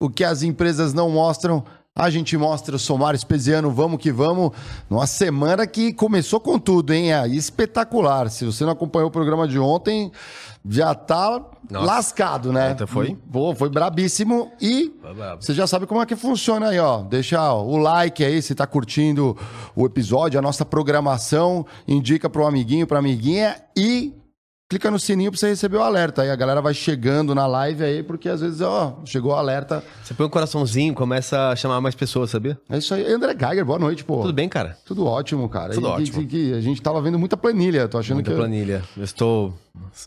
o que as empresas não mostram, a gente mostra o Somar Espesiano, vamos que vamos. Numa semana que começou com tudo, hein? É espetacular. Se você não acompanhou o programa de ontem, já tá Nossa. lascado, né? Ontem foi? Pô, foi brabíssimo. E você já sabe como é que funciona aí, ó. Deixa o like aí, se tá curtindo o episódio, a nossa programação, indica pro amiguinho, pra amiguinha e clica no sininho pra você receber o alerta. Aí a galera vai chegando na live aí, porque às vezes, ó, chegou o alerta. Você põe um coraçãozinho, começa a chamar mais pessoas, sabia? É isso aí. André Geiger, boa noite, pô. Tudo bem, cara? Tudo ótimo, cara. Tudo E ótimo. Que, que a gente tava vendo muita planilha, tô achando Muita que... planilha. Eu estou...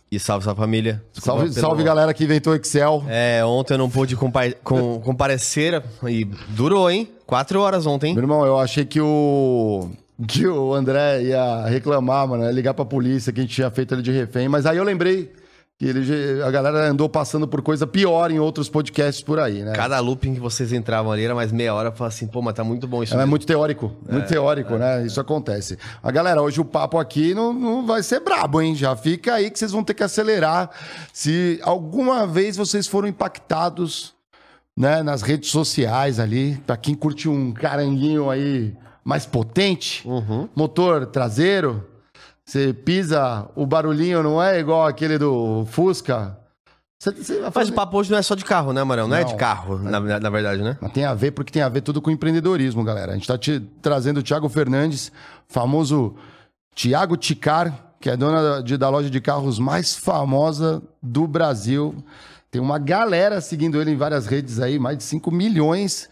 E salve sua família. Desculpa Salve, pelo- salve galera que inventou Excel. É, ontem eu não pude compa com, comparecer e durou, hein? Quatro horas ontem, Meu irmão, eu achei que o. Que o André ia reclamar, mano, ia ligar pra polícia que a gente tinha feito ele de refém. Mas aí eu lembrei que ele, a galera andou passando por coisa pior em outros podcasts por aí, né? Cada looping que vocês entravam ali era mais meia hora. Falava assim, pô, mas tá muito bom isso. É mesmo. muito teórico, muito teórico, né? Isso acontece. A galera, hoje o papo aqui não, não vai ser brabo, hein? Já fica aí que vocês vão ter que acelerar. Se alguma vez vocês foram impactados, né, nas redes sociais ali, pra quem curte um caranguinho aí mais potente, Uhum. motor traseiro, você pisa, o barulhinho não é igual aquele do Fusca. Você, você vai Mas fazer... o papo hoje não é só de carro, né, Marão? Não, é Não. de carro, na, na verdade, né? Mas tem a ver porque tem a ver tudo com empreendedorismo, galera. A gente está te trazendo o Thiago Fernandes, famoso Thiago Ticar, que é dona de- da loja de carros mais famosa do Brasil. Tem uma galera seguindo ele em várias redes aí, mais de 5 milhões,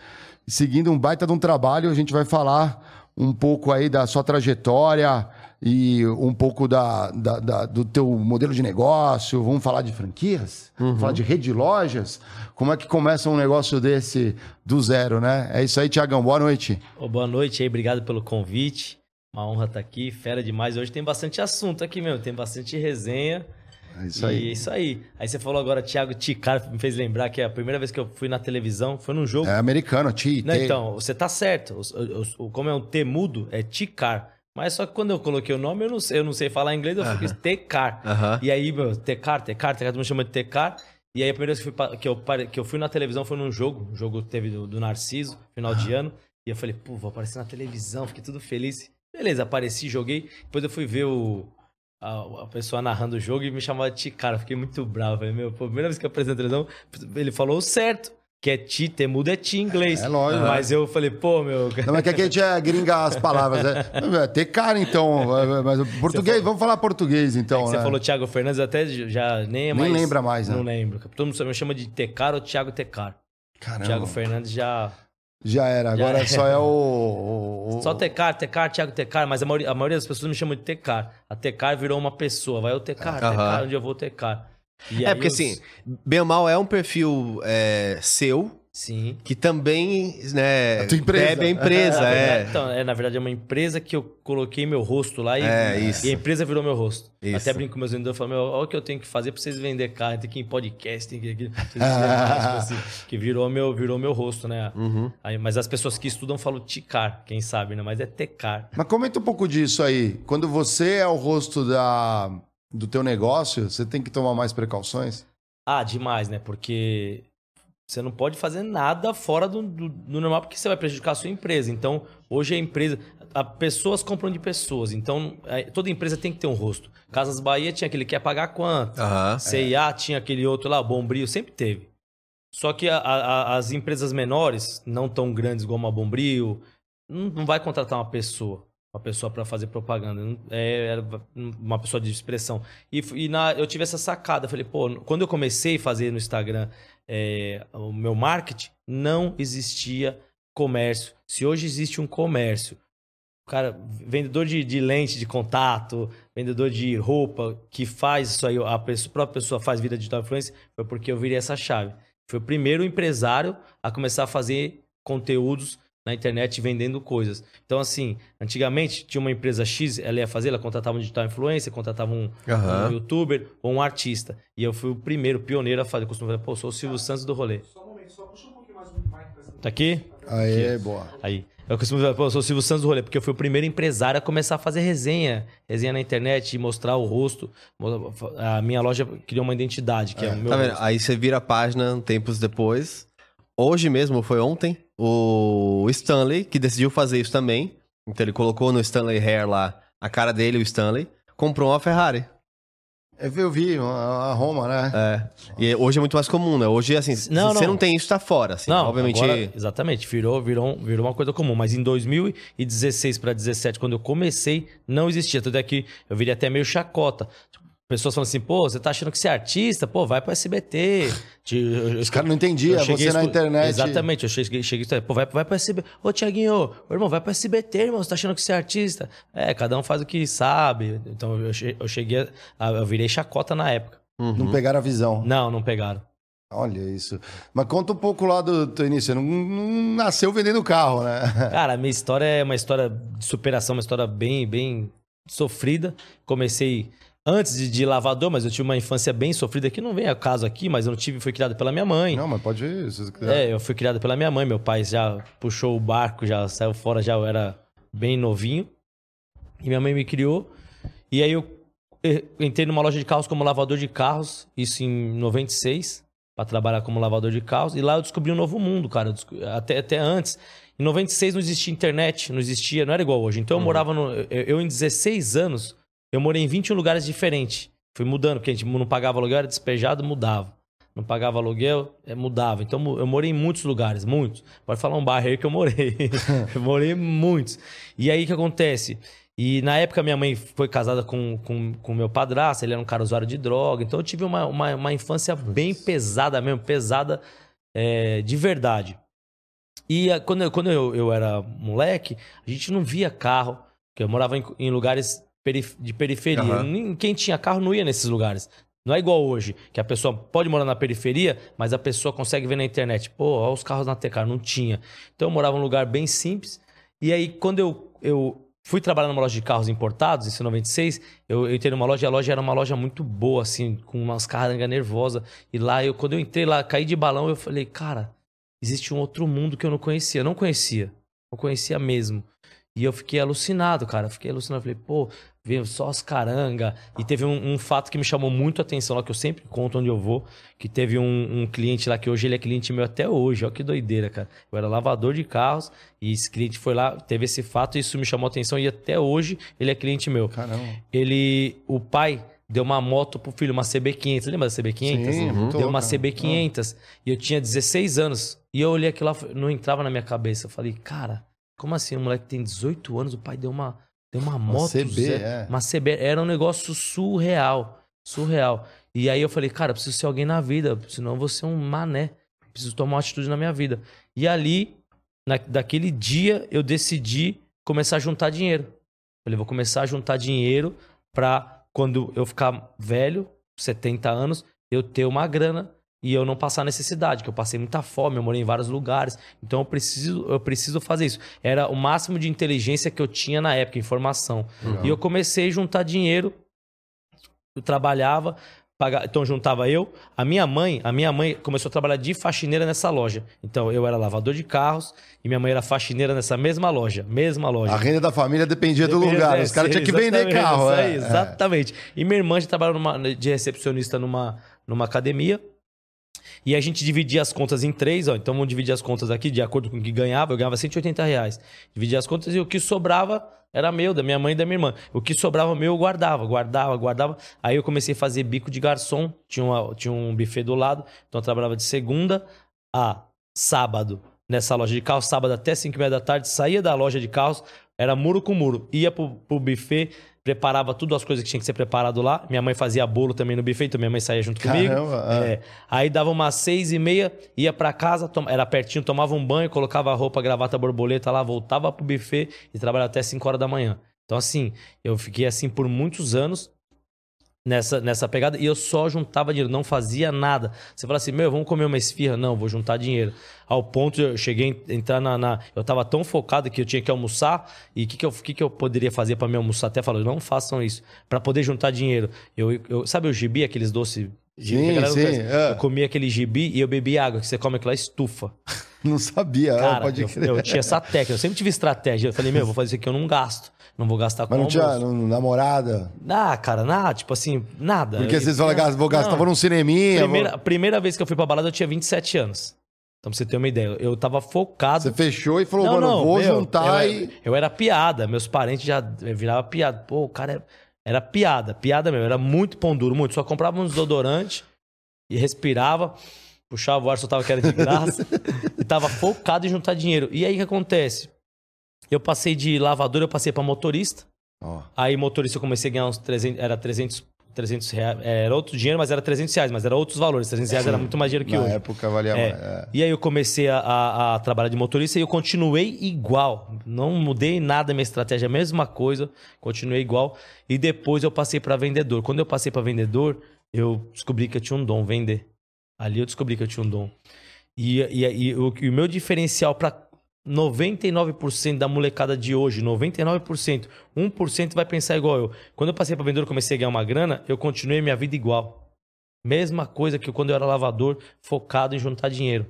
seguindo um baita de um trabalho. A gente vai falar um pouco aí da sua trajetória e um pouco da, da- da- do teu modelo de negócio. Vamos falar de franquias? Vamos falar de rede de lojas? Como é que começa um negócio desse do zero, né? É isso aí, Tiagão. Boa noite. Ô, boa noite aí, obrigado pelo convite. Uma honra estar aqui, fera demais. Hoje tem bastante assunto aqui mesmo, tem bastante resenha. É isso E aí. é isso aí. Aí você falou agora, Thiago Ticar, me fez lembrar que a primeira vez que eu fui na televisão foi num jogo. É americano, Ti. Não, então, você tá certo. O, o- o- como é um T mudo, é Ticar. Mas só que quando eu coloquei o nome, eu não, sei- eu não sei falar inglês, eu fiz Tecar. Aham. E aí, meu, Tecar, Tecar, Tecar, todo mundo chama de Tecar. E aí, a primeira vez que, fui que, eu, que eu fui na televisão foi num jogo. Um jogo teve do, do Narciso, final de ano. E eu falei, pô, vou aparecer na televisão, fiquei tudo feliz. Beleza, apareci, joguei. Depois eu fui ver o, a, pessoa narrando o jogo e me chamava de. Eu Fiquei muito bravo. Falei, meu, pô, primeira vez que eu na televisão, ele falou o certo. Que é ti, temudo é ti em inglês. É lógico. Mas eu falei, pô, meu. Não, mas que aqui a gente é gringa as palavras. É, é ter cara, então. é, Mas o português, vamos falar português, então. Você né? falou Thiago Fernandes, até já nem é Nem mais. lembra mais, né? Não lembro. Todo mundo me chama de Tecar ou Thiago Tecar. Caramba. Thiago Fernandes já. Já era. Agora era. só é o. o- o- Só Tecar, Tecar, Thiago Tecar, mas a maioria, a maioria das pessoas me chamam de Tecar. A Tecar virou uma pessoa. Vai o Tecar. Tecar, onde eu vou Tecar. E É, porque os- assim, bem ou mal é um perfil é, seu Sim. que também, né, A tua empresa. bebe a empresa, Na é. verdade, então, é, na verdade, é uma empresa que eu coloquei meu rosto lá e, É, isso. e a empresa virou meu rosto. Isso. Até brinco com meus vendedores, falo, meu, olha o que eu tenho que fazer pra vocês vender carro, tem que ir em podcast, tem que ir assim, que virou meu, virou meu rosto, né? Uhum. Aí, mas as pessoas que estudam falam ticar, quem sabe, né? Mas é tecar. Mas comenta um pouco disso aí. Quando você é o rosto da, do teu negócio, você tem que tomar mais precauções? Ah, demais, né? Porque você não pode fazer nada fora do, do- do normal, porque você vai prejudicar a sua empresa. Então, hoje a empresa. a- pessoas compram de pessoas. Então, é, toda empresa tem que ter um rosto. Casas Bahia tinha aquele que quer pagar quanto. Aham. CIA tinha aquele outro lá, o Bombril, sempre teve. Só que a- a- as empresas menores, não tão grandes como a Bombril, não, não vai contratar uma pessoa. Uma pessoa para fazer propaganda. Não- É, era uma pessoa de expressão. E, e na- eu tive essa sacada. Falei, pô, quando eu comecei a fazer no Instagram é, o meu marketing, não existia comércio. Se hoje existe um comércio, cara, vendedor de, de lente de contato, vendedor de roupa, que faz isso aí, a pessoa, a própria pessoa faz vida digital influencer, foi porque eu virei essa chave. Foi o primeiro empresário a começar a fazer conteúdos na internet vendendo coisas. Então, assim, antigamente tinha uma empresa X, ela ia fazer, ela contratava um digital influencer, contratava um, Aham. um youtuber ou um artista. E eu fui o primeiro, pioneiro a fazer. Eu costumo falar, pô, sou o Silvio Santos do rolê. Tá aqui? Aí, boa. Aí. Eu costumo dizer, pô, eu sou o Silvio Santos do rolê, porque eu fui o primeiro empresário a começar a fazer resenha. Resenha na internet, mostrar o rosto. A minha loja criou uma identidade, que é, o meu Tá vendo? rosto. Aí você vira a página tempos depois. Hoje mesmo, foi ontem, o Stanley, que decidiu fazer isso também. Então ele colocou no Stanley Hair lá a cara dele, o Stanley, comprou uma Ferrari. Eu vi, a Roma, né? É. E hoje é muito mais comum, né? Hoje, assim, Não, se você não. não tem isso, tá fora. Assim, Não, obviamente. agora, exatamente, virou, virou, virou uma coisa comum. Mas em 2016 para 17, quando eu comecei, não existia. Tudo é que eu virei até meio chacota. Pessoas falam assim, pô, você tá achando que você é artista? Pô, vai pro SBT. Os caras não entendiam, cheguei você na internet. Exatamente, eu cheguei, cheguei pô, vai, vai pro SBT. Ô, Tiaguinho, ô, irmão, vai pro SBT, irmão, você tá achando que você é artista? É, cada um faz o que sabe. Então eu, che- eu cheguei, eu virei chacota na época. Uhum. Não pegaram a visão. Não, não pegaram. Olha isso. Mas conta um pouco lá do teu início. Você não, não nasceu vendendo carro, né? Cara, a minha história é uma história de superação, uma história bem, bem sofrida. Comecei antes de, de lavador, mas eu tive uma infância bem sofrida, que não vem a caso aqui, mas eu não tive, fui criado pela minha mãe. Não, mas pode ir, se você quiser. É, eu fui criado pela minha mãe, meu pai já puxou o barco, já saiu fora, já eu era bem novinho. E minha mãe me criou. E aí eu eh, entrei numa loja de carros como lavador de carros, isso em 96, para trabalhar como lavador de carros. E lá eu descobri um novo mundo, cara. Até, até antes. Em 96 não existia internet, não existia, não era igual hoje. Então eu morava no. Eu, eu, em 16 anos, eu morei em 21 lugares diferentes. Fui mudando, porque a gente não pagava aluguel, era despejado, mudava. Não pagava aluguel, é, mudava. Então eu morei em muitos lugares, muitos. Pode falar um bairro aí que eu morei. eu morei em muitos. E aí o que acontece? E na época minha mãe foi casada com o com, com meu padrasto, ele era um cara usuário de droga. Então eu tive uma, uma, uma infância bem pesada mesmo, pesada é, de verdade. E a- quando, eu, quando eu, eu era moleque, a gente não via carro, porque eu morava em, em lugares perif- de periferia. Nem- Quem tinha carro não ia nesses lugares. Não é igual hoje, que a pessoa pode morar na periferia, mas a pessoa consegue ver na internet. Pô, olha os carros na Tecar. Não tinha. Então eu morava num lugar bem simples. E aí, quando eu, eu fui trabalhar numa loja de carros importados, em 96, eu, eu entrei numa loja e a loja era uma loja muito boa, assim, com umas carrangas nervosas. E lá, eu, quando eu entrei lá, caí de balão, eu falei, cara, existe um outro mundo que eu não conhecia. Eu não conhecia. Não conhecia mesmo. E eu fiquei alucinado, cara. Fiquei alucinado. Falei, pô, veio só as caranga. E teve um, um fato que me chamou muito a atenção lá, que eu sempre conto onde eu vou. Que teve um, um cliente lá, que hoje ele é cliente meu até hoje. Olha que doideira, cara. Eu era lavador de carros e esse cliente foi lá, teve esse fato e isso me chamou a atenção. E até hoje ele é cliente meu. Caramba. Ele, o pai deu uma moto pro filho, uma CB500. Lembra da CB500? Sim, muito Deu uma louca. CB500 e eu tinha 16 anos. E eu olhei aquilo lá, não entrava na minha cabeça. Eu falei, cara, como assim? Um moleque tem 18 anos, o pai deu uma, deu uma moto. CB, Zé. é. Uma CB. Era um negócio surreal. Surreal. E aí eu falei, cara, eu preciso ser alguém na vida, senão eu vou ser um mané. Preciso tomar uma atitude na minha vida. E ali, na- daquele dia, eu decidi começar a juntar dinheiro. Falei, vou começar a juntar dinheiro pra quando eu ficar velho, 70 anos, eu ter uma grana e eu não passar necessidade, que eu passei muita fome, eu morei em vários lugares. Então eu preciso, eu preciso fazer isso. Era o máximo de inteligência que eu tinha na época, informação. E eu comecei a juntar dinheiro. Eu trabalhava, paga- então juntava eu, a minha mãe, a minha mãe começou a trabalhar de faxineira nessa loja. Então eu era lavador de carros e minha mãe era faxineira nessa mesma loja, mesma loja. A renda da família dependia do Dependia- lugar. é, Os caras tinham que vender carro. é, é. Exatamente. E minha irmã já trabalhava numa- de recepcionista numa, numa academia. E a gente dividia as contas em três, ó. Então vamos dividir as contas aqui de acordo com o que ganhava. Eu ganhava 180 reais. Dividia as contas e o que sobrava era meu, da minha mãe e da minha irmã. O que sobrava meu eu guardava, guardava, guardava. Aí eu comecei a fazer bico de garçom. Tinha, uma- tinha um buffet do lado. Então eu trabalhava de segunda a sábado nessa loja de carros. Sábado até 5 e meia da tarde. Saía da loja de carros. Era muro com muro. Ia pro, pro buffet. Preparava tudo as coisas que tinha que ser preparado lá. Minha mãe fazia bolo também no buffet, então minha mãe saía junto comigo. Caramba, ah. É. Aí dava umas seis e meia, ia pra casa, tom- era pertinho, tomava um banho, colocava a roupa, gravata, borboleta lá, voltava pro buffet e trabalhava até 5 horas da manhã. Então, assim, eu fiquei assim por muitos anos nessa, nessa pegada e eu só juntava dinheiro, não fazia nada. Você fala assim, meu, vamos comer uma esfirra? Não, vou juntar dinheiro. Ao ponto eu cheguei a entrar na. na- eu tava tão focado que eu tinha que almoçar e o que, que, eu, que, que eu poderia fazer pra me almoçar? Até falou, não façam isso. Pra poder juntar dinheiro. Eu, eu, sabe o gibi, aqueles doces? Sim, sim, é. Eu comia aquele gibi e eu bebia água, que você come aquela estufa. Não sabia, é, Cara, pode eu, crer. eu tinha essa técnica, eu sempre tive estratégia. Eu falei, meu, vou fazer isso aqui, eu não gasto. Não vou gastar com Mas não tinha almoço. não- namorada? Ah, cara, nada, tipo assim, nada. Porque Eu- vocês falam, "Gas- vou gastar, Não. vou num cineminha. Primeira, vou-" a primeira vez que eu fui pra balada, eu tinha 27 anos. Então, pra você ter uma ideia, eu tava focado. Você fechou e falou, mano, vou meu, juntar eu, e. Eu era piada, meus parentes já viravam piada. Pô, o cara era, era piada, piada mesmo. Era muito pão duro, muito. Só comprava um desodorante e respirava, puxava o ar, soltava que era de graça. e tava focado em juntar dinheiro. E aí o que acontece? Eu passei de lavador, eu passei pra motorista. Ó, Aí motorista eu comecei a ganhar uns 300, era 300, 300 reais. é, Era outro dinheiro, mas era 300 reais, mas era outros valores. 300 reais era muito mais dinheiro que na hoje. época valia É. mais. É. E aí eu comecei a, a- a trabalhar de motorista e eu continuei igual. Não mudei nada minha estratégia, a mesma coisa, continuei igual. E depois eu passei para vendedor. Quando eu passei para vendedor, eu descobri que eu tinha um dom, vender. Ali eu descobri que eu tinha um dom. E, e, e o, e o meu diferencial para 99% da molecada de hoje, 99%, 1% vai pensar igual eu. Quando eu passei para vendedor comecei a ganhar uma grana, eu continuei minha vida igual. Mesma coisa que quando eu era lavador, focado em juntar dinheiro.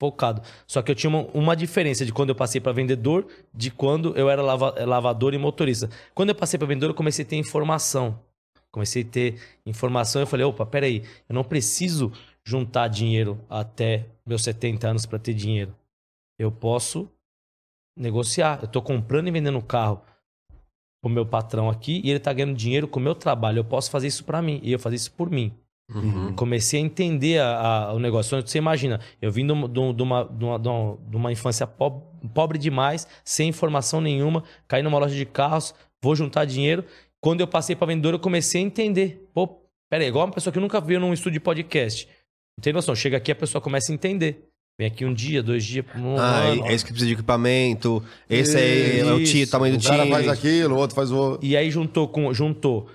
Focado. Só que eu tinha uma, uma diferença de quando eu passei para vendedor, de quando eu era lava- lavador e motorista. Quando eu passei para vendedor, eu comecei a ter informação. Comecei a ter informação eu falei: opa, peraí, eu não preciso juntar dinheiro até meus 70 anos para ter dinheiro. Eu posso negociar. Eu estou comprando e vendendo um carro o meu patrão aqui e ele está ganhando dinheiro com o meu trabalho. Eu posso fazer isso para mim e eu fazer isso por mim. Uhum. Comecei a entender a- a- o negócio. Você imagina, eu vim de uma, de uma- de uma- de uma- infância pob- pobre demais, sem informação nenhuma, caí numa loja de carros, vou juntar dinheiro. Quando eu passei para vendedor, eu comecei a entender. Pô, peraí, igual uma pessoa que nunca viu num estúdio de podcast. Não tem noção. Chega aqui, a pessoa começa a entender. Vem aqui um dia, dois dias, um Ah, ano. é isso que precisa de equipamento. Esse aí é o tio, tamanho do O cara time. faz aquilo, o outro faz o. E aí juntou com juntou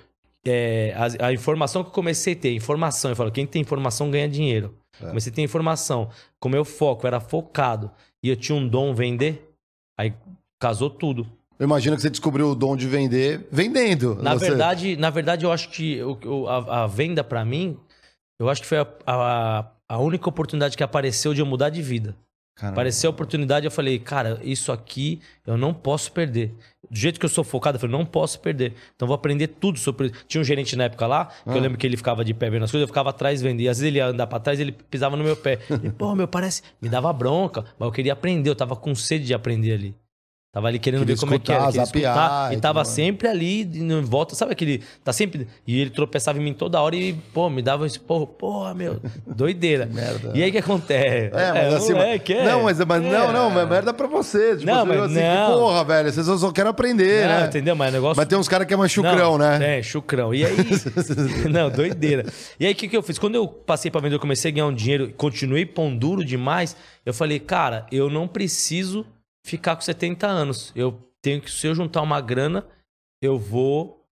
é, a, a informação que eu comecei a ter, informação. Eu falo, quem tem informação ganha dinheiro. É. Comecei a ter informação. Com meu foco, era focado. E eu tinha um dom vender. Aí casou tudo. Eu imagino que você descobriu o dom de vender vendendo. Na Você- verdade, na verdade, eu acho que a, a venda pra mim, eu acho que foi a, a, a única oportunidade que apareceu de eu mudar de vida. Caramba. Apareceu a oportunidade, eu falei, cara, isso aqui eu não posso perder. Do jeito que eu sou focado, eu falei, não posso perder. Então vou aprender tudo sobre. Tinha um gerente na época lá, que Ah. eu lembro que ele ficava de pé vendo as coisas, eu ficava atrás vendo. E às vezes ele ia andar pra trás ele pisava no meu pé. E, pô, meu, parece. Me dava bronca, mas eu queria aprender, eu tava com sede de aprender ali. Tava ali querendo Queria ver como é que era. escutar, queria zapear escutar, e tava mais. sempre ali, em volta, sabe aquele. Tá sempre. E ele tropeçava em mim toda hora e, pô, me dava esse porra, porra, meu, doideira. merda. E aí o que acontece? É, mas assim. moleque, é. Não, mas, mas É. não, não, mas merda pra você. Tipo, Não, você, mas assim, não. que porra, velho. Vocês só, só querem aprender, Não, né? entendeu? Mas negócio. Mas tem uns caras que é mais chucrão, Não, né? É, chucrão. E aí. não, doideira. E aí, o que, que eu fiz? Quando eu passei pra vender, eu comecei a ganhar um dinheiro e continuei pão duro demais. Eu falei, cara, eu não preciso ficar com 70 anos. Eu tenho que, se eu juntar uma grana, eu vou.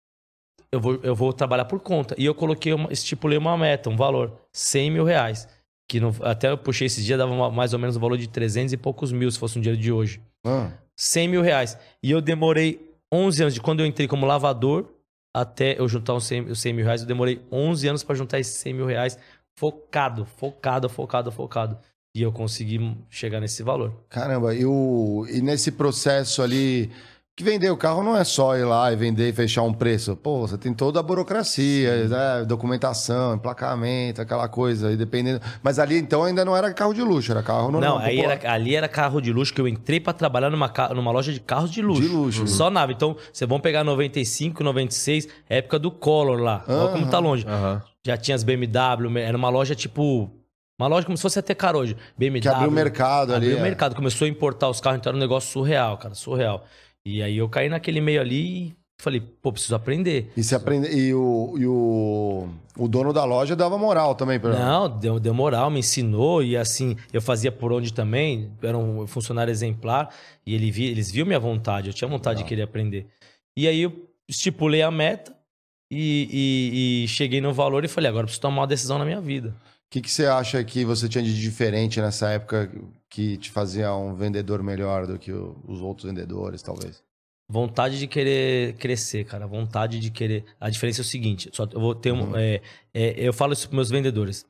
Eu vou, eu vou trabalhar por conta. E eu coloquei, uma, estipulei uma meta, um valor: 100 mil reais. Que não, até eu puxei esses dias, dava mais ou menos um valor de 300 e poucos mil, se fosse um dinheiro de hoje. Ah, 100 mil reais. E eu demorei 11 anos, de quando eu entrei como lavador até eu juntar os 100, os 100 mil reais, eu demorei 11 anos para juntar esses 100 mil reais focado, focado, focado, focado. E eu consegui chegar nesse valor. caramba, e, o, e nesse processo ali. Que vender o carro não é só ir lá e vender e fechar um preço. Pô, você tem toda a burocracia, né? documentação, emplacamento, aquela coisa, e dependendo. Mas ali então ainda não era carro de luxo, era carro normal. Não, aí popular. era, ali era carro de luxo que eu entrei para trabalhar numa, numa loja de carros de luxo. De luxo. Só nave. Então, vocês vão pegar 95, 96, época do Collor lá. Olha como tá longe. Aham. Já tinha as BMW, era uma loja tipo. Uma loja como se fosse até cara hoje. BMW. Que abriu o mercado ali. Abriu o é. mercado, começou a importar os carros, então era um negócio surreal, cara, surreal. E aí eu caí naquele meio ali e falei, pô, preciso aprender. E, se aprende... e, o, e o, o dono da loja dava moral também. Pra... Não, deu, deu moral, me ensinou e assim, eu fazia por onde também, era um funcionário exemplar e ele vi, eles viam minha vontade, eu tinha vontade de querer aprender. E aí eu estipulei a meta e, e- e cheguei no valor e falei, agora eu preciso tomar uma decisão na minha vida. O que, que você acha que você tinha de diferente nessa época que te fazia um vendedor melhor do que o- os outros vendedores, talvez? Vontade de querer crescer, cara. Vontade de querer. A diferença é o seguinte: só eu vou ter um. Uhum. é, é, eu falo isso para meus vendedores.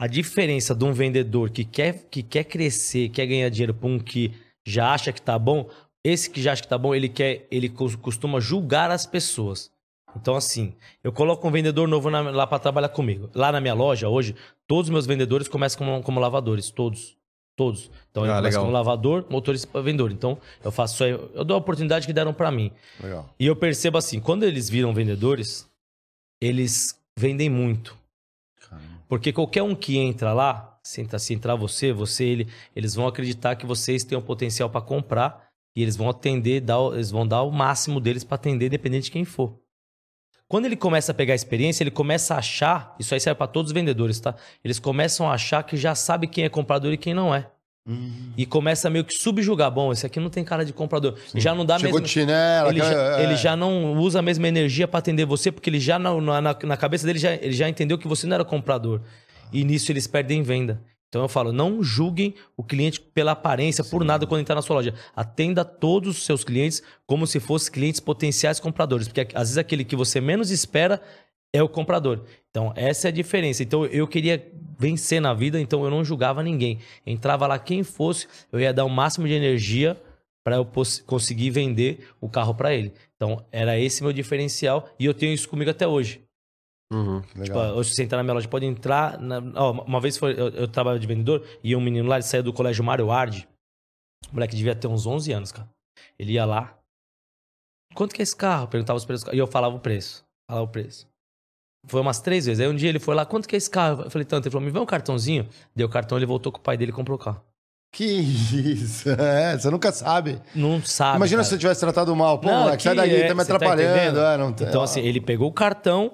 A diferença de um vendedor que quer, que quer crescer, quer ganhar dinheiro para um que já acha que tá bom, esse que já acha que tá bom, ele quer, ele cos- costuma julgar as pessoas. Então, assim, eu coloco um vendedor novo na- lá para trabalhar comigo. Lá na minha loja, hoje, todos os meus vendedores começam como, como lavadores, todos. Todos. Então, eu Ah, começo legal. como lavador, motorista vendedor. Então, eu faço isso aí. Eu dou a oportunidade que deram para mim. Legal. E eu percebo assim, quando eles viram vendedores, eles vendem muito. Porque qualquer um que entra lá, se entrar, se entrar você, você, ele, eles vão acreditar que vocês têm o potencial para comprar e eles vão atender, dar, eles vão dar o máximo deles para atender, independente de quem for. Quando ele começa a pegar experiência, ele começa a achar, isso aí serve para todos os vendedores, tá? Eles começam a achar que já sabe quem é comprador e quem não é. E começa meio que subjugar. Bom, esse aqui não tem cara de comprador. E já não dá Chegou mesmo. de chinelo. Ele já, aquela- é. ele já não usa a mesma energia para atender você, porque ele já na, na, na cabeça dele já, ele já entendeu que você não era comprador. E nisso eles perdem venda. Então eu falo, não julguem o cliente pela aparência, por nada quando entrar na sua loja. Atenda todos os seus clientes como se fossem clientes potenciais compradores, porque às vezes aquele que você menos espera é o comprador. Então essa é a diferença. Então eu queria vencer na vida, então eu não julgava ninguém. Entrava lá quem fosse, eu ia dar o máximo de energia para eu conseguir vender o carro para ele. Então, era esse meu diferencial e eu tenho isso comigo até hoje. Uhum. Tipo, Legal. hoje você entrar na minha loja, pode entrar. na- ó, uma vez foi, eu, eu trabalhava de vendedor e um menino lá, ele saiu do colégio Mário Arde. O moleque devia ter uns 11 anos, cara. Ele ia lá. Quanto que é esse carro? Perguntava os preços. E eu falava o preço. Falava o preço. Foi umas três vezes. Aí um dia ele foi lá, quanto que é esse carro? Eu falei, tanto. Ele falou, me vê um cartãozinho. Deu o cartão, ele voltou com o pai dele e comprou o carro. Que isso. É, você nunca sabe. Não sabe. Imagina cara. se você tivesse tratado mal. Pô, Não, moleque, sai daqui, é- tá me tá atrapalhando. é, não Então, assim, ele pegou o cartão,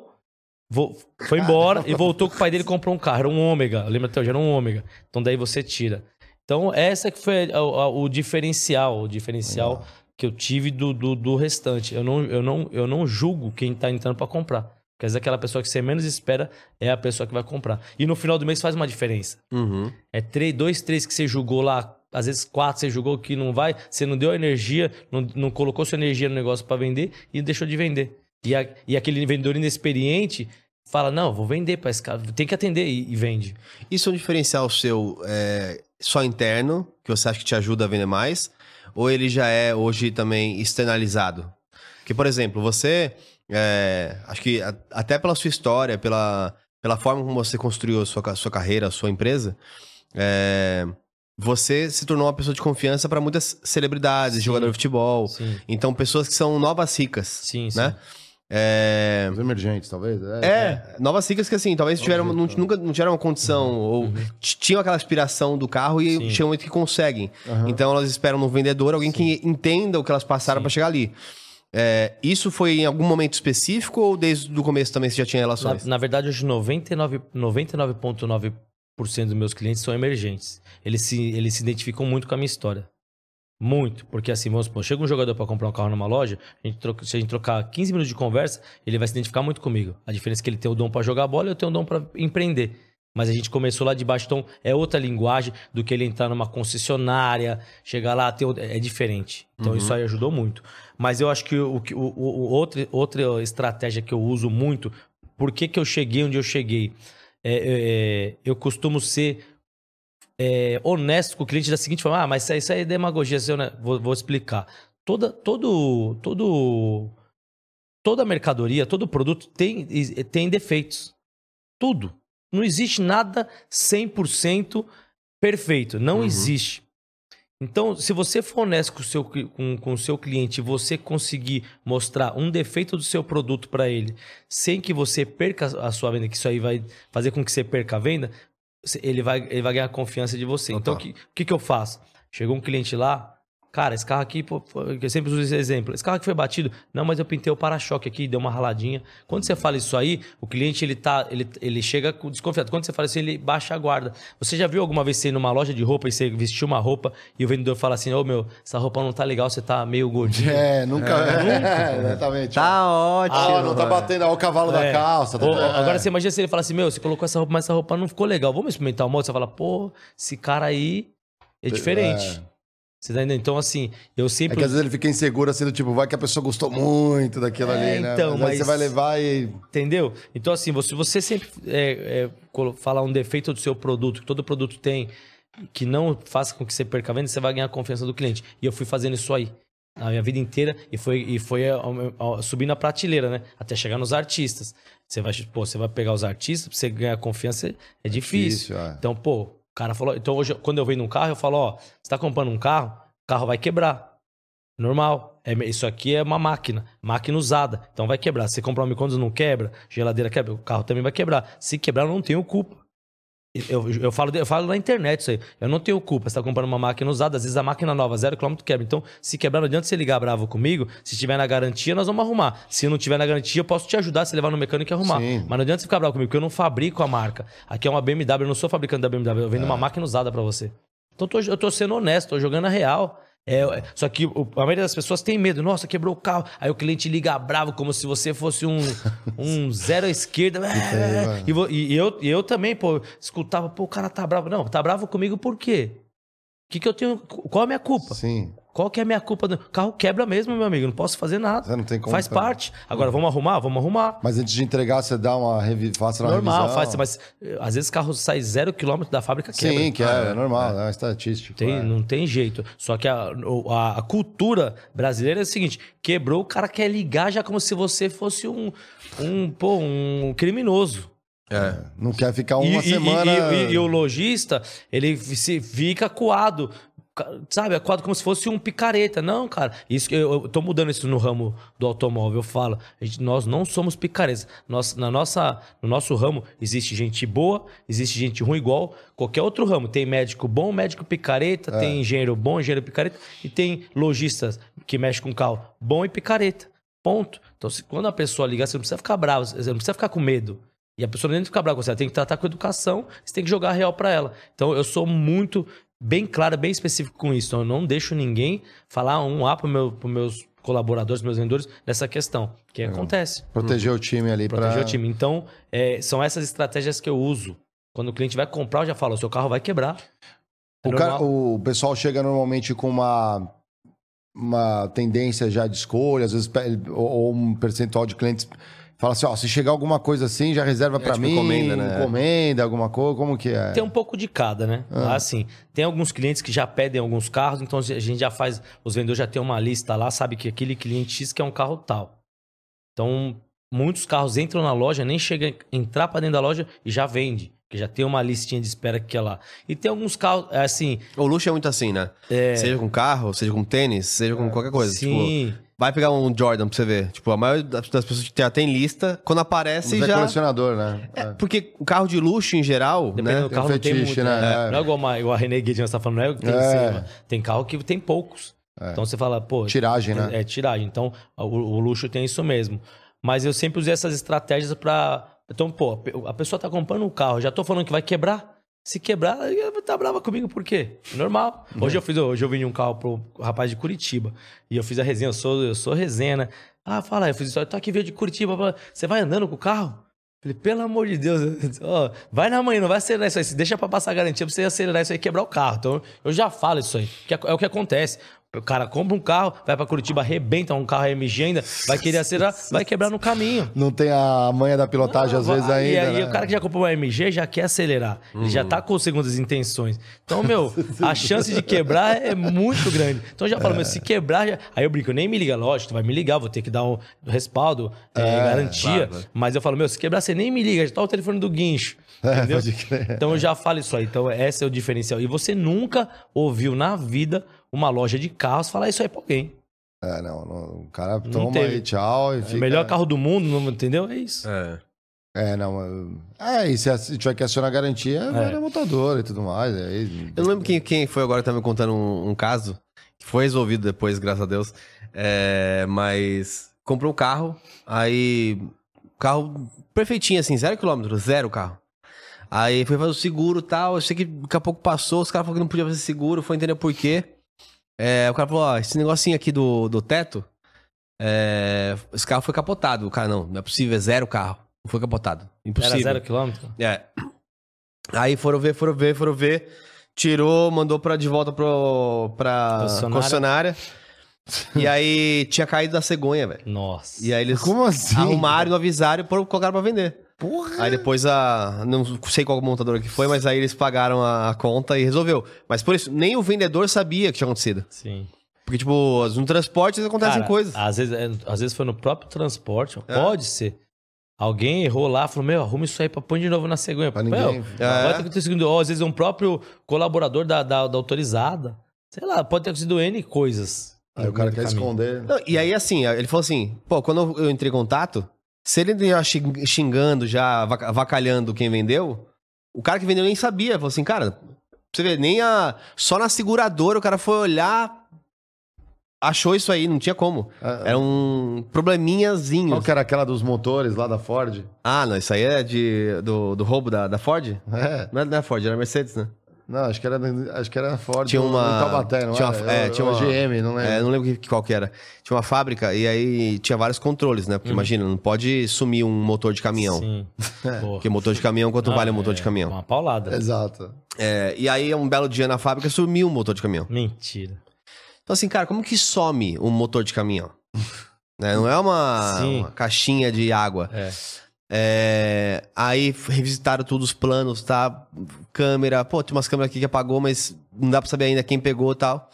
foi embora e voltou com o pai dele e comprou um carro. Era um ômega. Lembra até hoje? Era um ômega. Então daí você tira. Então, essa que foi a- a- o, diferencial, o diferencial que eu tive do, do, do restante. Eu não, eu, não, eu não julgo quem tá entrando para comprar. Porque às vezes aquela pessoa que você menos espera é a pessoa que vai comprar. E no final do mês faz uma diferença. Uhum. É três, dois, três que você julgou lá, às vezes quatro você julgou que não vai, você não deu energia, não, não colocou sua energia no negócio para vender e deixou de vender. E, a- e aquele vendedor inexperiente fala: Não, vou vender para esse cara, tem que atender e, e vende. Isso é um diferencial seu é, só interno, que você acha que te ajuda a vender mais? Ou ele já é hoje também externalizado? Que, por exemplo, você, é, acho que a- até pela sua história, pela, pela forma como você construiu a sua, ca- sua carreira, a sua empresa, é, você se tornou uma pessoa de confiança para muitas celebridades, Sim. jogador de futebol. Sim, Então, pessoas que são novas ricas, sim, sim. É, Os emergentes, talvez. é, novas ricas que assim, talvez tiveram, não, nunca não tiveram uma condição, ou t- tinham aquela aspiração do carro e Sim. chegam um que conseguem. Aham. Então elas esperam no vendedor alguém que entenda o que elas passaram Sim. para chegar ali. É, isso foi em algum momento específico ou desde o começo também você já tinha Na, relações? na verdade, hoje 99 99,9% dos meus clientes são emergentes. Eles se, eles se identificam muito com a minha história. Muito. Porque assim, vamos supor, chega um jogador para comprar um carro numa loja, a gente troca- se a gente trocar 15 minutos de conversa, ele vai se identificar muito comigo. A diferença é que ele tem o dom para jogar bola e eu tenho o dom para empreender. Mas a gente começou lá de baixo, então é outra linguagem do que ele entrar numa concessionária, chegar lá, ter, é diferente. Então isso aí ajudou muito. Mas eu acho que o, que- o, o, o outra, outra estratégia que eu uso muito, por que, que eu cheguei onde eu cheguei? É, é, eu costumo ser é, honesto com o cliente da seguinte forma: ah, mas isso aí, isso aí é demagogia, seu, né? vou, vou explicar. Toda, todo, todo, toda mercadoria, todo produto tem, tem defeitos. Tudo. Não existe nada 100% perfeito. Não Uhum. existe. Então, se você for honesto com o seu, com, com o seu cliente e você conseguir mostrar um defeito do seu produto para ele, sem que você perca a sua venda, que isso aí vai fazer com que você perca a venda, ele vai, ele vai ganhar confiança de você. Então, o que, que, que eu faço? Chegou um cliente lá, cara, esse carro aqui, pô, eu sempre uso esse exemplo. Esse carro aqui foi batido. Não, mas eu pintei o para-choque aqui, deu uma raladinha. Quando você fala isso aí, o cliente ele tá, ele, ele chega desconfiado. Quando você fala isso, ele baixa a guarda. Você já viu alguma vez você ir numa loja de roupa e você vestiu uma roupa e o vendedor fala assim: "Ô meu, essa roupa não tá legal, você tá meio gordinho". É, nunca. É, exatamente. Tá ótimo. Ah, não tá batendo ó, o cavalo da É. calça. tá- Ou- é. Agora você imagina se ele fala assim: Meu, você colocou essa roupa, mas essa roupa não ficou legal. Vamos experimentar o modo? Você fala: Pô, esse cara aí é diferente. Você tá entendendo? Então, assim, eu É sempre. que às vezes ele fica inseguro, assim, do tipo, vai que a pessoa gostou muito daquilo É, ali, né? então, aí mas- você vai levar e. Entendeu? Então, assim, você, você sempre é, é, falar um defeito do seu produto, que todo produto tem, que não faça com que você perca a venda, você vai ganhar a confiança do cliente. E eu fui fazendo isso aí. A minha vida inteira e foi, e foi ó, ó, subindo a prateleira, né? Até chegar nos artistas. Você vai, pô, você vai pegar os artistas, pra você ganhar confiança é difícil. Difícil, é. Então, pô, cara falou, então hoje, quando eu vendo um carro, eu falo, ó, você tá comprando um carro, o carro vai quebrar. Normal. É, isso aqui é uma máquina, máquina usada. Então vai quebrar. Se comprar um micro-ondas não quebra, geladeira quebra, o carro também vai quebrar. Se quebrar, não tenho culpa. Eu, eu, falo, eu falo na internet isso aí. Eu não tenho culpa. Você tá comprando uma máquina usada, às vezes a máquina nova, zero quilômetro, quebra. Então, se quebrar, não adianta você ligar bravo comigo. Se tiver na garantia, nós vamos arrumar. Se não tiver na garantia, eu posso te ajudar, se levar no mecânico e arrumar. Sim. Mas não adianta você ficar bravo comigo, porque eu não fabrico a marca. Aqui é uma BMW, eu não sou fabricante da BMW, eu vendo uma máquina usada para você. Então, tô, eu tô sendo honesto, tô jogando a real. É, é, só que a maioria das pessoas tem medo. Nossa, quebrou o carro. Aí o cliente liga bravo, como se você fosse um, um zero à esquerda. É, e, vo- e eu, e eu também, pô, escutava, pô, o cara tá bravo. Não, tá bravo comigo por quê? O que, que eu tenho. Qual é a minha culpa? Sim. Qual que é a minha culpa? O carro quebra mesmo, meu amigo. Não posso fazer nada. Você não tem como Faz parte. Agora, vamos arrumar? Vamos arrumar. Mas antes de entregar, você dá uma revi... faça uma Normal, revisão. faz. Mas eh, às vezes o carro sai zero quilômetro da fábrica, quebra. Sim, que é, é normal, é, uma estatística. Tem, é. Não tem jeito. Só que a, a, a cultura brasileira é o seguinte: quebrou, o cara quer ligar já como se você fosse um, um, pô, um criminoso. É. Não quer ficar uma E- e, semana. E, e- e o lojista, ele se fica coado. Sabe, acuado como se fosse um picareta. Não, cara. Isso, que eu, eu tô mudando isso no ramo do automóvel. Eu falo, a gente- nós não somos picaretas. Nós, na nossa, no nosso ramo, existe gente boa, existe gente ruim, igual qualquer outro ramo. Tem médico bom, médico picareta, tem engenheiro bom, engenheiro picareta, e tem lojistas que mexe com carro bom e picareta. Ponto. Então, se, quando a pessoa ligar, você não precisa ficar bravo, você não precisa ficar com medo. E a pessoa nem ficar brava com você, ela tem que tratar com educação, você tem que jogar a real pra ela. Então, eu sou muito bem claro, bem específico com isso. Então, eu não deixo ninguém falar um A para meu, pros meus colaboradores, meus vendedores, nessa questão. Que acontece. Proteger o time ali Proteger pra... o time. Então, é, são essas estratégias que eu uso. Quando o cliente vai comprar, eu já falo, o seu carro vai quebrar. É O, cara- o pessoal chega normalmente com uma, uma tendência já de escolha, às vezes, ou um percentual de clientes fala assim, ó, se chegar alguma coisa assim, já reserva pra tipo mim, encomenda, né? encomenda, alguma coisa, como que é? Tem um pouco de cada, né? Ah. Assim, tem alguns clientes que já pedem alguns carros, então a gente já faz, os vendedores já tem uma lista lá, sabe que aquele cliente X quer um carro tal. Então, muitos carros entram na loja, nem chega a entrar para dentro da loja e já vende, que já tem uma listinha de espera que é lá. E tem alguns carros, é assim, O luxo é muito assim, né? Seja com carro, seja com tênis, seja com qualquer coisa. Tipo, sim, vai pegar um Jordan pra você ver. Tipo, a maioria das pessoas que já tem lista, quando aparece Mas é já. colecionador, né? É, porque o carro de luxo, em geral, né? do Tem um carro não tem fetiche, muito, né? né? É. Não é igual, uma, igual a René Guedin está falando, não é o que tem É. cima. Tem carro que tem poucos. Então você fala, pô, Tiragem, né? É, tiragem. Então, o, o luxo tem isso mesmo. Mas eu sempre usei essas estratégias pra. Então, pô, a pessoa tá comprando um carro, já tô falando que vai quebrar. Se quebrar, tá brava comigo, por quê? Normal. Hoje eu fiz, hoje eu vendi um carro pro rapaz de Curitiba. E eu fiz a resenha, eu sou, eu sou resenha, né? Ah, fala, eu fiz isso, eu tô aqui veio de Curitiba, você vai andando com o carro? Falei, pelo amor de Deus, ó, vai na manhã, não vai acelerar isso aí. Deixa pra passar a garantia pra você acelerar isso aí e quebrar o carro. Então, eu já falo isso aí. Que é, é o que acontece. O cara compra um carro, vai pra Curitiba, arrebenta um carro MG ainda, vai querer acelerar, vai quebrar no caminho. Não tem a manha da pilotagem às vezes vai- ainda, E, e né? o cara que já comprou uma MG já quer acelerar. Ele já tá com segundas intenções. Então, meu, a chance de quebrar é muito grande. Então, eu já falo, meu, se quebrar... já- Aí eu brinco, nem me liga, lógico, tu vai me ligar, vou ter que dar um respaldo, é, garantia. claro. Mas eu falo, meu, se quebrar, você nem me liga, já tá o telefone do guincho. É, Entendeu? Então eu já falo isso aí. Então esse é o diferencial. E você nunca ouviu na vida uma loja de carros falar isso aí pra alguém. É, não, não, o cara toma teve. aí, tchau, e É fica... o melhor carro do mundo, não entendeu? É isso. É. É, não, é, e se, se tiver que acionar garantia, vai na montadora e tudo mais, aí... Eu não lembro quem, quem foi agora que tá me contando um, um caso, que foi resolvido depois, graças a Deus. É, mas comprou um carro, aí. Carro perfeitinho, assim, zero quilômetro, zero carro. Aí foi fazer o seguro e tal. Eu sei que daqui a pouco passou, os caras falaram que não podia fazer seguro, foi entender por quê. É, o cara falou: ó, esse negocinho aqui do, do teto, é, esse carro foi capotado. O cara, não, não é possível, é zero carro. Não foi capotado. Impossível. Era zero quilômetro? É. Aí foram ver, foram ver, foram ver. Tirou, mandou pra, de volta pro, pra Concessionária. e aí tinha caído da cegonha, velho. Nossa. E aí eles Como assim? arrumaram, não avisaram e pôr- colocaram pra vender. Porra! Aí depois a. Não sei qual montadora que foi, mas aí eles pagaram a, conta e resolveu. Mas por isso, nem o vendedor sabia que tinha acontecido. Sim. Porque, tipo, no transporte acontecem Cara, coisas. Às vezes, é, às vezes foi no próprio transporte. É. Pode ser. Alguém errou lá, falou, meu, arruma isso aí pra pôr de novo na cegonha. Pra Meu, ninguém. É. Pode ter acontecido, ou às vezes um próprio colaborador da, da, da autorizada. Sei lá, pode ter acontecido N coisas. Aí o cara quer caminho. esconder. Não, e aí, assim, ele falou assim: pô, quando eu entrei em contato, se ele ia xing- xingando, já avacalhando quem vendeu, o cara que vendeu nem sabia. Falou assim, cara, você ver, nem a. Só na seguradora o cara foi olhar, achou isso aí, não tinha como. Ah, Era um probleminhazinho. Qual que era aquela dos motores lá da Ford? Ah, não, isso aí é de, do, do roubo da, da Ford? É. Não é da Ford, era Mercedes, né? Não, acho que era, acho que era Ford. Tinha uma- Taubaté, não tinha era? uma- é, tinha uma- GM, não lembro. É, não lembro que- qual que era. Tinha uma fábrica e aí tinha vários controles, né? Porque imagina, não pode sumir um motor de caminhão. Sim. Porque motor de caminhão, quanto Não, vale um motor é de caminhão? Uma paulada. Exato. É, e aí, um belo dia na fábrica, sumiu um motor de caminhão. Mentira. Então, assim, cara, como que some um motor de caminhão? Né, Não é uma, uma caixinha de água. É. É, aí revisitaram todos os planos, tá? Câmera, pô, tem umas câmeras aqui que apagou, mas não dá pra saber ainda quem pegou e tal.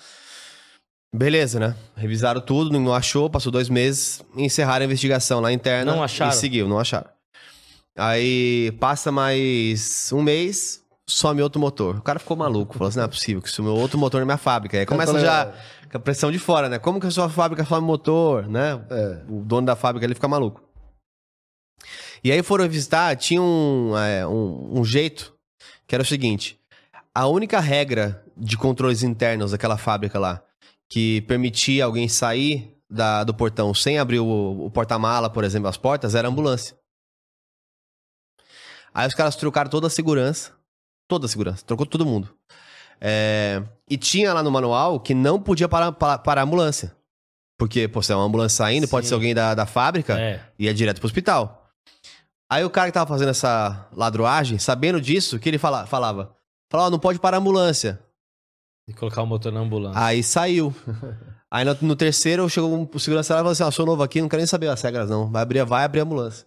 Beleza, né? Revisaram tudo, não achou, passou dois meses, encerraram a investigação lá interna. Não acharam? E seguiu, não acharam. Aí passa mais um mês, some outro motor. O cara ficou maluco, falou assim: não é possível que sumiu outro motor na minha fábrica. Aí começa já com a pressão de fora, né? Como que a sua fábrica some motor, né? É. O dono da fábrica ele fica maluco. E aí foram visitar, tinha um, é, um, um jeito que era o seguinte: a única regra de controles internos daquela fábrica lá que permitia alguém sair da- do portão sem abrir o, o porta-mala, por exemplo, as portas, era a ambulância. Aí os caras trocaram toda a segurança, toda a segurança, trocou todo mundo. É, e tinha lá no manual que não podia parar, parar, parar a ambulância. Porque, pô, se é uma ambulância saindo, pode Sim. ser alguém da, da fábrica É. ia direto pro hospital. Aí o cara que tava fazendo essa ladroagem, sabendo disso, que ele fala, falava? Falava, ó, não pode parar a ambulância. E colocar o motor na ambulância. Aí saiu. Aí no, no terceiro, chegou um segurança lá e falou assim, ó, sou novo aqui, não quero nem saber as regras não. Vai abrir, vai abrir a ambulância.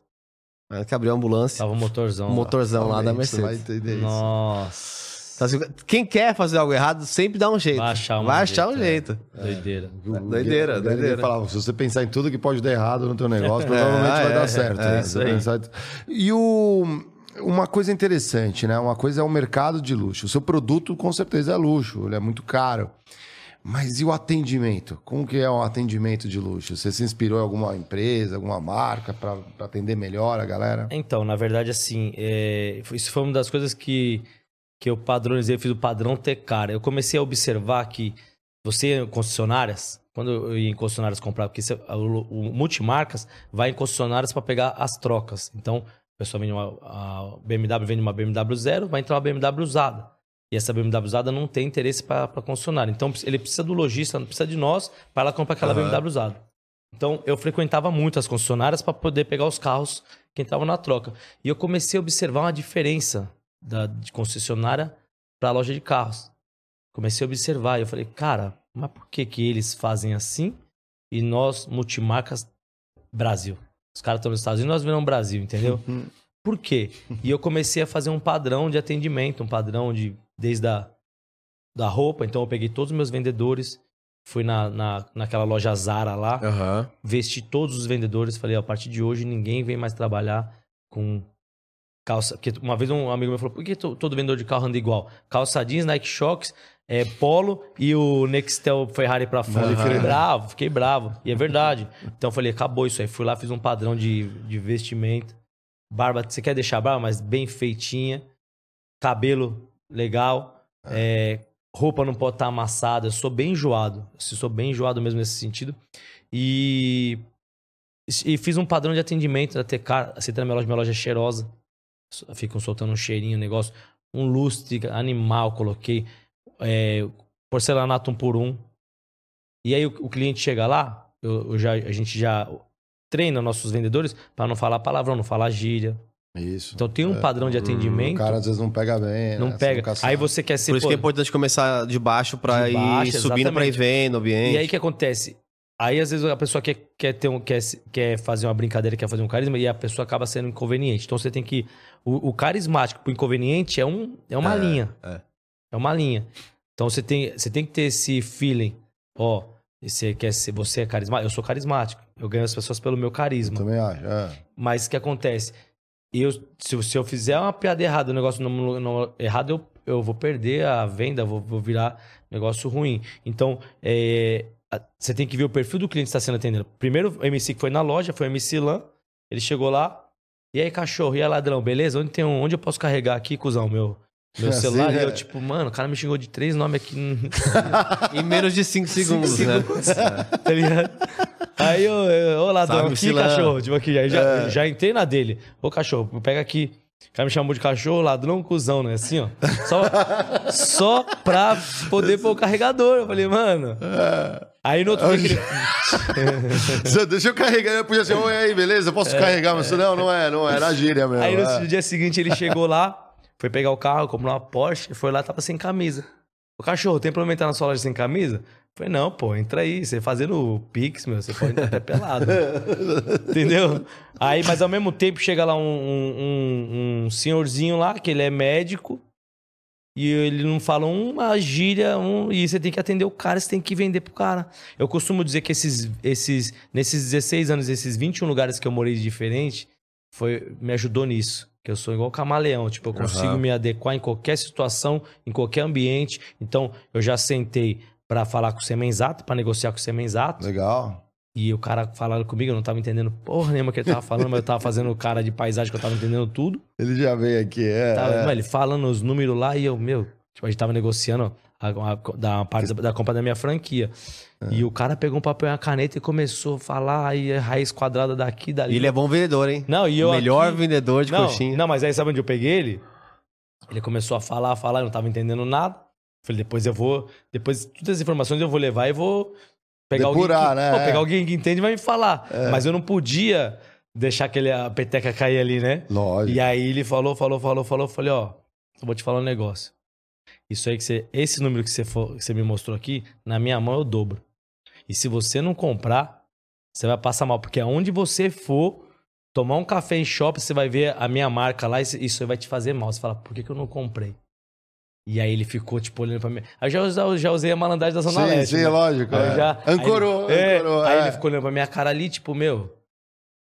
Aí que abriu a ambulância, Tava o motorzão. o lá. motorzão lá da Realmente, você vai Mercedes. entender isso. Nossa. Então, assim, quem quer fazer algo errado, sempre dá um jeito. Vai achar um Vai achar um jeito, jeito. Doideira. O- Doideira, Guilherme doideira. falava, se você pensar em tudo que pode dar errado no teu negócio, provavelmente É, vai é, dar certo. é, né? isso aí. E o... Uma coisa interessante, né? Uma coisa é o mercado de luxo. O seu produto, com certeza, é luxo. Ele é muito caro. Mas e o atendimento? Como que é o atendimento de luxo? Você se inspirou em alguma empresa, alguma marca para atender melhor a galera? Então, na verdade, assim, é, isso foi uma das coisas que, que eu padronizei, eu fiz o padrão ter cara. Eu comecei a observar que você, em concessionárias, quando eu ia em concessionárias comprar, porque isso- o, o multimarcas vai em concessionárias para pegar as trocas. Então, o pessoal vende uma a BMW, vende uma BMW zero, vai entrar uma BMW usada. E essa BMW usada não tem interesse para concessionária. Então, ele precisa do lojista, não precisa de nós, para ela comprar aquela Aham. BMW usada. Então, eu frequentava muito as concessionárias para poder pegar os carros que entravam na troca. E eu comecei a observar uma diferença da, de concessionária para a loja de carros. Comecei a observar e eu falei, cara, mas por que, que eles fazem assim e nós, multimarcas, Brasil? Os caras estão nos Estados Unidos, nós viramos Brasil, entendeu? Por quê? E eu comecei a fazer um padrão de atendimento, um padrão de desde a da roupa. Então eu peguei todos os meus vendedores, fui na, na, naquela loja Zara lá, Aham. vesti todos os vendedores, falei, a partir de hoje ninguém vem mais trabalhar com calça. Porque uma vez um amigo meu falou, por que to- todo vendedor de carro anda igual? Calça jeans, Nike Shocks, é, Polo e o Nextel Ferrari pra fora. Pode Fiquei bravo, fiquei bravo. E é verdade. Então eu falei, acabou isso aí. Fui lá, fiz um padrão de, de vestimento. Barba, você quer deixar a barba, mas bem feitinha. Cabelo legal. É, roupa não pode estar amassada. Eu sou bem enjoado. Eu sou bem enjoado mesmo nesse sentido. E, e fiz um padrão de atendimento da TK. Tá na minha loja, minha loja é cheirosa. Ficam soltando um cheirinho, um negócio. Um lustre animal, coloquei. É, porcelanato um por um. E aí o, o cliente chega lá, eu, eu já, a gente já treina nossos vendedores para não falar palavrão, não falar gíria. Isso. Então tem um É. padrão de O atendimento. cara às vezes não pega bem. não né? Você pega. sabe. Aí você quer ser. Por isso pô, que é importante começar de baixo pra De ir baixo, subindo pra ir vendo o ambiente. E aí o que acontece? Aí às vezes a pessoa quer, quer, ter um, quer, quer fazer uma brincadeira, quer fazer um carisma, e a pessoa acaba sendo inconveniente. Então você tem que. O, o carismático pro inconveniente é, um, é uma É, linha. é. É uma linha. Então você tem, você tem que ter esse feeling. Ó, Você quer ser, você é carismático? Eu sou carismático. Eu ganho as pessoas pelo meu carisma. Também acho. É. Mas o que acontece? Eu, se, se eu fizer uma piada errada, um negócio não, não- errado, eu, eu vou perder a venda, vou, vou virar negócio ruim. Então, é, você tem que ver o perfil do cliente que está sendo atendido. Primeiro, o MC que foi na loja, foi o MC Lan. Ele chegou lá. E aí, cachorro? E aí, ladrão? Beleza? Onde, tem um, onde eu posso carregar aqui, cuzão, meu, meu Assim, celular? E né? eu, tipo, mano, o cara me xingou de três nomes aqui. Em menos de 5 segundos, né? tá ligado? Aí eu, eu ô ladrão, Salve, aqui, cachorro, tipo aqui, aí já, já entrei na dele. Ô cachorro, pega aqui. O cara me chamou de cachorro, ladrão, cuzão, né? Assim, ó. Só, só pra poder pôr o carregador. Eu falei, mano. Aí no outro dia que ele- Deixa eu carregar. Eu podia ser, oi aí, beleza? Eu posso carregar, mas não, não é, não é. Era gíria mesmo. Aí no é. dia seguinte ele chegou lá, foi pegar o carro, comprou uma Porsche, foi lá, tava sem camisa. O cachorro, tem problema entrar na sua loja sem camisa? Falei, não, pô, entra aí. Você fazendo Pix, meu, você pode entrar até pelado. Entendeu? Aí, mas ao mesmo tempo chega lá um, um, um- senhorzinho lá, que ele é médico, e ele não fala uma gíria, um, e você tem que atender o cara, você tem que vender pro cara. Eu costumo dizer que esses, esses, nesses 16 anos, esses 21 lugares que eu morei diferente, foi, me ajudou nisso. Que eu sou igual camaleão, tipo, eu consigo Aham. me adequar em qualquer situação, em qualquer ambiente. Então, eu já sentei pra falar com o Semenzato, pra negociar com o Semenzato. Legal. E o cara falando comigo, eu não tava entendendo porra nenhuma que ele tava falando, mas eu tava fazendo o cara de paisagem que eu tava entendendo tudo. Ele já veio aqui, é. Tava, é. mano, ele falando os números lá e eu, meu, tipo, a gente tava negociando a, a- da parte da, da compra da minha franquia. É. E o cara pegou um papel e uma caneta e começou a falar aí é raiz quadrada daqui, dali. E ele é bom vendedor, hein? Não, e eu Melhor aqui- vendedor de não, coxinha. Não, mas aí sabe onde eu peguei ele? Ele começou a falar, a falar, eu não tava entendendo nada. Falei, depois eu vou. Depois, todas as informações eu vou levar e vou pegar Depurar, alguém. Que, né? Pô, É. pegar alguém que entende e vai me falar. Mas eu não podia deixar aquele, a peteca cair ali, né? Lógico. E aí ele falou, falou, falou, falou. Falei, ó, eu vou te falar um negócio. Isso aí que você. Esse número que você, for, que você me mostrou aqui, na minha mão eu dobro. E se você não comprar, você vai passar mal. Porque aonde você for tomar um café em shopping, você vai ver a minha marca lá, isso- isso aí vai te fazer mal. Você fala, por que, que eu não comprei? E aí ele ficou, tipo, olhando pra mim. Aí eu já, usei- já usei a malandragem da Zona Sim, Leste. sim, né? lógico. Aí é. já, Ancorou, aí ele, é, ancorou. Aí é. ele ficou olhando pra minha cara ali, tipo, meu,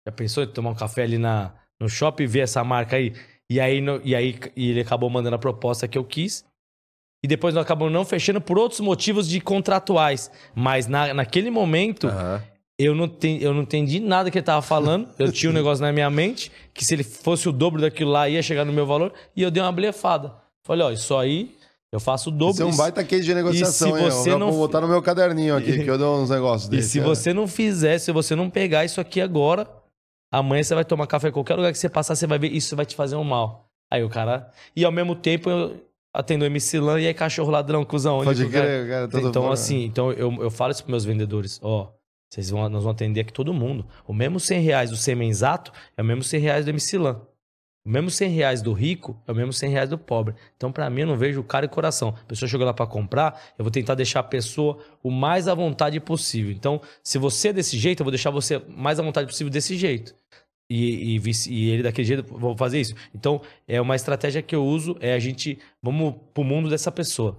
já pensou em tomar um café ali na, no shopping e ver essa marca aí? E aí, no- e aí e ele acabou mandando a proposta que eu quis. E depois nós acabamos não fechando por outros motivos de contratuais. Mas na, naquele momento, Aham. eu, não ten- eu não entendi nada que ele tava falando. Eu tinha um negócio na minha mente, que se ele fosse o dobro daquilo lá, ia chegar no meu valor. E eu dei uma blefada. Falei, ó, isso aí eu faço o dobro. Isso é um baita case de negociação, e se hein? você eu não vou botar no meu caderninho aqui, que eu dou uns negócios E desses. se é. você não fizer, se você não pegar isso aqui agora, amanhã você vai tomar café em qualquer lugar que você passar, você vai ver, isso vai te fazer um mal. Aí o cara. E ao mesmo tempo eu atendo o MC Lan e aí cachorro ladrão, cuzão. Pode cara- crer, cara. todo Então, fora. assim, então eu, eu falo isso pros meus vendedores, ó. Vocês vão, nós vamos atender aqui todo mundo. O mesmo 100 reais do Semenzato é o mesmo 100 reais do MC Lan. O mesmo 100 reais do rico é o mesmo 100 reais do pobre. Então, pra mim, eu não vejo cara e coração. A pessoa chegou lá pra comprar, eu vou tentar deixar a pessoa o mais à vontade possível. Então, se você é desse jeito, eu vou deixar você mais à vontade possível desse jeito. E, e, e ele daquele jeito, vou fazer isso. Então, é uma estratégia que eu uso, é a gente, vamos pro mundo dessa pessoa.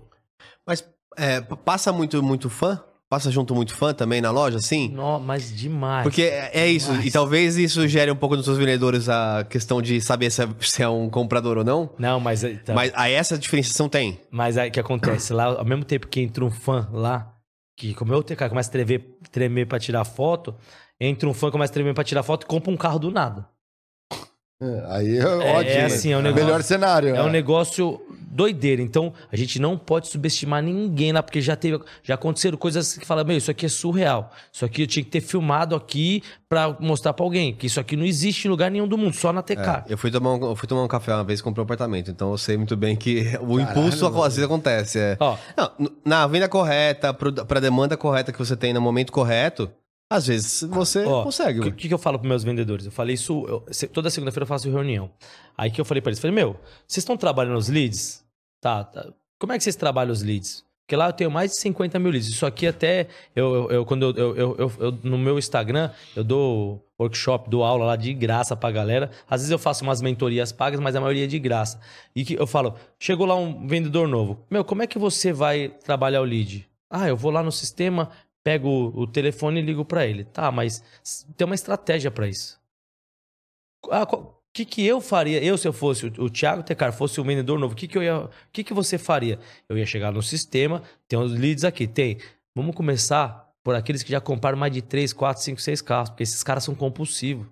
Mas é, passa muito, muito fã? Passa junto muito fã também na loja, assim? Não, mas demais. Porque é é isso, e talvez isso gere um pouco nos seus vendedores a questão de saber se é, se é um comprador ou não. Não, mas, então, Mas aí essa diferenciação tem. mas aí o que acontece? Lá, ao mesmo tempo que entra um fã lá, que como eu cara, começa a tremer, tremer pra tirar foto, entra um fã, começa a tremer pra tirar foto e compra um carro do nada. É, Aí é ótimo. assim, é um negócio- Melhor cenário. É um negócio doideira. Então, a gente não pode subestimar ninguém lá, porque já teve, já aconteceram coisas que falam, meu, isso aqui é surreal. Isso aqui eu tinha que ter filmado aqui pra mostrar pra alguém, que isso aqui não existe em lugar nenhum do mundo, só na TK. É, eu, fui tomar um, eu fui tomar um café uma vez e comprei um apartamento, então eu sei muito bem que o impulso mano. às vezes acontece. é. Ó, Não, na venda correta, pro- pra demanda correta que você tem no momento correto, às vezes você Ó, consegue. O que, que eu falo para meus vendedores? Eu falei isso. eu- se- toda segunda-feira eu faço reunião. Aí que eu falei para eles: falei, meu, vocês estão trabalhando os leads? Tá, tá. Como é que vocês trabalham os leads? Porque lá eu tenho mais de 50 mil leads. Isso aqui até. Eu, eu, eu- quando eu, eu, eu- No meu Instagram, eu dou workshop, dou aula lá de graça pra galera. Às vezes eu faço umas mentorias pagas, mas a maioria é de graça. E que eu falo: chegou lá um vendedor novo. Meu, como é que você vai trabalhar o lead? Ah, eu vou lá no sistema, pego o, telefone e ligo pra ele. Tá, mas tem uma estratégia pra isso. Ah, qual- que, que eu faria? Eu, se eu fosse o, o Thiago Tecar, fosse o vendedor novo, o que, que eu ia. O que, que você faria? Eu ia chegar no sistema, tem os leads aqui, tem. Vamos começar por aqueles que já compraram mais de 3, 4, 5, 6 carros, porque esses caras são compulsivos.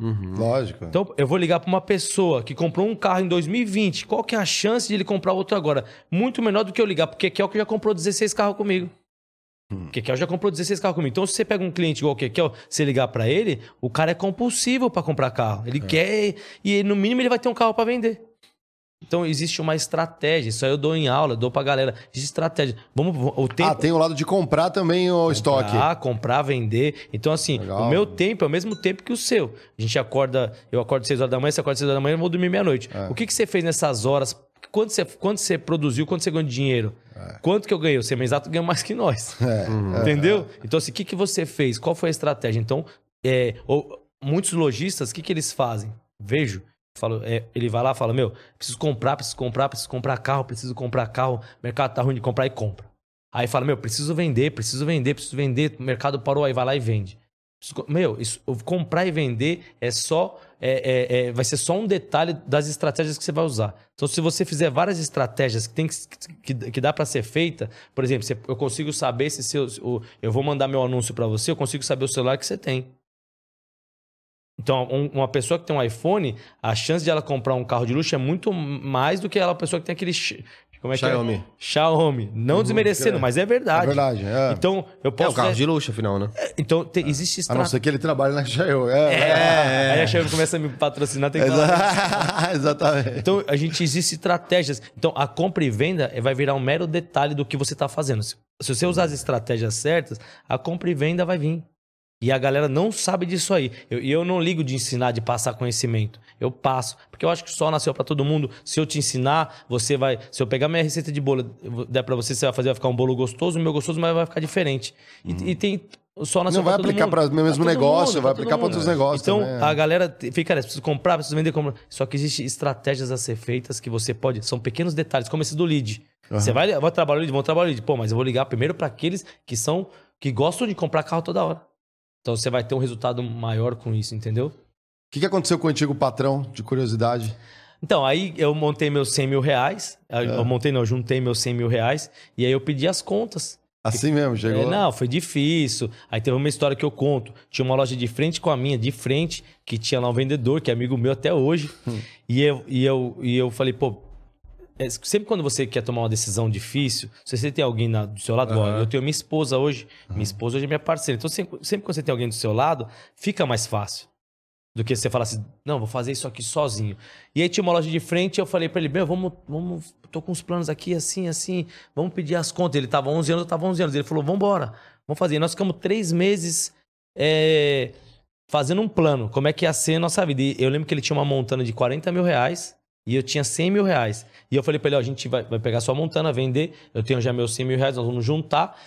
Uhum. Lógico. Então, eu vou ligar para uma pessoa que comprou um carro em 2020. Qual que é a chance de ele comprar outro agora? Muito menor do que eu ligar, porque Kekel que já comprou 16 carros comigo. Hum. Kekel já comprou 16 carros comigo. Então, se você pega um cliente igual o Kekel, você ligar para ele, o cara é compulsivo para comprar carro. Ele quer e no mínimo ele vai ter um carro para vender. Então, existe uma estratégia. Isso aí eu dou em aula, dou pra galera. Existe estratégia. Vamos, o tempo, Ah, tem o lado de comprar também o estoque. Comprar, comprar, vender. Então, assim, Legal. o meu tempo é o mesmo tempo que o seu. A gente acorda, eu acordo 6 horas da manhã, você acorda 6 horas da manhã, eu vou dormir meia-noite. É. O que, que você fez nessas horas? Quanto você, quanto você produziu? Quanto você ganhou de dinheiro? Quanto que eu ganhei? O Semenzato ganhou mais que nós. É. Entendeu? Então, assim, o que, que você fez? Qual foi a estratégia? Então, é, ou- muitos lojistas, o que, que eles fazem? Vejo. Falo, é, ele vai lá e fala: Meu, preciso comprar, preciso comprar, preciso comprar carro, preciso comprar carro, mercado tá ruim de comprar e compra. Aí fala: Meu, preciso vender, preciso vender, preciso vender, o mercado parou, aí vai lá e vende. Meu, isso, comprar e vender é só. é- é- é- vai ser só um detalhe das estratégias que você vai usar. Então, se você fizer várias estratégias que, tem que, que, que dá para ser feita, por exemplo, você- eu consigo saber se seu, o- eu vou mandar meu anúncio para você, eu consigo saber o celular que você tem. Então, um- uma pessoa que tem um iPhone, a chance de ela comprar um carro de luxo é muito mais do que ela pessoa que tem aquele. Como é que Xiaomi. é? Xiaomi. Não desmerecendo, é. mas é verdade. É verdade. É. Então, eu É posso. um carro de luxo, afinal, né? Então, te- existe a não ser que ele trabalhe na Xiaomi. É, É, Aí a Xiaomi começa a me patrocinar, tem que falar. Exatamente. Então, a gente existe estratégias. Então, a compra e venda eh, vai virar um mero detalhe do que você está fazendo. Se você usar as estratégias certas, a compra e venda vai vir. E a galera não sabe disso aí. Eu- E eu, não ligo de ensinar, de passar conhecimento. Eu passo. Porque eu acho que só nasceu para todo mundo. Se eu te ensinar, você vai. Se eu pegar minha receita de bolo, eu der para você, você vai fazer, vai ficar um bolo gostoso, o meu gostoso, mas vai ficar diferente. E, e tem. Só nasceu Não vai pra todo aplicar para o mesmo negócio, mundo, vai aplicar para outros negócios Então, também, é. a galera fica, cara, preciso comprar, preciso vender. comprar. Só que existem estratégias a ser feitas que você pode. São pequenos detalhes, como esse do lead. Você vai, vai trabalhar o lead, vão trabalhar o lead. Pô, mas eu vou ligar primeiro para aqueles que são. que gostam de comprar carro toda hora. Então você vai ter um resultado maior com isso, entendeu? O que, que aconteceu com o antigo patrão, de curiosidade? Então, aí eu montei meus 100 mil reais. Eu É. eu montei, não, eu juntei meus 100 mil reais. E aí eu pedi as contas. Assim mesmo, chegou. É, não, foi difícil. Aí teve uma história que eu conto. Tinha uma loja de frente com a minha, de frente, que tinha lá um vendedor, que é amigo meu até hoje. Hum. E, eu, e, eu, e eu falei, pô. É, sempre quando você quer tomar uma decisão difícil, se você tem alguém na- do seu lado, igual eu tenho minha esposa hoje, minha esposa hoje é minha parceira. Então, sempre, sempre quando você tem alguém do seu lado, fica mais fácil do que você falar assim, não, vou fazer isso aqui sozinho. E aí tinha uma loja de frente, eu falei pra ele, meu, vamos, vamos, tô com uns planos aqui, assim, assim, vamos pedir as contas. Ele tava 11 anos, eu tava 11 anos. Ele falou, vamos embora, vamos fazer. E nós ficamos três meses é, fazendo um plano, como é que ia ser a nossa vida. E eu lembro que ele tinha uma montana de 40 mil reais e eu tinha 100 mil reais. E eu falei pra ele, ó, a gente vai, vai pegar sua montana, vender, eu tenho já meus 100 mil reais, nós vamos juntar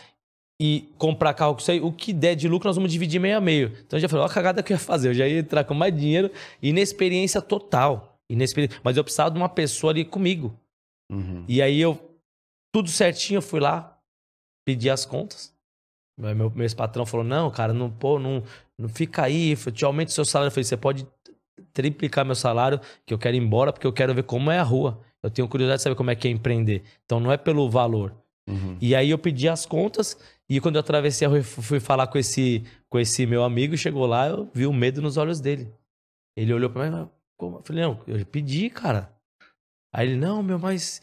e comprar carro com isso aí, o que der de lucro nós vamos dividir meio a meio. Então eu já falei, ó a cagada que eu ia fazer, eu já ia entrar com mais dinheiro, inexperiência total. Inexperi... Mas eu precisava de uma pessoa ali comigo. Uhum. E aí eu, tudo certinho, eu fui lá, pedi as contas. Meu, meu ex-patrão falou, não, cara, não, pô, não, não fica aí, eu te aumento o seu salário. Eu falei, você pode triplicar meu salário, que eu quero ir embora, porque eu quero ver como é a rua. Eu tenho curiosidade de saber como é que é empreender. Então não é pelo valor. Uhum. E aí eu pedi as contas e quando eu atravessei a rua, fui falar com esse, com esse meu amigo, chegou lá, eu vi o medo nos olhos dele. Ele olhou pra mim, como? Eu falei, não, eu pedi, cara. Aí ele, não, meu, mas,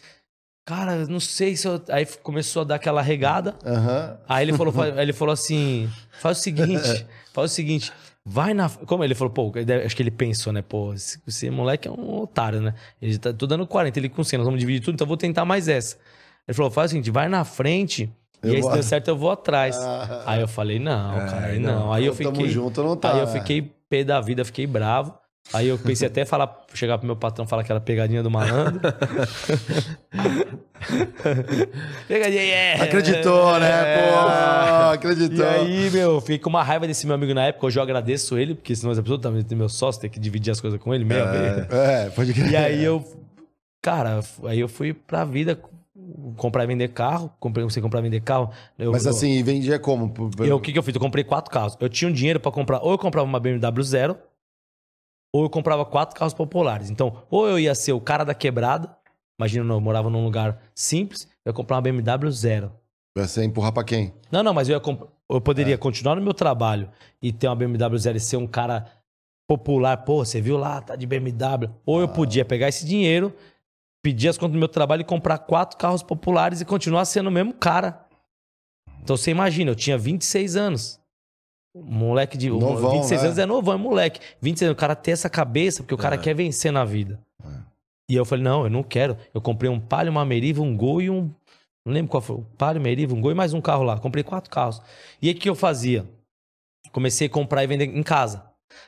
cara, não sei se eu... Aí começou a dar aquela regada. Aham. Aí ele falou, ele falou assim, faz o seguinte, faz o seguinte, vai na... Como ele falou, pô, acho que ele pensou, né, pô, esse, esse moleque é um otário, né? Ele tá, tô dando 40, ele com 100, nós vamos dividir tudo, então eu vou tentar mais essa. Ele falou, faz o seguinte, vai na frente... Eu e aí, se vou- der certo, eu vou atrás. Ah. Aí eu falei, não, É, cara, aí não. Aí eu Tamo fiquei. junto, não tá. Aí eu fiquei pé da vida, fiquei bravo. Aí eu pensei até falar, chegar pro meu patrão falar que era pegadinha do malandro. pegadinha, é. Acreditou, né? Pô, acreditou. E aí, meu, fiquei com uma raiva desse meu amigo na época. Hoje eu agradeço ele, porque senão essa pessoa também tem meu sócio, tem que dividir as coisas com ele, a meio. É, pode crer. E aí eu, cara, aí eu fui pra vida comprar e vender carro. Comprei, comecei a comprar e vender carro. Eu, Mas assim, e vendia como? Eu, o que, que eu fiz? Eu comprei quatro carros. Eu tinha um dinheiro pra comprar, ou eu comprava uma BMW zero, ou eu comprava quatro carros populares. Então, ou eu ia ser o cara da quebrada, imagina, eu morava num lugar simples, eu ia comprar uma BMW zero. Você empurrar pra quem? Não, não, mas eu, ia comp- eu É. poderia continuar no meu trabalho e ter uma BMW zero e ser um cara popular. Pô, você viu lá, tá de BMW. Ou Ah. eu podia pegar esse dinheiro, pedir as contas do meu trabalho e comprar quatro carros populares e continuar sendo o mesmo cara. Então você imagina, eu tinha 26 anos. Moleque de. Novão, 26 né? anos é novão, é moleque. 26 anos, o cara tem essa cabeça, porque o cara É. quer vencer na vida. É. E eu falei, não, eu não quero. Eu comprei um Palio, uma Meriva, um Gol e um. Não lembro qual foi. Um Palio, Meriva, um Gol e mais um carro lá. Comprei quatro carros. E aí o que eu fazia? Comecei a comprar e vender em casa.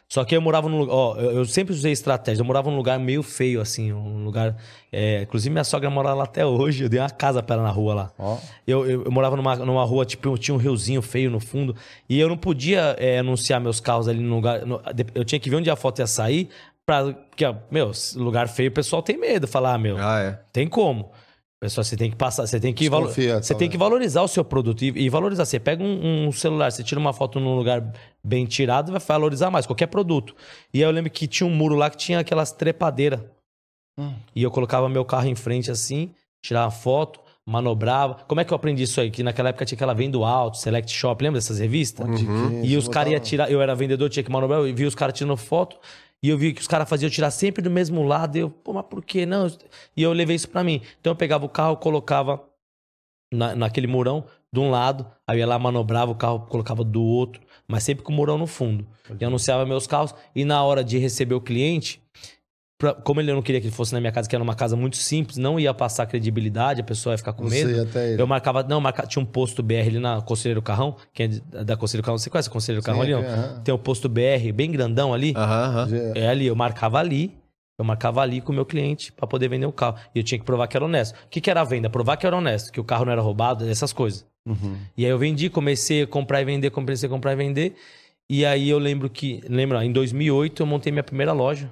Só que eu morava num lugar. Ó, eu, eu sempre usei estratégia. Eu morava num lugar meio feio, assim. Um lugar. é, inclusive, minha sogra mora lá até hoje. Eu dei uma casa pra ela na rua lá. Eu, eu, eu morava numa, numa rua, tipo, tinha um riozinho feio no fundo. E eu não podia é, anunciar meus carros ali no lugar. no- eu tinha que ver onde a foto ia sair. Pra, porque, meu, lugar feio, o pessoal tem medo. Falar, ah, meu, Ah, é. tem como. Pessoal, você tem que passar, você tem que, valo- Desconfia, você tem que valorizar o seu produto e, e valorizar. Você pega um, um celular, você tira uma foto num lugar bem tirado, vai valorizar mais qualquer produto. E aí eu lembro que tinha um muro lá que tinha aquelas trepadeiras. Hum. E eu colocava meu carro em frente assim, tirava foto, manobrava. Como é que eu aprendi isso aí? Que naquela época tinha aquela venda alto, Select Shop, lembra dessas revistas? Crer, E os caras iam tirar, eu era vendedor, tinha que manobrar, eu via os caras tirando foto, e eu vi que os caras faziam tirar sempre do mesmo lado, e eu, pô, mas por que não? E eu levei isso pra mim. Então eu pegava o carro, colocava na, naquele murão de um lado, aí eu ia lá, manobrava o carro, colocava do outro, mas sempre com o murão no fundo. E anunciava meus carros, e na hora de receber o cliente, pra- como ele não queria que ele fosse na minha casa, que era uma casa muito simples, não ia passar credibilidade, a pessoa ia ficar com Você medo. ia até ele. Eu marcava, não, marca, tinha um posto BR ali na Conselheiro Carrão, que é de- da Conselheiro Carrão. Você conhece a Conselheiro Carrão Sim, ali? Não? aham. Tem o posto BR bem grandão ali. Aham. Já- É ali, eu marcava ali. Eu marcava ali com o meu cliente pra poder vender o carro. E eu tinha que provar que era honesto. O que, que era a venda? Provar que era honesto, que o carro não era roubado, essas coisas. Uhum. E aí eu vendi, comecei a comprar e vender, comecei a comprar e vender. E aí eu lembro que, lembra, em 2008 eu montei minha primeira loja,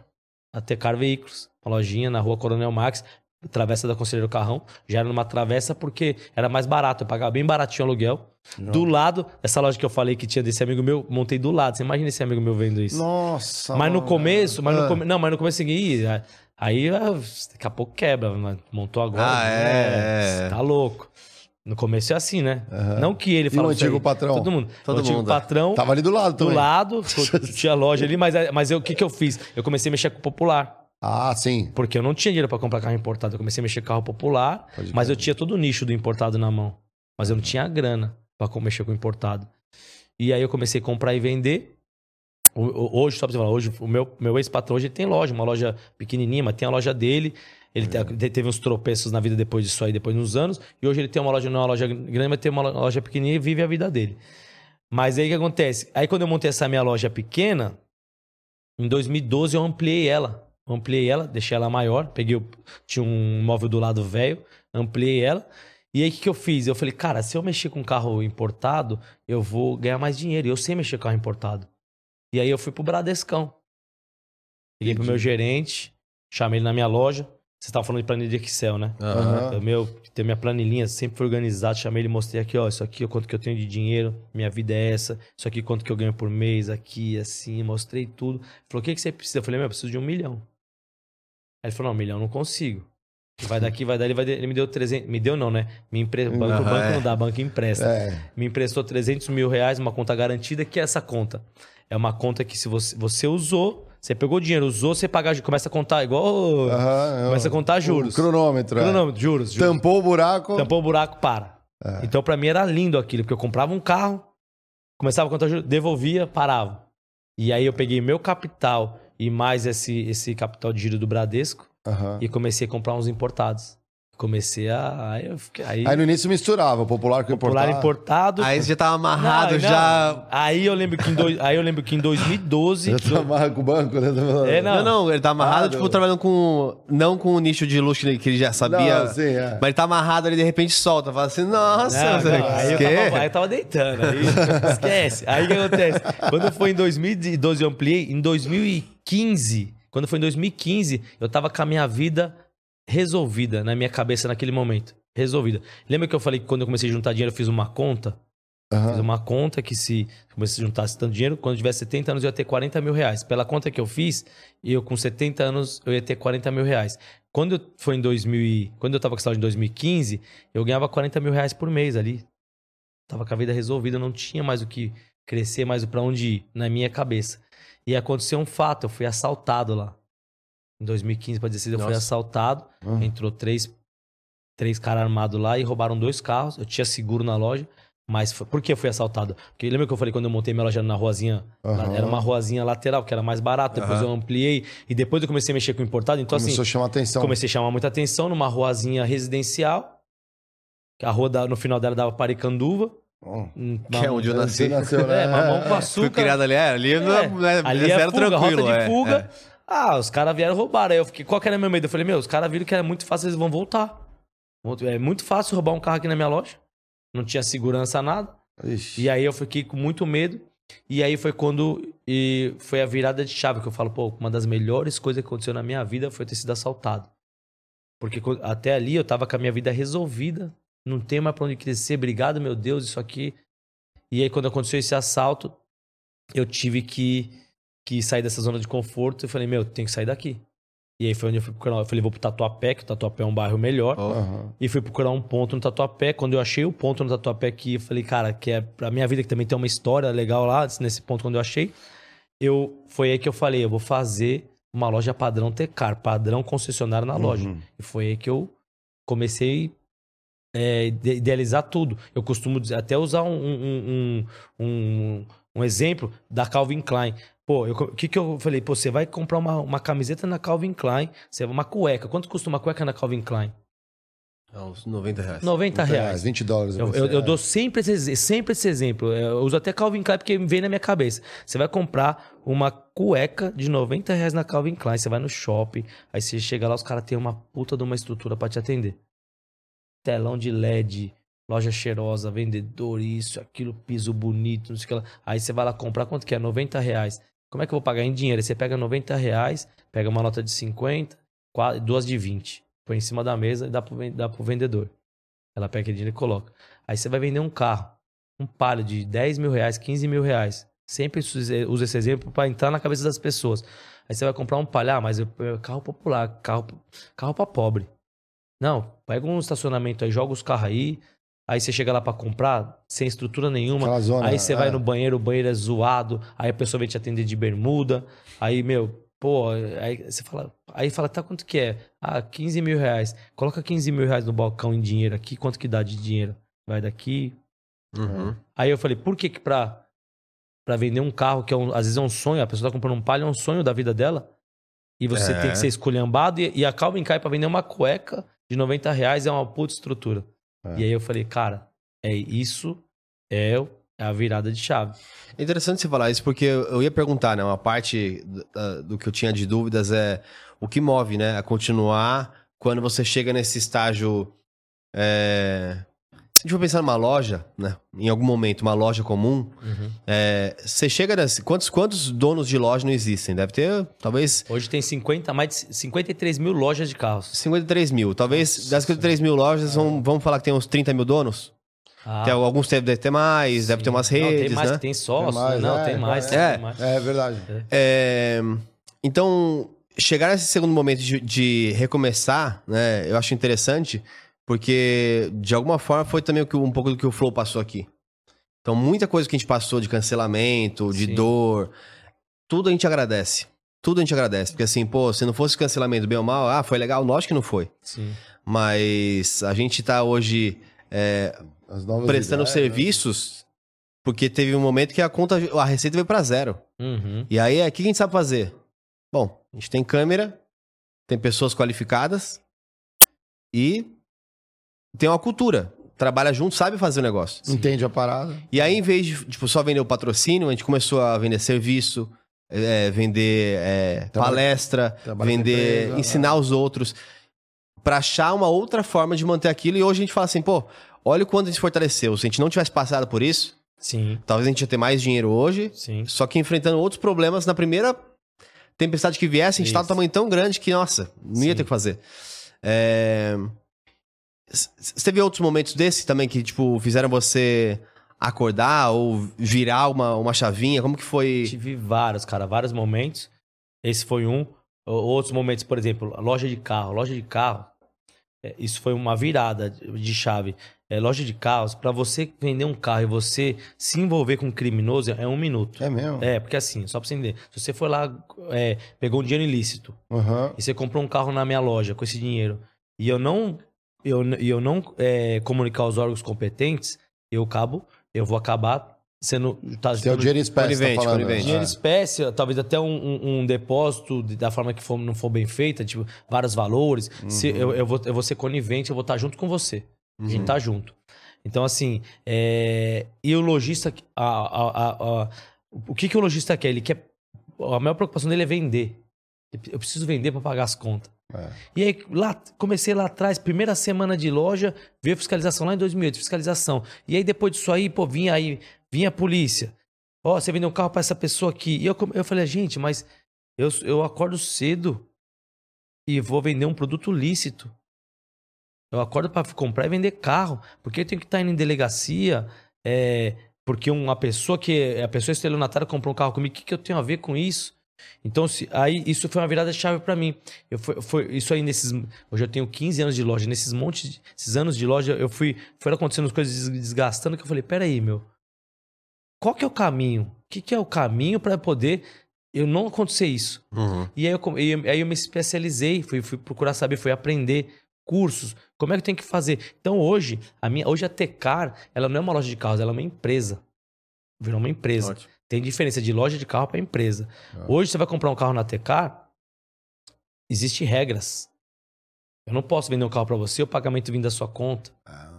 a Tecar Veículos, uma lojinha na rua Coronel Max, travessa da Conselheiro Carrão. Já era numa travessa porque era mais barato, eu pagava bem baratinho o aluguel. Do lado, essa loja que eu falei que tinha desse amigo meu, montei do lado. Você imagina esse amigo meu vendo isso? Nossa. Mas no mano. começo, mas no Ah. come... não, mas no começo seguinte, aí ah, daqui a pouco quebra, mas montou agora. Ah, é, né? é. Tá louco. No começo é assim, né? Aham. Não que ele E fala o antigo aí. patrão? Todo mundo. Todo o antigo mundo. patrão Tava ali do lado do também. lado, tinha loja ali, mas, mas eu, o que, que eu fiz? Eu comecei a mexer com o popular. Ah, sim. Porque eu não tinha dinheiro pra comprar carro importado. Eu comecei a mexer com carro popular, Pode mas eu tinha todo o nicho do importado na mão. Mas eu não tinha grana pra com- mexer com o importado. E aí eu comecei a comprar e vender. Hoje, só pra você falar, hoje o meu, meu ex-patrão hoje tem loja, uma loja pequenininha, mas tem a loja dele. Ele te- te- teve uns tropeços na vida depois disso aí, depois nos anos. E hoje ele tem uma loja, não é uma loja grande, mas tem uma lo- loja pequenininha e vive a vida dele. Mas aí o que acontece? Aí quando eu montei essa minha loja pequena, em 2012 eu ampliei ela. Eu ampliei ela, deixei ela maior. Peguei, o- tinha um móvel do lado velho, ampliei ela. E aí o que, que eu fiz? Eu falei, cara, se eu mexer com carro importado, eu vou ganhar mais dinheiro. E eu sei mexer com carro importado. E aí eu fui pro Bradescão. Liguei pro meu gerente, chamei ele na minha loja. Você tava falando de planilha de Excel, né? Eu, meu, tem minha planilhinha, sempre foi organizado. Chamei ele e mostrei aqui, ó. Isso aqui, ó, quanto que eu tenho de dinheiro, minha vida é essa. Isso aqui, quanto que eu ganho por mês, aqui, assim. Mostrei tudo. Falou, o que, que você precisa? Eu falei, meu, eu preciso de um milhão. Aí ele falou, não, um milhão eu não consigo. Vai daqui, vai dali, vai dali. Ele me deu 300. Me deu, não, né? Me empre... banco, Aham, banco é. não dá, banco empresta. É. Me emprestou 300 mil reais, uma conta garantida, que é essa conta. É uma conta que se você, você usou, você pegou o dinheiro, usou, você pagar, começa a contar igual. Aham, Começa a contar juros. cronômetro. é. Cronômetro, juros, juros. Tampou o buraco. Tampou o buraco, para. É. Então, pra mim, era lindo aquilo, porque eu comprava um carro, começava a contar juros, devolvia, parava. E aí eu peguei meu capital e mais esse, esse capital de giro do Bradesco e comecei a comprar uns importados. Comecei a. Aí eu fiquei. Aí, Aí no início misturava o popular com o popular importado. importado. Aí você já tava amarrado, Não, não. já. Aí eu lembro que em, dois- aí eu lembro que em 2012. Já tá amarra com o banco, né? É, Não, não, ele tá amarrado, Ah, tipo, não. trabalhando com. Não com o nicho de luxo que ele já sabia. Não, sim, é. Mas ele tá amarrado ali, de repente solta. Fala assim, nossa, Não, não, aí, eu tava, aí eu tava deitando. Aí, esquece. Aí o que acontece? Quando foi em 2012 eu ampliei, em 2015, quando foi em 2015, eu tava com a minha vida resolvida na minha cabeça naquele momento. resolvida. Lembra que eu falei que quando eu comecei a juntar dinheiro, eu fiz uma conta? Aham. Fiz uma conta que se comecei a juntar tanto dinheiro, quando eu tivesse 70 anos eu ia ter 40 mil reais. Pela conta que eu fiz, eu com 70 anos eu ia ter 40 mil reais. Quando eu, foi em 2000, e- quando eu tava com saúde em 2015, eu ganhava 40 mil reais por mês ali. Tava com a vida resolvida, eu não tinha mais o que crescer, mais pra onde ir, na minha cabeça. E aconteceu um fato, eu fui assaltado lá. Em 2015 para 16 eu fui assaltado. Aham. Entrou três, três caras armados lá e roubaram dois carros. Eu tinha seguro na loja. Mas foi- por que eu fui assaltado? Porque lembra que eu falei quando eu montei minha loja na ruazinha? lá- Aham. Era uma ruazinha lateral, que era mais barato. Depois Aham. eu ampliei. E depois eu comecei a mexer com importado. Então, Começou assim, a chamar atenção. comecei a chamar muita atenção numa ruazinha residencial. Que a rua da- no final dela dava Paricanduva. Ó, Hum, Que é onde eu nasci. nasceu, né? É, mamão com Fui açúcar. criado ali, é, ali é, é, ali é é zero fuga, tranquilo. rota de é, fuga. é. Ah, os caras vieram roubar. Aí eu fiquei, qual que era meu medo? Eu falei, meu, os caras viram que era muito fácil, eles vão voltar. É muito fácil roubar um carro aqui na minha loja. Não tinha segurança, nada. Ixi. E aí eu fiquei com muito medo. E aí foi quando e foi a virada de chave que eu falo, pô, uma das melhores coisas que aconteceu na minha vida foi ter sido assaltado. Porque até ali eu tava com a minha vida resolvida, não tenho mais pra onde crescer, obrigado, meu Deus, isso aqui. E aí quando aconteceu esse assalto, eu tive que, que sair dessa zona de conforto. Eu falei, meu, tem que sair daqui. E aí foi onde eu fui procurar. Eu falei, vou pro Tatuapé, que o Tatuapé é um bairro melhor. Aham. E fui procurar um ponto no Tatuapé. Quando eu achei o ponto no Tatuapé que eu falei, cara, que é pra minha vida, que também tem uma história legal lá, nesse ponto quando eu achei, eu foi aí que eu falei, eu vou fazer uma loja padrão Tecar, padrão concessionário na loja. Uhum. E foi aí que eu comecei é, ide- idealizar tudo. Eu costumo até usar um, um, um, um, um exemplo da Calvin Klein. Pô, o que, que eu falei? Pô, você vai comprar uma, uma camiseta na Calvin Klein, você uma cueca. Quanto custa uma cueca na Calvin Klein? é uns 90 reais. 90 reais. 20 dólares. Eu, eu- eu É. dou sempre esse, sempre esse exemplo. Eu uso até Calvin Klein porque vem na minha cabeça. Você vai comprar uma cueca de 90 reais na Calvin Klein, você vai no shopping, aí você chega lá, os caras têm uma puta de uma estrutura pra te atender. Telão de LED, loja cheirosa, vendedor, isso, aquilo, piso bonito, não sei o que lá. Aí você vai lá comprar, quanto que é? 90 reais. Como é que eu vou pagar em dinheiro? Você pega 90 reais, pega uma nota de 50, qua- duas de 20. Põe em cima da mesa e dá pro, pro vendedor. Ela pega aquele dinheiro e coloca. Aí você vai vender um carro, um palio de 10 mil reais, 15 mil reais. Sempre usa esse exemplo para entrar na cabeça das pessoas. Aí você vai comprar um palio, ah, mas eu- carro popular, carro, carro para pobre. Não, pega um estacionamento aí, joga os carros aí. Aí você chega lá para comprar, sem estrutura nenhuma. Zona, Aí você vai é. no banheiro, o banheiro é zoado, aí a pessoa vem te atender de bermuda, aí, meu, pô, aí você fala, aí fala, tá, quanto que é? Ah, 15 mil reais. Coloca 15 mil reais no balcão em dinheiro aqui, quanto que dá de dinheiro? Vai daqui. Uhum. Aí eu falei, por que que pra, pra vender um carro que é um- às vezes é um sonho, a pessoa tá comprando um palio, é um sonho da vida dela, e você É. tem que ser esculhambado, e, e a Calvin Klein pra vender uma cueca de 90 reais é uma puta estrutura. É. E aí eu falei, cara, é isso, é é a virada de chave. É interessante você falar isso, porque eu ia perguntar, né? Uma parte do, do que eu tinha de dúvidas é o que move, né? A continuar quando você chega nesse estágio. é, a gente for pensar numa loja, né? Em algum momento, uma loja comum, é, você chega nesse. Quantos, quantos donos de loja não existem? Deve ter, talvez. Hoje tem 50, mais de 53 mil lojas de carros. 53 mil. Talvez das 53 mil lojas, vamos, vamos falar que tem uns 30 mil donos? Ah, Tem, alguns deve ter mais, deve ter umas redes, não, tem mais, né? tem sócio. Tem mais, não, é, tem mais, é. tem mais. É verdade. É, então, chegar nesse segundo momento de, de recomeçar, né? Eu acho interessante, porque de alguma forma foi também um pouco do que o Flow passou aqui. Então, muita coisa que a gente passou de cancelamento, de Sim. dor, tudo a gente agradece. Tudo a gente agradece. Porque assim, pô, se não fosse cancelamento bem ou mal, ah, foi legal, lógico que não foi. Sim. Mas a gente tá hoje é, As novas prestando ideias, né? serviços porque teve um momento que a conta, a receita veio para zero. Uhum. E aí, o que a gente sabe fazer? Bom, a gente tem câmera, tem pessoas qualificadas e tem uma cultura. Trabalha junto, sabe fazer o negócio. Entende a parada? E aí, em vez de tipo, só vender o patrocínio, a gente começou a vender serviço, é, vender é, palestra, vender, empresa, ensinar né? os outros pra achar uma outra forma de manter aquilo. E hoje a gente fala assim, pô, olha o quanto a gente fortaleceu. Se a gente não tivesse passado por isso, Sim, talvez a gente ia ter mais dinheiro hoje, sim. só que enfrentando outros problemas na primeira tempestade que viesse, a gente tava num Isso. tamanho tão grande que, nossa, não ia Sim. ter o que fazer. É, teve outros momentos desses também que, tipo, fizeram você acordar ou virar uma, uma chavinha? Como que foi? Tive vários, cara, vários momentos. Esse foi um. Outros momentos, por exemplo, a loja de carro. Loja de carro, é, isso foi uma virada de chave. É, loja de carros, para você vender um carro e você se envolver com um criminoso, é um minuto. É mesmo? É, porque assim, só pra você entender. Se você for lá, é, pegou um dinheiro ilícito Aham. e você comprou um carro na minha loja com esse dinheiro e eu não, e eu não é, comunicar aos órgãos competentes, eu acabo, eu vou acabar sendo. Tá, Tem o dinheiro em espécie, tá falando. conivente. Dinheiro É. espécie, talvez até um, um- um depósito de- da forma que for, não for bem feita, tipo, vários valores. Se Uhum. eu, eu, vou, eu vou ser conivente, eu vou estar junto com você. A Uhum. gente tá junto. Então, assim, é... e o lojista, a, a- a- a- o que, que o lojista quer? Ele quer. A maior preocupação dele é vender. Eu preciso vender para pagar as contas. É. E aí, lá, comecei lá atrás, primeira semana de loja, veio fiscalização lá em 2008, fiscalização. E aí, depois disso aí, pô, vinha aí, vinha a polícia. Ó, você vendeu um carro para essa pessoa aqui. E eu, eu falei, gente, mas eu, eu acordo cedo e vou vender um produto lícito. Eu acordo para comprar e vender carro. Porque eu tenho que estar indo em delegacia, é, porque uma pessoa que. A pessoa estelionatária comprou um carro comigo, o que, que eu tenho a ver com isso? Então, se, aí isso foi uma virada chave para mim. Eu foi, foi isso aí nesses. Hoje eu tenho 15 anos de loja. Nesses montes, esses anos de loja, eu fui. Foram acontecendo as coisas des- desgastando que eu falei: peraí, meu. Qual que é o caminho? O que, que é o caminho para poder eu não acontecer isso? Uhum. E aí eu, e aí eu me especializei, fui, fui procurar saber, fui aprender cursos, como é que eu tenho que fazer. Então hoje, a minha, hoje a Tecar, ela não é uma loja de carros, ela é uma empresa. Virou uma empresa. Ótimo. Tem diferença de loja de carro para empresa. Ah. Hoje você vai comprar um carro na Tecar, existem regras. Eu não posso vender um carro para você, o pagamento vindo da sua conta. Ah.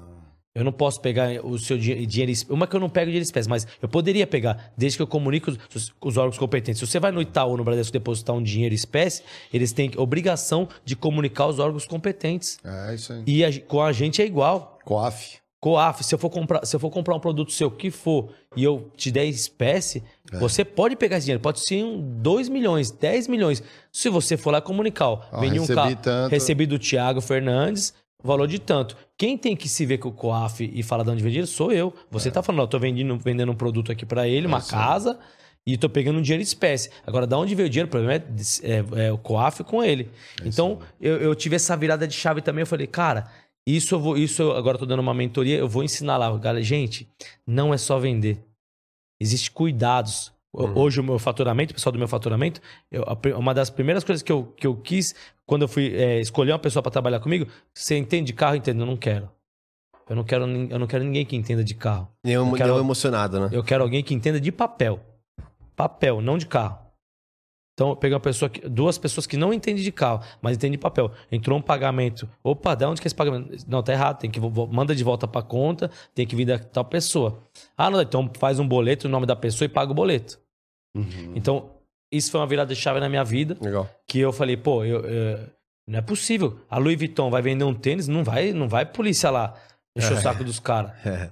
Eu não posso pegar o seu dinhe- dinheiro. Uma que eu não pego dinheiro espécie, mas eu poderia pegar, desde que eu comunique com os, os órgãos competentes. Se você vai no Itaú ou no Bradesco depositar um dinheiro espécie, eles têm obrigação de comunicar aos órgãos competentes. É isso aí. E a com a gente é igual. Coaf. COAF, se eu for comprar, se eu for comprar um produto seu que for e eu te der espécie, É. você pode pegar esse dinheiro. Pode ser um 2 milhões, 10 milhões. Se você for lá comunicar, ó, Ó, vendi um recebi carro, tanto. recebi do Thiago Fernandes, valor de tanto. Quem tem que se ver com o COAF e falar de onde dinheiro sou eu. Você tá falando, ó, tô vendendo, vendendo um produto aqui para ele, uma É. casa, e tô pegando um dinheiro em espécie. Agora, da onde veio o dinheiro? O problema é, é- é o COAF com ele. É então, eu, eu tive essa virada de chave também. Eu falei, cara, isso eu vou. Isso eu, agora eu tô dando uma mentoria, eu vou ensinar lá. Galera, gente, não é só vender. Existem cuidados. Uhum. Hoje, o meu faturamento, o pessoal do meu faturamento, eu- uma das primeiras coisas que eu, que eu quis, quando eu fui é, escolher uma pessoa para trabalhar comigo, você entende de carro? Entende? Eu não quero. Eu não quero, eu não quero ninguém que entenda de carro. Nenhum, Eu quero- emocionado, né? Eu quero alguém que entenda de papel. Papel, não de carro. Então, eu peguei uma pessoa que, duas pessoas que não entendem de carro, mas entendem de papel. Entrou um pagamento. Opa, de onde que é esse pagamento? Não, tá errado. Tem que manda de volta pra conta, tem que vir da tal pessoa. Ah, não, então faz um boleto no nome da pessoa e paga o boleto. Uhum. Então, isso foi uma virada de chave na minha vida, Legal. que eu falei, pô, eu, eu- não é possível. A Louis Vuitton vai vender um tênis, não vai, não vai polícia lá encher o É. saco dos caras. É.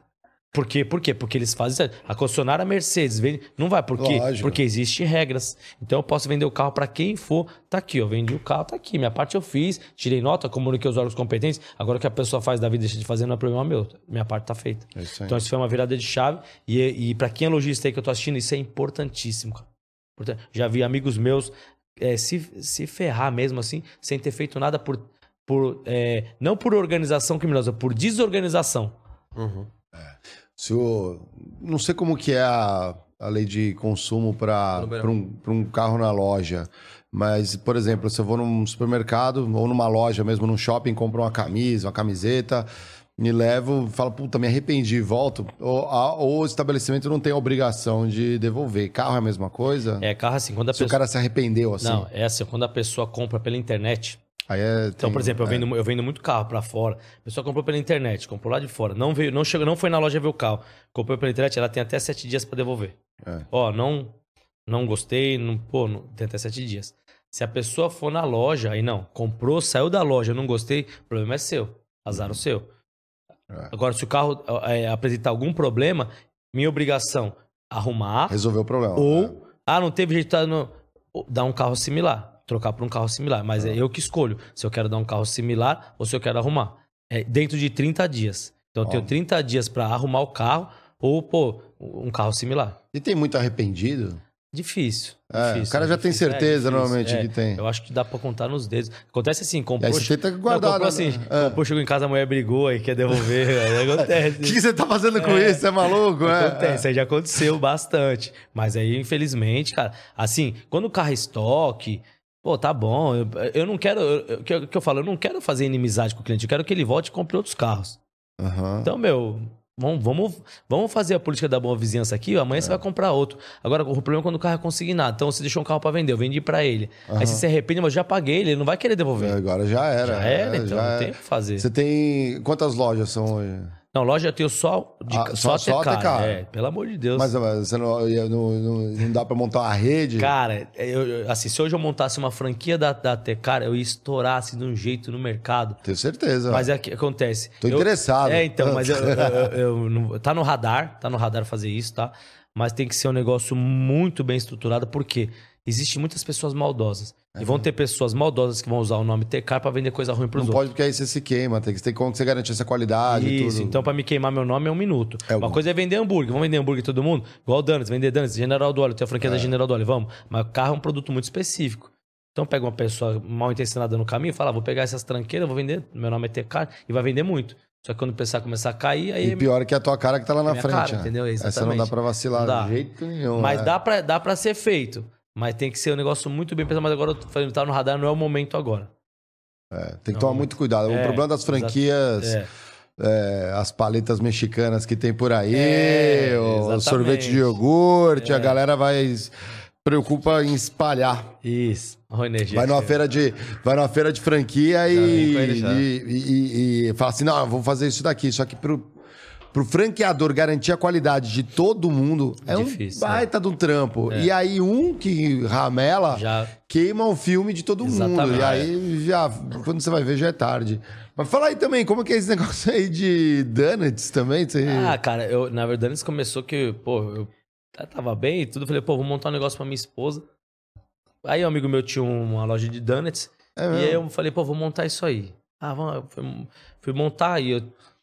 Por quê? Por quê? Porque eles fazem isso. A concessionária Mercedes vende. Não vai, por quê? Lógico. Porque existem regras. Então eu posso vender o carro para quem for. Tá aqui, eu vendi o carro, tá aqui. Minha parte eu fiz, tirei nota, comuniquei os órgãos competentes. Agora o que a pessoa faz da vida deixa de fazer não é problema meu. Minha parte tá feita. É isso aí. Então isso foi uma virada de chave. E, e para quem é lojista aí que eu tô assistindo, isso é importantíssimo, cara. Portanto, Já vi amigos meus é, se, se ferrar mesmo assim, sem ter feito nada por. por é, não por organização criminosa, por desorganização. Uhum. Se o- não sei como que é a, a lei de consumo para Número. um, pra um carro na loja. Mas, por exemplo, se eu vou num supermercado ou numa loja mesmo, num shopping, compro uma camisa, uma camiseta, me levo, falo, puta, me arrependi, volto. Ou, a- ou o estabelecimento não tem a obrigação de devolver. Carro é a mesma coisa? É carro assim, quando a se pessoa. o cara se arrependeu assim. Não, é assim, quando a pessoa compra pela internet. É, Então, tem- por exemplo, eu é. vendo, eu vendo muito carro pra fora. A pessoa comprou pela internet, comprou lá de fora. Não veio, não chegou, não foi na loja ver o carro. Comprou pela internet, ela tem até sete dias pra devolver. É. Ó, não, não gostei, não, pô, não, tem até sete dias. Se a pessoa for na loja, aí não, comprou, saiu da loja, não gostei, o problema é seu. Azar o seu. É. Agora, se o carro é, apresentar algum problema, minha obrigação arrumar. Resolveu o problema. Ou, É. ah, não teve jeito, no... dar um carro similar. Trocar por um carro similar. Mas Ah. é eu que escolho se eu quero dar um carro similar ou se eu quero arrumar. É dentro de 30 dias. Então eu tenho 30 dias pra arrumar o carro ou, pô, um carro similar. E tem muito arrependido? Difícil. É, difícil, o cara já tem difícil. É, certeza, difícil. normalmente, É, que tem. Eu acho que dá pra contar nos dedos. Acontece assim, E comprou. aí você tenta Não, guardar. comprou né? assim, É. comprou, chegou em casa, a mulher brigou aí quer devolver. aí acontece. O que, que você tá fazendo com isso? Você é maluco? É, Acontece, aí já aconteceu bastante. Mas aí, infelizmente, cara, assim, quando o carro é estoque, pô, tá bom. Eu, eu não quero. eu- O que, eu- que eu falo, eu não quero fazer inimizade com o cliente, eu quero que ele volte e compre outros carros. é. Aham. Então, meu. Vamos, vamos, vamos fazer a política da boa vizinhança aqui. Amanhã É. você vai comprar outro. Agora, o problema é quando o carro é consignado. Então, você deixou um carro pra vender, eu vendi pra ele. Aí você se arrepende, mas eu já paguei ele, ele não vai querer devolver. Agora já era. já era, é, então já não era. tem o que fazer. Você tem. Quantas lojas são hoje? Não, loja eu tenho só, de, Ah, só, só- só ATK. ATK. É, pelo amor de Deus. Mas mas você não, não, não, dá pra montar uma rede? Cara, eu, eu- assim, se hoje eu montasse uma franquia da, da TK, eu ia estourar assim, de um jeito no mercado. Tenho certeza. Mas é que acontece. Tô Eu- interessado. É, então, mas eu, eu- eu- tá no radar, tá no radar fazer isso, tá? Mas tem que ser um negócio muito bem estruturado, porque existem muitas pessoas maldosas. E vão ter pessoas maldosas que vão usar o nome TK pra vender coisa ruim pros Não outros. pode, porque aí você se queima. Tem que ter como você garantir essa qualidade e Isso, tudo. então pra me queimar meu nome é um minuto. É Uma coisa é vender hambúrguer. Vamos vender hambúrguer todo mundo? Igual o Donuts, vender Donuts, General do Óleo, tem a franquia É. da General do Óleo, vamos. Mas o carro é um produto muito específico. Então pega uma pessoa mal intencionada no caminho e fala, "Ah, vou pegar essas tranqueiras, vou vender, meu nome é TK, e vai vender muito. Só que quando o pessoal começar a cair, aí... E pior é que é a tua cara que tá lá na frente. cara, né? entendeu? Essa não dá Exatamente. pra vacilar Não dá. de jeito nenhum. Mas é. dá, pra, dá pra ser feito. Mas tem que ser um negócio muito bem pensado. Mas agora eu tô falando, tá no radar, não é o momento agora. É, tem que Não, tomar muito cuidado. o É, problema das franquias, É. é, as paletas mexicanas que tem por aí, É, o sorvete de iogurte, a É. galera vai preocupa em espalhar. Isso. A energia. Vai numa feira de, vai numa feira de franquia e, já. e, e- e fala assim: não, vou fazer isso daqui. Só que pro, pro franqueador garantir a qualidade de todo mundo é Difícil, um baita de um trampo. E aí, um que ramela Já queima o filme de todo mundo. Exatamente. E aí, já, quando você vai ver, já é tarde. Mas fala aí também, como é que é esse negócio aí de donuts também? Você... Ah, cara, eu, na verdade, isso começou que, pô, eu tava bem e tudo. Falei, pô, vou montar um negócio pra minha esposa. Aí um amigo meu tinha uma loja de donuts. É e aí eu falei, pô, vou montar isso aí. Ah, vamos, fui, fui montar e eu,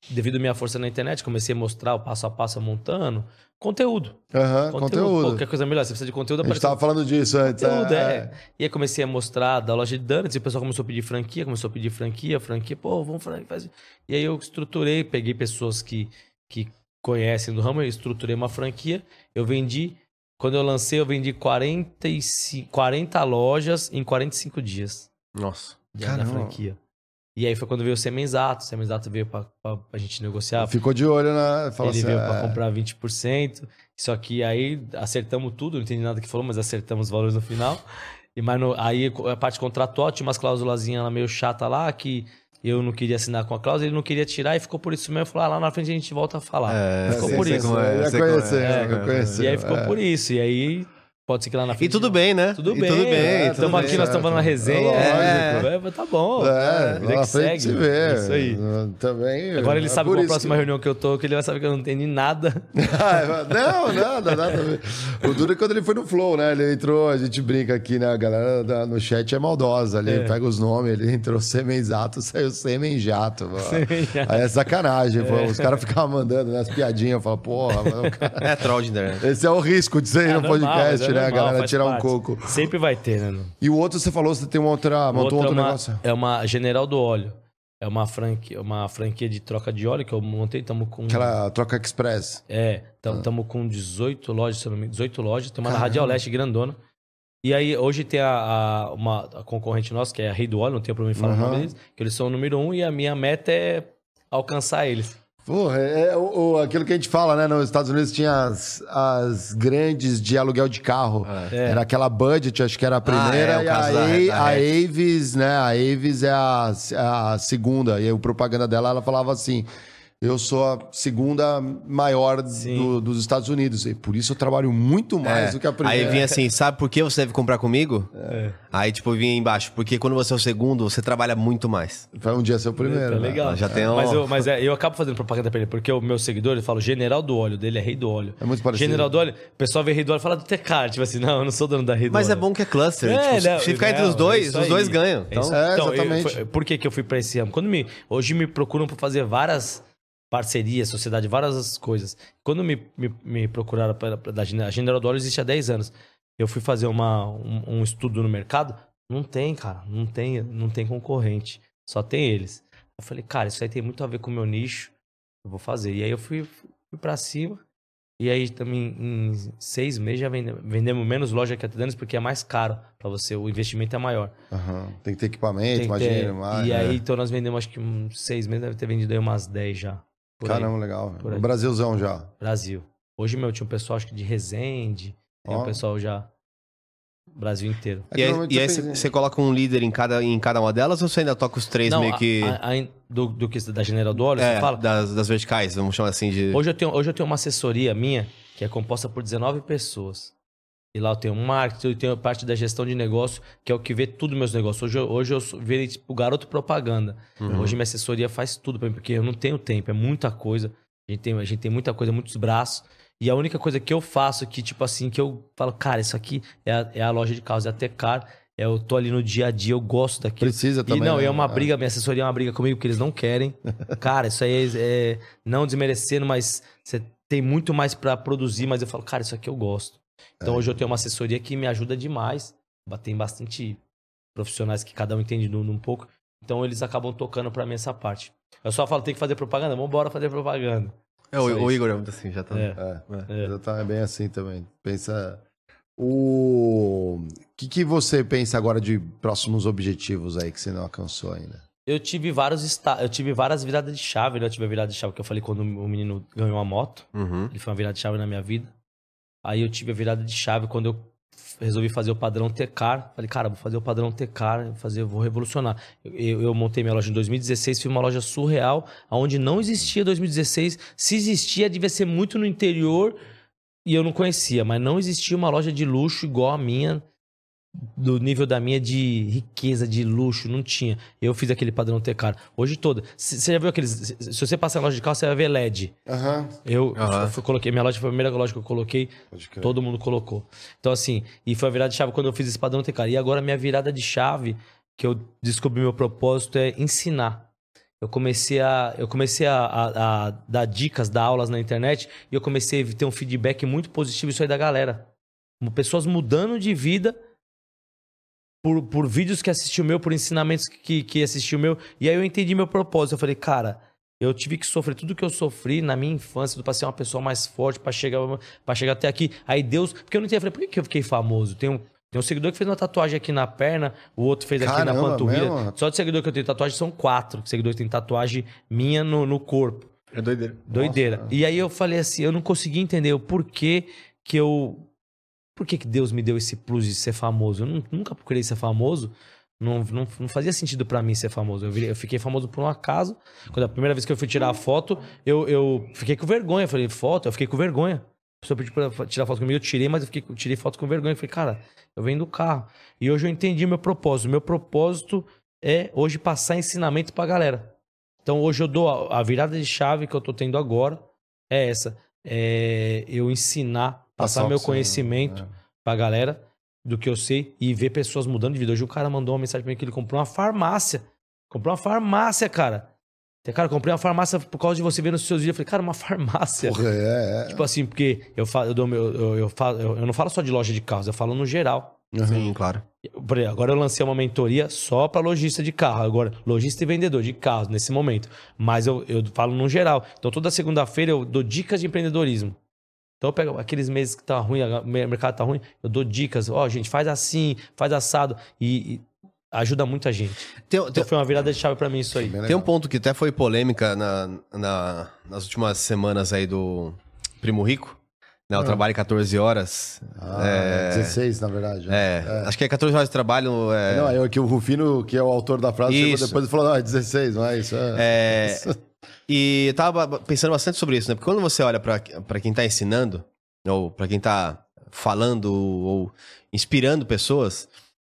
devido à minha força na internet, comecei a mostrar o passo a passo montando. Conteúdo. Aham, conteúdo. Qualquer coisa melhor. Você precisa de conteúdo, A gente apareceu tava falando disso antes. Conteúdo, é. é. E aí comecei a mostrar da loja de donuts e o pessoal começou a pedir franquia, começou a pedir franquia, franquia, pô, vamos franquia. Faz... E aí eu estruturei, peguei pessoas que, que conhecem do ramo, eu estruturei uma franquia, eu vendi, quando eu lancei, eu vendi 45, 40 lojas em 45 dias Nossa. da franquia. E aí foi quando veio o Semenzato, o Semenzato veio pra, pra, pra gente negociar, Ficou de olho na. Fala ele assim, veio é, pra comprar 20%. Só que aí acertamos tudo, não entendi nada que falou, mas acertamos os valores no final. E mas no- aí a parte contratual tinha umas cláusulazinhas lá meio chata lá que eu não queria assinar com a cláusula, ele não queria tirar e ficou por isso mesmo. Falou, ah, lá na frente a gente volta a falar. É, ficou sei- por isso. é, Eu é. conhecer, É, eu conheci. E aí ficou é. por isso. E aí pode ser que lá na E frente. tudo bem, né? Tudo E bem. tudo bem. é, tudo Estamos bem. aqui, nós estamos falando uma resenha. Lógico. É, tá bom. É, vida lá na que segue. se vê. Isso aí. Também. Agora ele é sabe qual a próxima que- reunião que eu tô, que ele vai saber que eu não entendi nada. não, nada, nada. O duro é quando ele foi no Flow, né? Ele entrou, a gente brinca aqui, né? A galera no chat é maldosa. Ali É. pega os nomes, ele entrou Semen Jato, saiu Semen Jato. mano. Semen Jato. Aí é sacanagem, pô. Os caras ficavam mandando né, as piadinhas. Eu falo, porra, cara- É Trolldinger. esse é o risco de ser É no podcast, mas né? a normal, galera faz tirar um parte. coco. Sempre vai ter, né? E o outro, você falou, você tem uma outra, montou outro é uma, negócio. É uma General do Óleo. É uma franquia, uma franquia de troca de óleo que eu montei. Estamos com. Aquela troca express. É, estamos com 18 lojas, se eu não me engano. 18 lojas. Tem uma na Caramba. Radial Leste grandona. E aí, hoje tem a, a- uma a concorrente nossa, que é a Rei do Óleo, não tem problema em falar Uhum. o nome deles, que eles são o número um e a minha meta é alcançar eles. Porra, é, o, o- aquilo que a gente fala, né? Nos Estados Unidos tinha as, as grandes de aluguel de carro. É. Era aquela budget, acho que era a primeira. é, o e a, da- A- a. Avis, né? A Avis é a, a segunda. E aí, o propaganda dela, ela falava assim... eu sou a segunda maior do- dos Estados Unidos. E por isso eu trabalho muito mais É. do que a primeira. Aí vinha assim, sabe por que você deve comprar comigo? É. Aí, tipo, vinha embaixo, porque quando você é o segundo, você trabalha muito mais. Vai um dia ser o primeiro. Tá né? legal. Já tem um- Mas, eu, mas é, eu acabo fazendo propaganda pra ele, porque o meu seguidor, ele fala general do óleo, dele é rei do óleo. É muito parecido. General do óleo, o pessoal vê rei do óleo e fala do Tecar. Tipo assim, não, eu não sou dono da rei do Mas óleo. é bom que é cluster. É, tipo, não, se ficar entre não, os dois, é os dois ganham. É Então. É, Então, eu- exatamente. foi- por que, que eu fui pra esse ramo? Quando me, hoje me procuram pra fazer várias parcerias, sociedade, várias coisas. Quando me, me, me procuraram pra, pra, da General, a General do Óleo existe há 10 anos. Eu fui fazer uma, um, um estudo no mercado. Não tem, cara. Não tem, não tem concorrente. Só tem eles. Eu falei, cara, isso aí tem muito a ver com o meu nicho. Eu vou fazer. E aí eu fui, fui pra cima. E aí também em seis meses já vendemos, vendemos menos loja que a Tedanis porque é mais caro pra você. O investimento é maior. Aham. Tem que ter equipamento, Tem que ter- imagina. mais, e né? aí, então nós vendemos acho que uns seis meses, deve ter vendido aí umas 10 já. Por aí. Caramba, legal. Por aí. O Brasilzão já. Brasil. Hoje, meu, tinha um pessoal, acho que de Resende. Tem um pessoal já. Brasil inteiro. É e aí, e aí você coloca um líder em cada, em cada uma delas ou você ainda toca os três meio a- que. a- a- do, do que da General do Óleo, é, você fala? das, das verticais, vamos chamar assim de. Hoje eu, tenho, hoje eu tenho uma assessoria minha que é composta por 19 pessoas. E lá eu tenho marketing, eu tenho parte da gestão de negócio, que é o que vê tudo meus negócios. Hoje, eu- hoje eu virei tipo garoto propaganda. Uhum. Hoje minha assessoria faz tudo pra mim, porque eu não tenho tempo, é muita coisa. A gente tem, a gente tem muita coisa, muitos braços. E a única coisa que eu faço que, tipo assim, que eu falo, cara, isso aqui é a, é a loja de carros, é a Tecar. É, eu tô ali no dia a dia, eu gosto daquilo. Precisa E também. não, né? e é uma briga, minha assessoria é uma briga comigo, porque eles não querem. Cara, isso aí é, é não desmerecendo, mas você tem muito mais pra produzir, mas eu falo, cara, isso aqui eu gosto. Então hoje eu tenho uma assessoria que me ajuda demais. Tem bastante profissionais que cada um entende num pouco. Então eles acabam tocando pra mim essa parte. Eu só falo, tem que fazer propaganda? Vamos embora fazer propaganda. É, o, o. Igor é muito assim, já tá. É. É, É. já tá bem assim também. Pensa. O que, que você pensa agora de próximos objetivos aí que você não alcançou ainda? Eu tive vários esta... eu tive várias viradas de chave, né? Eu tive a virada de chave que eu falei quando o menino ganhou a moto. Uhum. Ele foi uma virada de chave na minha vida. Aí eu tive a virada de chave quando eu resolvi fazer o padrão Tecar. Falei, cara, vou fazer o padrão Tecar, vou fazer, vou revolucionar. Eu, eu- montei minha loja em 2016, fiz uma loja surreal, onde não existia 2016. Se existia, devia ser muito no interior e eu não conhecia, mas não existia uma loja de luxo igual a minha, do nível da minha de riqueza, de luxo, não tinha. Eu fiz aquele padrão Tecar. Hoje toda. Se- Você já viu aqueles. Se se você passar na loja de carro, você vai ver LED. Aham. Eu, Aham. eu fui- coloquei, minha loja foi a primeira loja que eu coloquei, todo mundo colocou. Então, assim, e foi a virada de chave quando eu fiz esse padrão TK. E agora, minha virada de chave, que eu descobri meu propósito, é ensinar. Eu comecei a, eu comecei a, a- a dar dicas, dar aulas na internet, e eu comecei a ter um feedback muito positivo isso aí da galera. Pessoas mudando de vida por, por vídeos que assistiu meu, por ensinamentos que, que assistiu meu. E aí eu entendi meu propósito. Eu falei, cara, eu tive que sofrer tudo que eu sofri na minha infância, para ser uma pessoa mais forte, para chegar, pra chegar até aqui. Aí Deus. Porque eu não entendi. Eu falei, por que, eu fiquei famoso? Tem um, tem um seguidor que fez uma tatuagem aqui na perna, o outro fez aqui na Caramba, panturrilha. mesmo? Só de seguidor que eu tenho tatuagem são quatro seguidores que têm tatuagem minha no, no corpo. É doideira. Doideira. Nossa. E aí eu falei assim, eu não consegui entender o porquê que eu. Por que, que Deus me deu esse plus de ser famoso? Eu nu- nunca procurei ser famoso. Não, não, não fazia sentido pra mim ser famoso. Eu, eu fiquei famoso por um acaso. Quando a primeira vez que eu fui tirar a foto, eu, eu fiquei com vergonha. Eu falei, foto? Eu fiquei com vergonha. A pessoa pediu pra tirar foto comigo, eu tirei, mas eu fiquei, tirei foto com vergonha. Eu falei, cara, eu venho do carro. E hoje eu entendi meu propósito. Meu propósito é hoje passar ensinamento pra galera. Então hoje eu dou a, a virada de chave que eu tô tendo agora é essa. É eu ensinar, passar meu você- conhecimento é. pra galera do que eu sei e ver pessoas mudando de vida. Hoje o cara mandou uma mensagem pra mim que ele comprou uma farmácia. Comprou uma farmácia, cara. Cara, eu comprei uma farmácia por causa de você ver nos seus vídeos. Eu falei, cara, uma farmácia. Porra, é, é. Tipo assim, porque eu, falo, eu, dou meu, eu, eu, falo, eu, eu não falo só de loja de carros, eu falo no geral. Sim, claro. Por exemplo, Agora eu lancei uma mentoria só para lojista de carro. Agora, lojista e vendedor de carros nesse momento. Mas eu, eu falo no geral. Então, toda segunda-feira eu dou dicas de empreendedorismo. Então, eu pego aqueles meses que tá ruim, o mercado tá ruim, eu dou dicas. Ó, gente, faz assim, faz assado. E, e ajuda muita gente. Tem, Então, tem, foi uma virada de chave para mim isso aí. Tem um ponto que até foi polêmica na, na- nas últimas semanas aí do Primo Rico. Né, Ah. o trabalho 14 horas. Ah, é, 16, na verdade. né? é, acho que é 14 horas de trabalho. É, Não, é que o Rufino, que é o autor da frase, depois e falou: não, é 16, não é isso. É. É, E eu tava pensando bastante sobre isso, né? Porque quando você olha pra pra quem tá ensinando, ou pra quem tá falando ou inspirando pessoas,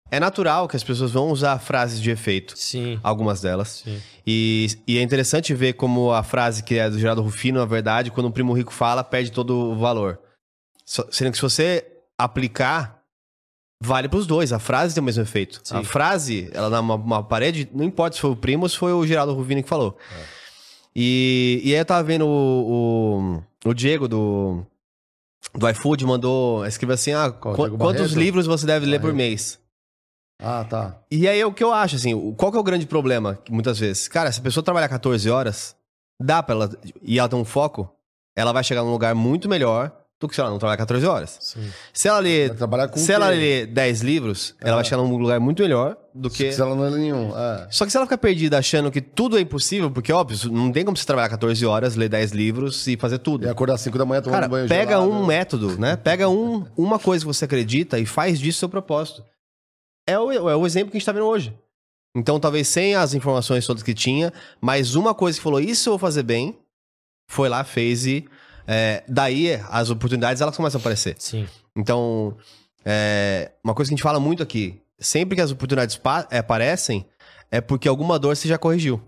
é natural que as pessoas vão usar frases de efeito. Sim. Algumas delas. Sim. E, e é interessante ver como a frase que é do Geraldo Rufino, na verdade, quando um primo rico fala, perde todo o valor. Sendo que se você aplicar, vale pros dois. A frase tem o mesmo efeito. Sim. A frase, ela na uma, uma parede, não importa se foi o primo ou se foi o Geraldo Rufino que falou. E, e aí eu tava vendo o, o, o Diego do, do iFood, mandou, escreveu assim, ah, qu- quantos Barreto? livros você deve ler por mês? Ah, tá. E aí o que eu acho, assim, qual que é o grande problema, muitas vezes? Cara, se a pessoa trabalhar 14 horas, dá pra ela, e ela tem um foco, ela vai chegar num lugar muito melhor do que se ela não trabalhar 14 horas. Sim. Se ela ler, se ela ler 10 livros, ela Ah. vai chegar num lugar muito melhor do que... Se ela não lê nenhum. É. Só que se ela ficar perdida achando que tudo é impossível, porque, óbvio, não tem como você trabalhar 14 horas, ler 10 livros e fazer tudo. E acordar às 5 da manhã tomando Cara, banho pega gelado. um método, né? Pega um, uma coisa que você acredita e faz disso seu propósito. É o, é o exemplo que a gente tá vendo hoje. Então, talvez sem as informações todas que tinha, mas uma coisa que falou, isso eu vou fazer bem, foi lá, fez e... é, daí, as oportunidades, elas começam a aparecer. Sim. Então, é, uma coisa que a gente fala muito aqui, sempre que as oportunidades é, aparecem, é porque alguma dor você já corrigiu.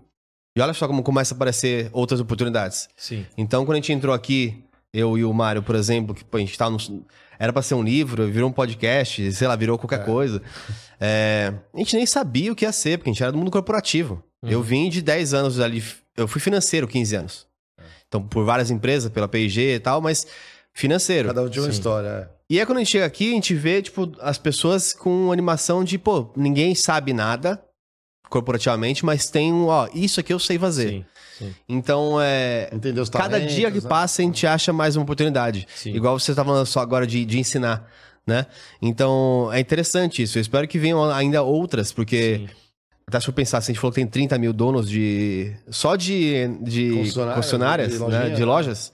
E olha só como começa a aparecer outras oportunidades. Sim. Então, quando a gente entrou aqui, eu e o Mário, por exemplo, que a gente tava no, Era pra ser um livro, virou um podcast, sei lá, virou qualquer coisa. É, a gente nem sabia o que ia ser, porque a gente era do mundo corporativo. Eu vim de 10 anos ali, eu fui financeiro 15 anos. Então, por várias empresas, pela P&G e tal, mas financeiro. Cada um tinha uma Sim. história. é. E aí, quando a gente chega aqui, a gente vê, tipo, as pessoas com animação de, pô, ninguém sabe nada corporativamente, mas tem um, ó, isso aqui eu sei fazer. Sim. Sim. Então, é. Entendeu os Cada dia que talentos, né? passa, a gente acha mais uma oportunidade. Sim. Igual você tá falando só agora de, de ensinar, né? Então, é interessante isso. Eu espero que venham ainda outras, porque. Sim. Até se eu pensar, se a gente falou que tem 30 mil donos de. Só de, de Funcionárias, concessionárias, de né? de né? lojas.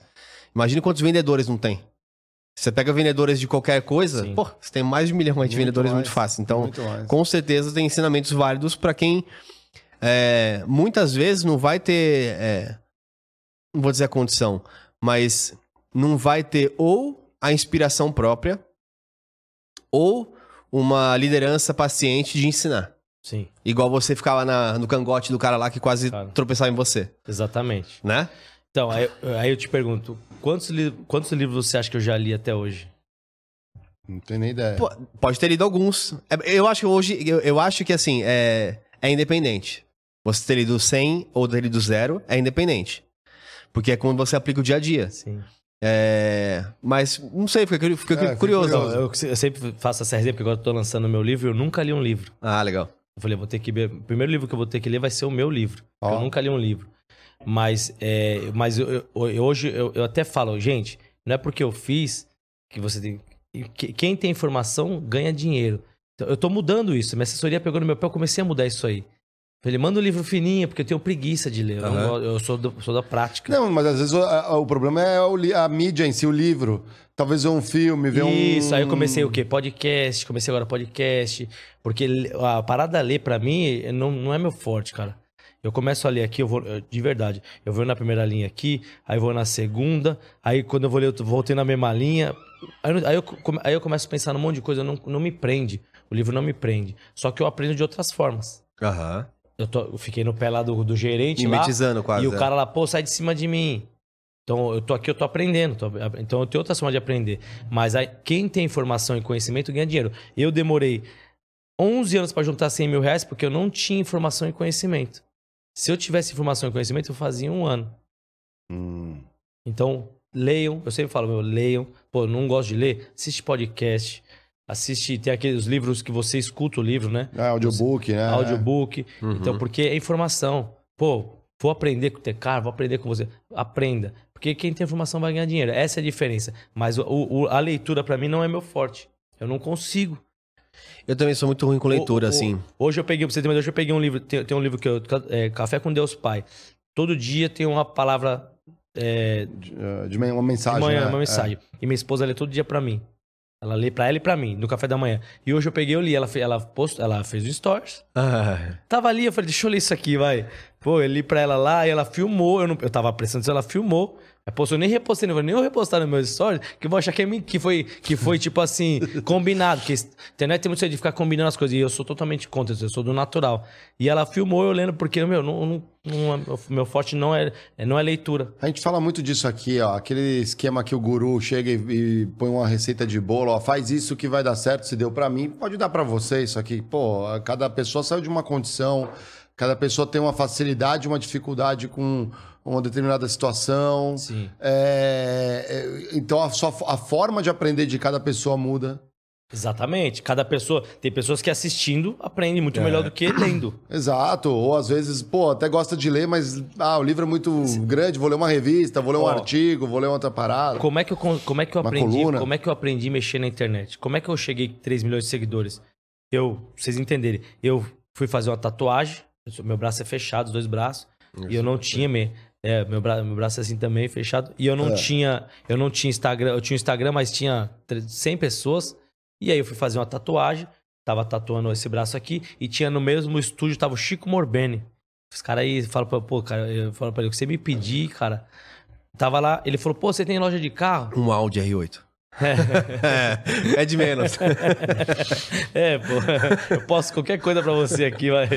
Imagine quantos vendedores não tem. Você pega vendedores de qualquer coisa, Sim. pô, você tem mais de um milhão de Muito vendedores mais, muito fácil. Então, muito com certeza tem ensinamentos válidos para quem é, muitas vezes não vai ter, é, não vou dizer a condição, mas não vai ter ou a inspiração própria ou uma liderança paciente de ensinar. Sim. Igual você ficava na- no cangote do cara lá que quase Cara. tropeçava em você, Exatamente. né? Então, aí, aí eu te pergunto, quantos, li- quantos livros você acha que eu já li até hoje? Não tenho nem ideia. Pô, pode ter lido alguns. É, Eu acho que hoje, eu, eu acho que assim, é, é independente. Você ter lido 100 ou ter lido zero é independente. Porque é quando você aplica o dia a dia. Sim. É, mas, não sei, fiquei É, fiquei curioso. curioso. Eu, eu sempre faço essa resenha, porque agora eu tô lançando o meu livro, eu nunca li um livro. Ah, legal. Eu falei, vou ter que ler. O primeiro livro que eu vou ter que ler vai ser o meu livro. Ó. Eu nunca li um livro. Mas, é, mas eu, eu- eu- hoje eu, eu até falo, gente, não é porque eu fiz que você tem. que- Quem tem informação ganha dinheiro. Então, eu tô mudando isso. Minha assessoria pegou no meu pé, eu comecei a mudar isso aí. Falei, manda um livro fininho, porque eu tenho preguiça de ler. Eu, Aham. gosto- eu sou, do- sou da prática. Não, mas às vezes o, a- o problema é a mídia em si, o livro. Talvez ver um filme, ver um. Isso, aí eu comecei o quê? Podcast, comecei agora podcast. Porque a parada ler pra mim não, não é meu forte, cara. Eu começo a ler aqui, eu vou, de verdade, eu vou na primeira linha aqui, aí vou na segunda, aí quando eu vou ler, eu voltei na mesma linha. Aí, eu- aí eu, aí eu começo a pensar num monte de coisa, não, não me prende. O livro não me prende. Só que eu aprendo de outras formas. Aham. Eu, tô- eu fiquei no pé lá do, do gerente lá, Mimetizando quase. e o é. cara lá, pô, sai de cima de mim. Então, eu tô aqui, eu tô aprendendo. tô- então, eu tenho outras formas de aprender. Mas aí, quem tem informação e conhecimento ganha dinheiro. Eu demorei 11 anos para juntar 100 mil reais porque eu não tinha informação e conhecimento. Se eu tivesse informação e conhecimento, eu fazia um ano. Hum. Então, leiam. Eu sempre falo, meu, leiam. Pô, não gosto de ler? Assiste podcast. Assiste, tem aqueles livros que você escuta o livro, né? É, audiobook, né? audiobook. Uhum. Então, porque é informação. Pô, vou aprender com o Tecar, vou aprender com você. Aprenda. Porque quem tem informação vai ganhar dinheiro. Essa é a diferença. Mas o- o- a leitura, pra mim, não é meu forte. Eu não consigo. Eu também sou muito ruim com leitura, O- o- assim. Hoje eu peguei, pra você ter uma ideia, hoje eu peguei um livro, tem, tem um livro que eu. É, Café com Deus Pai. Todo dia tem uma palavra é, De, eh, de men- uma de mensagem. manhã, né? uma mensagem. E minha esposa lê todo dia pra mim. Ela lê pra ela e pra mim, no café da manhã. E hoje eu peguei, eu li. Ela, ela, post, ela fez o stories. Ah, Tava ali, eu falei, deixa eu ler isso aqui, vai. Pô, eu li pra ela lá e ela filmou. Eu, não, eu tava prestando atenção, ela filmou. Pô, eu nem repostei, não vou nem repostar no meu stories, que eu vou achar que, é, que, foi, que foi, tipo assim, combinado. Porque internet tem muito isso de ficar combinando as coisas. E eu sou totalmente contra isso, eu sou do natural. E ela filmou eu lendo, porque, meu, não, não, não é- meu forte não é, não é leitura. A gente fala muito disso aqui, ó. Aquele esquema que o guru chega e, e põe uma receita de bolo, ó. Faz isso que vai dar certo, se deu pra mim, pode dar pra você isso aqui. Pô, cada pessoa saiu de uma condição, cada pessoa tem uma facilidade, uma dificuldade com uma determinada situação. Sim. É, é, então a, sua, a forma de aprender de cada pessoa muda. Exatamente. Cada pessoa. Tem pessoas que assistindo aprendem muito É. melhor do que lendo. Exato. Ou às vezes, pô, até gosta de ler, mas ah, o livro é muito grande, vou ler uma revista, vou ler um artigo, vou ler outra parada. Como é que eu, como é que eu Uma aprendi? coluna. Como é que eu aprendi a mexer na internet? Como é que eu cheguei a 3 milhões de seguidores? Eu, pra vocês entenderem, eu fui fazer uma tatuagem, meu braço é fechado, os dois braços, e eu não tinha me, é, meu, bra, meu braço é assim também, fechado, e eu não É. tinha, eu não tinha Instagram, eu tinha Instagram, mas tinha tre- 100 pessoas, e aí eu fui fazer uma tatuagem, tava tatuando esse braço aqui, e tinha no mesmo estúdio, tava o Chico Morbeni. Os caras aí falam pra, pô, cara, eu falo pra ele, o que você me pedir, cara, tava lá, ele falou, pô, você tem loja de carro? um Audi R8. é, é de menos. É, pô, eu posso qualquer coisa pra você aqui, vai.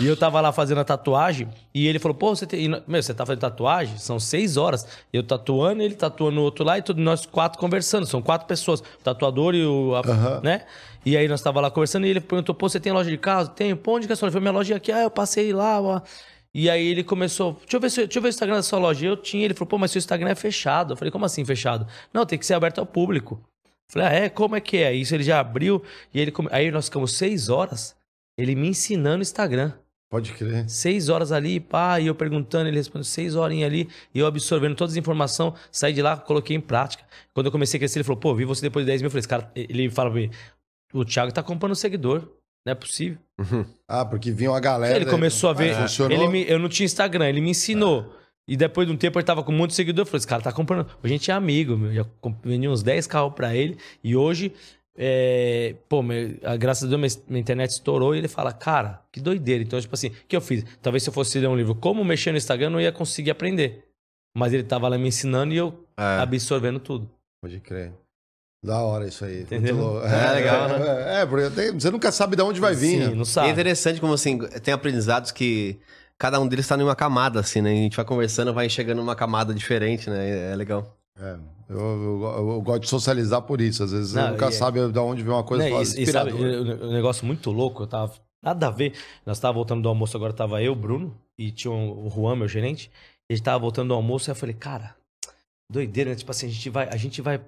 E eu tava lá fazendo a tatuagem e ele falou, pô, você tem. Meu, você tá fazendo tatuagem? São seis horas. Eu tatuando, ele tatuando o outro lá e todos nós quatro conversando. São quatro pessoas. O tatuador e o. a- Aham. né? E aí nós tava lá conversando e ele perguntou, pô, você tem loja de carro? Tenho. Pô, onde que é a sua loja? Eu falei, minha loja é aqui. Ah, eu passei lá, ó. E aí ele começou, deixa eu, ver, se- deixa eu ver o Instagram da sua loja. Eu tinha, ele falou, pô, mas seu Instagram é fechado. Eu falei, como assim fechado? Não, tem que ser aberto ao público. Falei, ah, é? Como é que é? Isso ele já abriu. E ele come- aí nós ficamos seis horas, ele me ensinando o Instagram. Pode crer. Seis horas ali, pá, e eu perguntando, ele respondeu seis horinhas ali, e eu absorvendo todas as informações, saí de lá, coloquei em prática. Quando eu comecei a crescer, ele falou, pô, vi você depois de 10 mil. Eu falei, esse cara, ele fala pra mim, o Thiago tá comprando seguidor. Não é possível. Ah, porque vinha uma galera. Ele começou a ver. É, funcionou. Ele me- eu não tinha Instagram, ele me ensinou. E depois de um tempo ele tava com muito seguidor. Eu falei, esse cara tá comprando. A gente é amigo, meu. Já vendi uns 10 carros pra ele. E hoje, é, pô, meu, a- graças a Deus, minha, minha internet estourou. E ele fala, cara, que doideira. Então, tipo assim, o que eu fiz? Talvez se eu fosse ler um livro como mexer no Instagram, eu não ia conseguir aprender. Mas ele tava lá me ensinando e eu É. absorvendo tudo. Pode crer. Da hora isso aí. Entendeu? Muito louco. É, legal, É, é, porque tem- você nunca sabe de onde vai vir. Sim, né? não E sabe. é interessante como assim, tem aprendizados que cada um deles tá numa camada, assim, né? A gente vai conversando, vai chegando numa camada diferente, né? É legal. É, eu, eu- eu- eu gosto de socializar por isso. Às vezes Não, você nunca e é- sabe de onde vem uma coisa Né, fala, e, e sabe, inspirador. um negócio muito louco, eu tava. Nada a ver. Nós tava voltando do almoço, agora tava eu, Bruno, e tinha o Juan, meu gerente. A gente tava voltando do almoço, e eu falei, cara, doideira, né? Tipo assim, a gente vai, a gente vai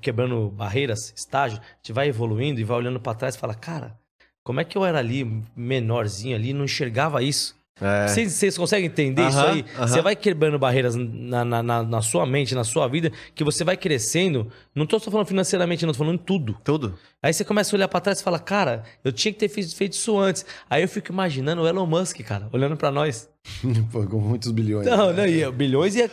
quebrando barreiras, estágio, a gente vai evoluindo e vai olhando pra trás e fala, cara, como é que eu era ali, menorzinho ali, não enxergava isso? É. Vocês, vocês conseguem entender isso aí? Você vai quebrando barreiras na, na, na, na sua mente, na sua vida, que você vai crescendo. Não tô só falando financeiramente, não, tô falando em tudo. Tudo. Aí você começa a olhar pra trás e fala, cara, eu tinha que ter feito, feito isso antes. Aí eu fico imaginando o Elon Musk, cara, olhando pra nós. Com muitos bilhões. Não, não, e bilhões e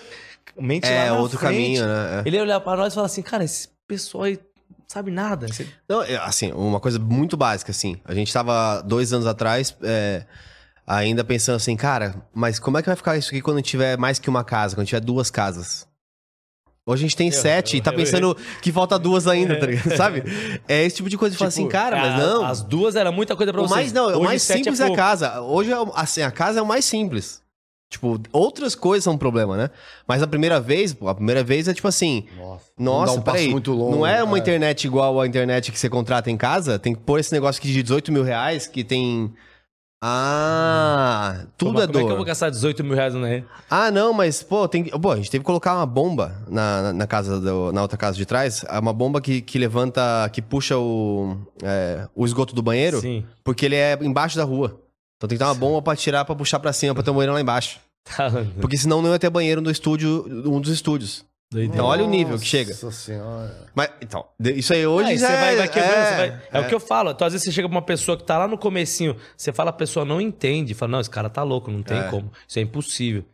mente É, lá na outro frente. caminho, né? É. Ele ia olhar pra nós e falar assim, cara, esse pessoal aí sabe nada. Você- Não, é, assim, uma coisa muito básica, assim. A gente tava dois anos atrás, é, ainda pensando assim, cara, mas como é que vai ficar isso aqui quando tiver mais que uma casa, quando tiver duas casas? Hoje a gente tem Eu- sete eu- e tá eu- pensando que falta duas ainda, tá ligado? Sabe? É esse tipo de coisa. Você fala assim, Tipo, cara, mas a- não. As duas era muita coisa pra O vocês. mais, não, o Hoje mais simples é, a pouco. casa. Hoje, é o- assim, a casa é o mais simples. Tipo, outras coisas são um problema, né? Mas a primeira vez, pô, a primeira vez é tipo assim, Nossa, nossa, um peraí, muito longo. não é uma internet igual a internet que você contrata em casa? Tem que pôr esse negócio aqui de 18 mil reais que tem... Ah, tudo Como, é como é que eu dor. vou gastar 18 mil reais na rede? Ah, não, mas, pô, tem que... Pô, a gente teve que colocar uma bomba na, na, na casa do- na outra casa de trás. É Uma bomba que, que levanta, que puxa o, é, o esgoto do banheiro. Sim. Porque ele é embaixo da rua. Então tem que dar uma bomba pra tirar, pra puxar pra cima, pra ter um banheiro lá embaixo. Tá. Porque senão não ia ter banheiro no estúdio, um dos estúdios. Doideira. Então olha o nível que chega. Nossa senhora. Mas, então, isso aí hoje Aí já você é... vai, vai quebrando, é, você vai- é, o que eu falo. Então, às vezes você chega pra uma pessoa que tá lá no comecinho, você fala, a pessoa não entende, fala, não, esse cara tá louco, não tem É. como, isso é impossível.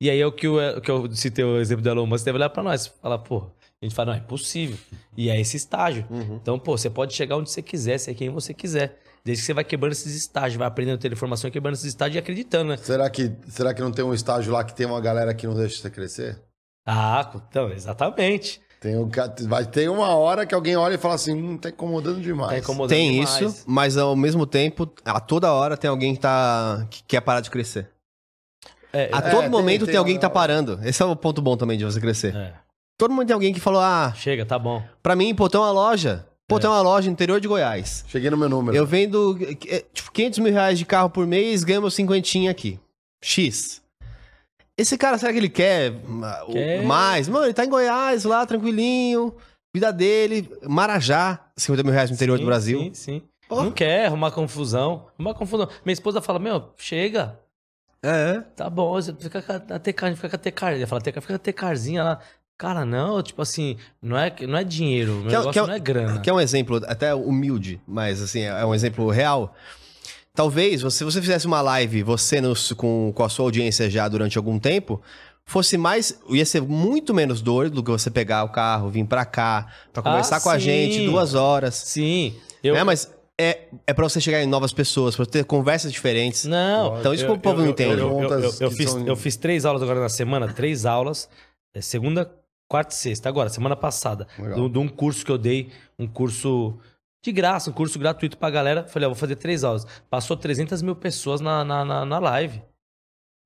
E aí é o que, eu, o que eu citei o exemplo do Elon Musk, deve olhar pra nós, falar, pô, A gente fala, não, é possível. E é esse estágio. Uhum. Então, pô, você pode chegar onde você quiser, ser quem você quiser. Desde que você vai quebrando esses estágios, vai aprendendo a ter informação, quebrando esses estágios e acreditando, né? Será que, será que não tem um estágio lá que tem uma galera que não deixa você crescer? Ah, então, exatamente. Tem um, vai ter uma hora que alguém olha e fala assim, hum, tá incomodando demais. Tá incomodando Tem demais. isso, mas ao mesmo tempo, a toda hora tem alguém que, tá, que quer parar de crescer. É, A é, todo tem- momento tem, tem alguém uma- que tá parando. Esse é o ponto bom também de você crescer. é. Todo mundo tem alguém que falou: ah, Chega, tá bom. pra mim, pô, tem uma loja. Pô, É. tem uma loja no interior de Goiás. Cheguei no meu número. Eu vendo eh, tipo 500 mil reais de carro por mês, ganho meu cinquentinha aqui. X. Esse cara, será que ele quer, Quer. mais? Mano, ele tá em Goiás, lá, tranquilinho. Vida dele. Marajá, 50 mil reais no interior Sim, do Brasil. Sim, sim. Porra. Não quer arrumar confusão. Arrumar confusão. Minha esposa fala, meu, chega. É. Tá bom, você fica com a tecar, fica com a tecar. Ele fala, fica com a tecarzinha lá. Cara, não, tipo assim, não é, não é dinheiro, meu Quer- negócio quer- não é grana. Que é um exemplo até humilde, mas assim, é um exemplo real. Talvez, você- se você fizesse uma live, você no- com, com a sua audiência já durante algum tempo, fosse mais. ia ser muito menos dor do que você pegar o carro, vir pra cá, pra conversar com a Ah, gente duas horas. Sim, eu... É, mas é, é pra você chegar em novas pessoas, pra ter conversas diferentes. Não. Então isso que eu- o povo eu- não entende. Eu, eu- eu- Perguntas eu que fiz, são- eu fiz três aulas agora na semana, três aulas. é, segunda, quarta e sexta. Agora, semana passada. De de um curso que eu dei, um curso de graça, um curso gratuito pra galera. Falei, ó, vou fazer três aulas. Passou 300 mil pessoas na, na, na, na live.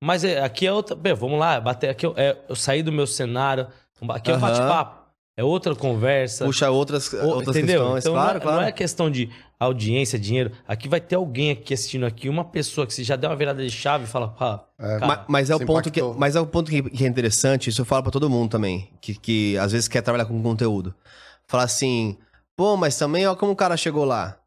Mas é, aqui é outra. Bem, vamos lá, bater, aqui eu, é, eu saí do meu cenário. Aqui é um bate-papo. É outra conversa. Puxa outras, Ou- outras entendeu? questões. Então claro, não, é, claro. não é questão de audiência, dinheiro. Aqui vai ter alguém aqui assistindo aqui, uma pessoa que se já der uma virada de chave e fala, pá, É, cara, Ma- Mas, é o ponto que, mas é o ponto que, é interessante, isso eu falo pra todo mundo também, que, que às vezes quer trabalhar com conteúdo. Falar assim, pô, mas também, ó, como o cara chegou lá.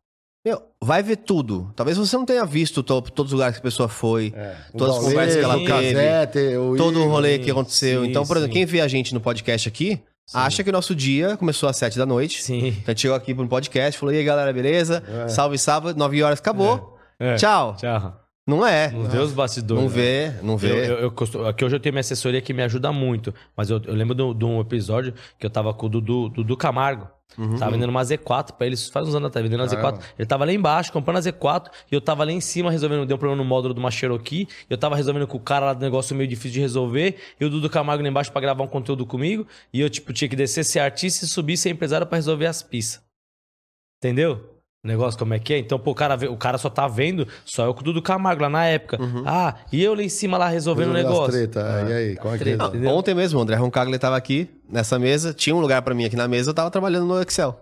Meu, vai ver tudo. Talvez você não tenha visto to- todos os lugares que a pessoa foi, é. Todas as conversas que ela o teve, todo o rolê que aconteceu. sim, então, por exemplo, sim. quem vê a gente no podcast aqui, acha que o nosso dia começou às sete da noite. sim. Então a gente chegou aqui pro podcast, falou, e aí galera, beleza? Salve sábado, nove horas, acabou. É. Tchau. Tchau. Não é. Não vê os bastidores. Não né? vê, não Eu, vê. eu, eu costumo- aqui hoje eu tenho minha assessoria que me ajuda muito. Mas eu, eu lembro de um- de um episódio que eu tava com o Dudu, Dudu Camargo. Uhum. Tava vendendo uma Z4 pra eles faz uns anos atrás, vendendo uma Caramba. Z4. Ele tava lá embaixo comprando a Z4 e eu tava lá em cima resolvendo. Deu um problema no módulo de uma Cherokee. Eu tava resolvendo com o cara lá do negócio meio difícil de resolver. E o Dudu Camargo lá embaixo pra gravar um conteúdo comigo. E eu, tipo, tinha que descer, ser artista e subir, ser empresário pra resolver as pistas. Entendeu? O negócio como é que é? Então, pô, o cara, vê- o cara só tá vendo, só eu com o Dudu Camargo lá na época. Ah, e eu lá em cima lá resolvendo o negócio. treta. E aí, como é que Treta. é? Ontem mesmo, o André Roncaglia tava aqui nessa mesa, tinha um lugar pra mim aqui na mesa, eu tava trabalhando no Excel.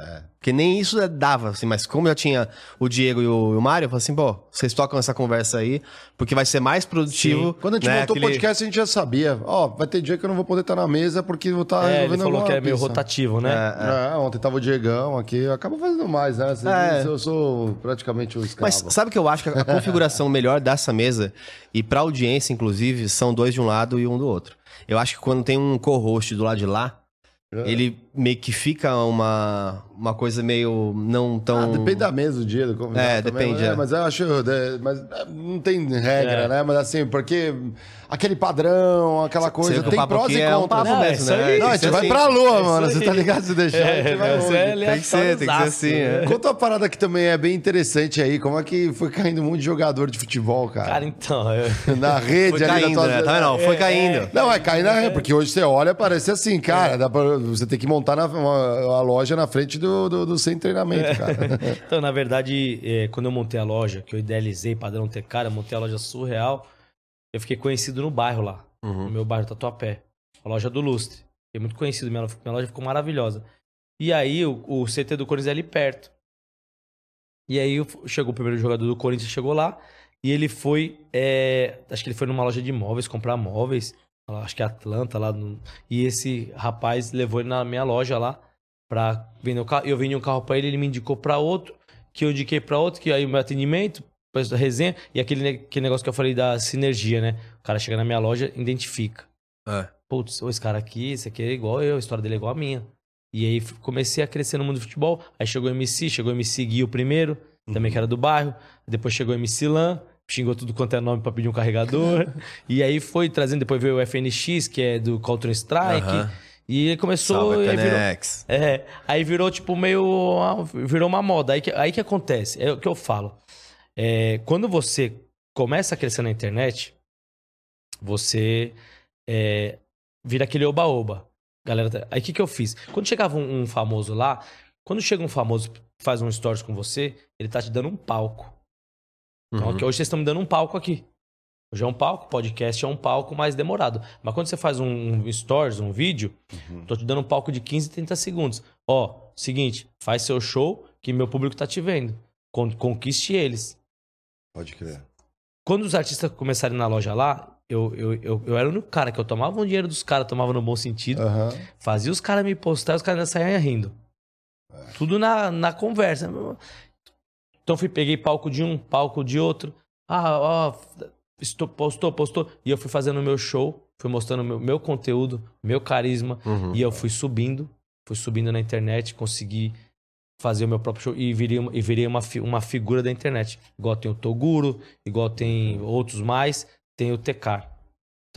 É. Porque nem isso dava, assim, mas como eu tinha o Diego e o, e o Mário, eu falei assim, pô, vocês tocam essa conversa aí, porque vai ser mais produtivo. Quando a gente né, montou o aquele- podcast, a gente já sabia. Ó, vai ter dia que eu não vou poder estar na mesa porque vou estar É, ele resolvendo falou alguma que é meio rotativo, né? É, É, ontem tava o Diegão aqui, eu acabo fazendo mais, né? Você É. Eu sou praticamente o escravo. Mas sabe o que eu acho que a configuração melhor dessa mesa, e pra audiência, inclusive, são dois de um lado e um do outro. Eu acho que quando tem um co-host do lado de lá, É. ele meio que fica uma, uma coisa meio não tão. Ah, depende da mesa do dia do convidado É, também, depende, né? é. Mas eu acho. é, Mas é, não tem regra, É. né? Mas assim, porque aquele padrão, aquela coisa, o tem prós e é um contras. papo é isso né? aí. Não, a gente vai pra lua, É mano. Você tá ligado? Se deixar, a gente vai É, longe. é Tem que ser, tem que ser assim, é. Conta uma parada que também é bem interessante aí. Como é que foi caindo um monte de jogador de futebol, cara? Cara, então, eu... na rede Foi ali caindo, da tua... né? Tá? Não, Foi É, caindo. Não, é cair na rede, porque hoje você olha, parece assim, cara, É. dá pra, você tem que montar na, uma, a loja na frente do, do, do centro de treinamento, cara. Então, na verdade, é, quando eu montei a loja, que eu idealizei padrão ter cara, montei a loja surreal, eu fiquei conhecido no bairro lá, Uhum. no meu bairro Tatuapé, a loja do Lustre. Fiquei muito conhecido, minha, minha loja ficou maravilhosa. E aí, o, o CT do Corinthians é ali perto. E aí, chegou o primeiro jogador do Corinthians, chegou lá, e ele foi, é, acho que ele foi numa loja de móveis, comprar móveis, acho que é Atlanta lá, no- e esse rapaz levou ele na minha loja lá, pra vender o carro. Eu vendi um carro pra ele, ele me indicou pra outro, que eu indiquei pra outro, que aí o meu atendimento, depois da resenha, e aquele, aquele negócio que eu falei da sinergia, né? O cara chega na minha loja, identifica. É. Putz, esse cara aqui, esse aqui é igual eu, a história dele é igual a minha. E aí comecei a crescer no mundo do futebol. Aí chegou o MC, chegou o MC Gui o primeiro, também que era do bairro. Depois chegou o MC Lan, xingou tudo quanto é nome pra pedir um carregador. e aí foi trazendo, depois veio o FNX, que é do Counter Strike. Aham. E começou. Salve, e aí virou, é, aí virou tipo meio. Virou uma moda. Aí que, aí que acontece. É o que eu falo. É, quando você começa a crescer na internet, você é, vira aquele oba-oba. Galera, aí o que, que eu fiz? Quando chegava um, um famoso lá, quando chega um famoso faz um stories com você, ele tá te dando um palco. Então, Uhum. aqui, hoje vocês estão me dando um palco aqui. Hoje é um palco, podcast é um palco mais demorado. Mas quando você faz um, stories, um vídeo, tô te dando um palco de 15, 30 segundos. Ó, seguinte, faz seu show que meu público tá te vendo. Con- Conquiste eles. Pode crer. Quando os artistas começaram na loja lá, eu, eu, eu, eu era o único cara que eu tomava o dinheiro dos caras, tomava no bom sentido, Aham. fazia os caras me postar e os caras ainda saíam rindo. Tudo na, na conversa. Então fui, peguei palco de um, palco de outro. Ah, ó, postou, postou. E eu fui fazendo o meu show, fui mostrando meu, meu conteúdo, meu carisma. Uhum. E eu fui subindo, fui subindo na internet, consegui fazer o meu próprio show e virei, uma- e virei uma, uma figura da internet. Igual tem o Toguro, igual tem outros mais, tem o Tecar.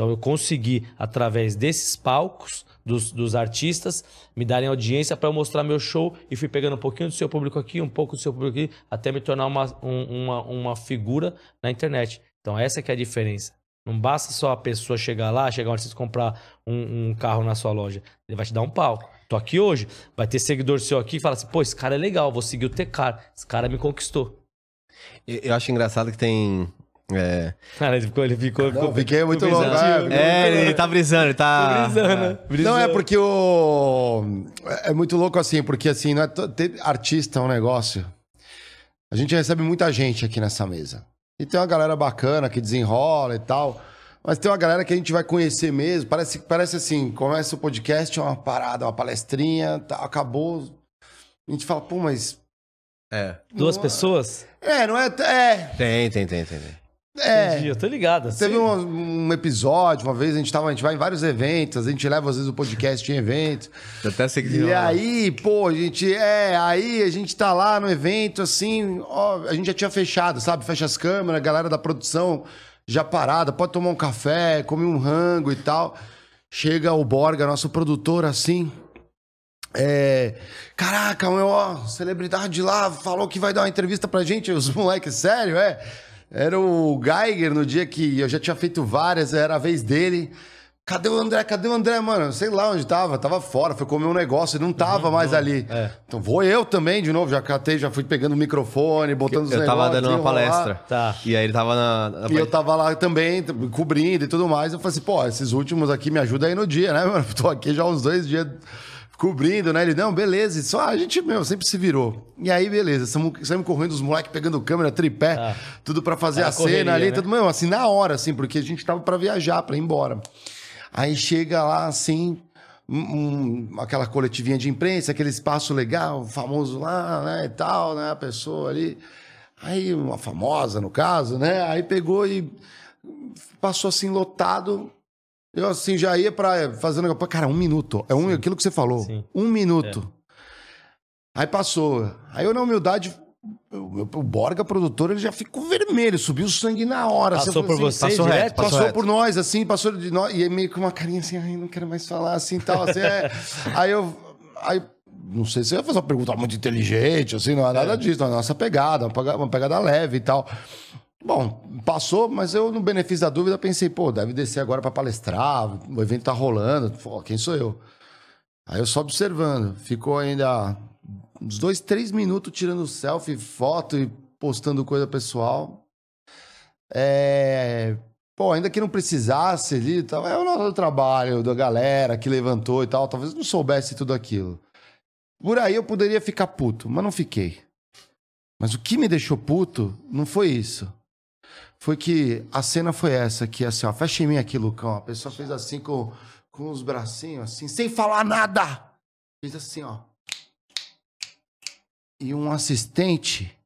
Então eu consegui, através desses palcos dos, dos artistas, me darem audiência para eu mostrar meu show e fui pegando um pouquinho do seu público aqui, um pouco do seu público aqui, até me tornar uma, um- uma, uma figura na internet. Então essa que é a diferença. Não basta só a pessoa chegar lá, chegar um artista e comprar um, um carro na sua loja. Ele vai te dar um palco. Tô aqui hoje, vai ter seguidor seu aqui e fala assim, pô, esse cara é legal, vou seguir o Tecar. Esse cara me conquistou. Eu acho engraçado que tem. É, Cara, ele ficou, ele ficou, Não, ficou fiquei muito ficou louco. Ah, é ele tá brisando, ele tá. Brisando? Não, Brisando. é porque o. É muito louco assim, porque assim, não é to- ter artista é um negócio. A gente recebe muita gente aqui nessa mesa. E tem uma galera bacana que desenrola e tal. Mas tem uma galera que a gente vai conhecer mesmo. Parece, parece assim: começa o podcast, é uma parada, uma palestrinha, tá, acabou. A gente fala, pô, mas. É. Duas não- pessoas? É, não é. É. Tem, tem, tem, tem. tem. É. Entendi, eu tô ligado. Teve Sim. um, um episódio, uma vez a gente, tava, a gente vai em vários eventos, a gente leva às vezes o podcast em eventos. Eu até sei que E aí, pô, a gente é, aí a gente tá lá no evento, assim, ó, a gente já tinha fechado, sabe? Fecha as câmeras, a galera da produção já parada, pode tomar um café, comer um rango e tal. Chega o Borga, nosso produtor, assim. É. Caraca, meu, ó, celebridade lá falou que vai dar uma entrevista pra gente, os moleques, sério, é? Era o Geiger no dia que eu já tinha feito várias, era a vez dele. Cadê o André? Cadê o André, mano? Sei lá onde tava, tava fora, foi comer um negócio, ele não tava mais ali. é. Então vou eu também, de novo, já catei, já fui pegando o microfone, botando os Eu tava negócios, dando uma palestra. Tá. E aí ele tava na. na E eu tava lá também, cobrindo e tudo mais. Eu falei assim, pô, esses últimos aqui me ajudam aí no dia, né, mano? Tô aqui já uns dois dias cobrindo, né? Ele, não, beleza. Só a gente, meu, sempre se virou. E aí, beleza, saímos correndo, os moleques pegando câmera, tripé, Tá. tudo pra fazer Era a cena correria, ali, né? tudo, meu, assim, na hora, assim, porque a gente tava pra viajar, pra ir embora. Aí chega lá, assim, um- um- aquela coletivinha de imprensa, aquele espaço legal, famoso lá, né, e tal, né, a pessoa ali. Aí, uma famosa, no caso, né, aí pegou e passou assim, lotado. Eu, assim, já ia pra fazer um negócio. Cara, um minuto. É um, aquilo que você falou. Sim. Um minuto. Aí passou. Aí eu, na humildade, o, Borga, produtor, ele já ficou vermelho, subiu o sangue na hora. assim, Passou por assim, você passou direto? reto, Passou, por nós, assim, passou de nós. E aí meio com uma carinha assim, ai, não quero mais falar assim e tal. Assim, é. aí eu. Aí, não sei se eu ia fazer uma pergunta muito inteligente, assim, não é nada disso, não é a nossa pegada, uma pegada leve e tal. Bom, passou, mas eu, no benefício da dúvida, pensei, pô, deve descer agora pra palestrar, o evento tá rolando, pô, quem sou eu? Aí eu só observando, ficou ainda uns dois, três minutos tirando selfie, foto e postando coisa pessoal. É... Pô, ainda que não precisasse ali, e tal, é o nosso trabalho da galera que levantou e tal, talvez não soubesse tudo aquilo. Por aí eu poderia ficar puto, mas não fiquei. Mas o que me deixou puto não foi isso. Foi que a cena foi essa, que assim, ó, fecha em mim aqui, Lucão. A pessoa fez assim com, com os bracinhos, assim, sem falar nada. Fez assim, ó. E um assistente,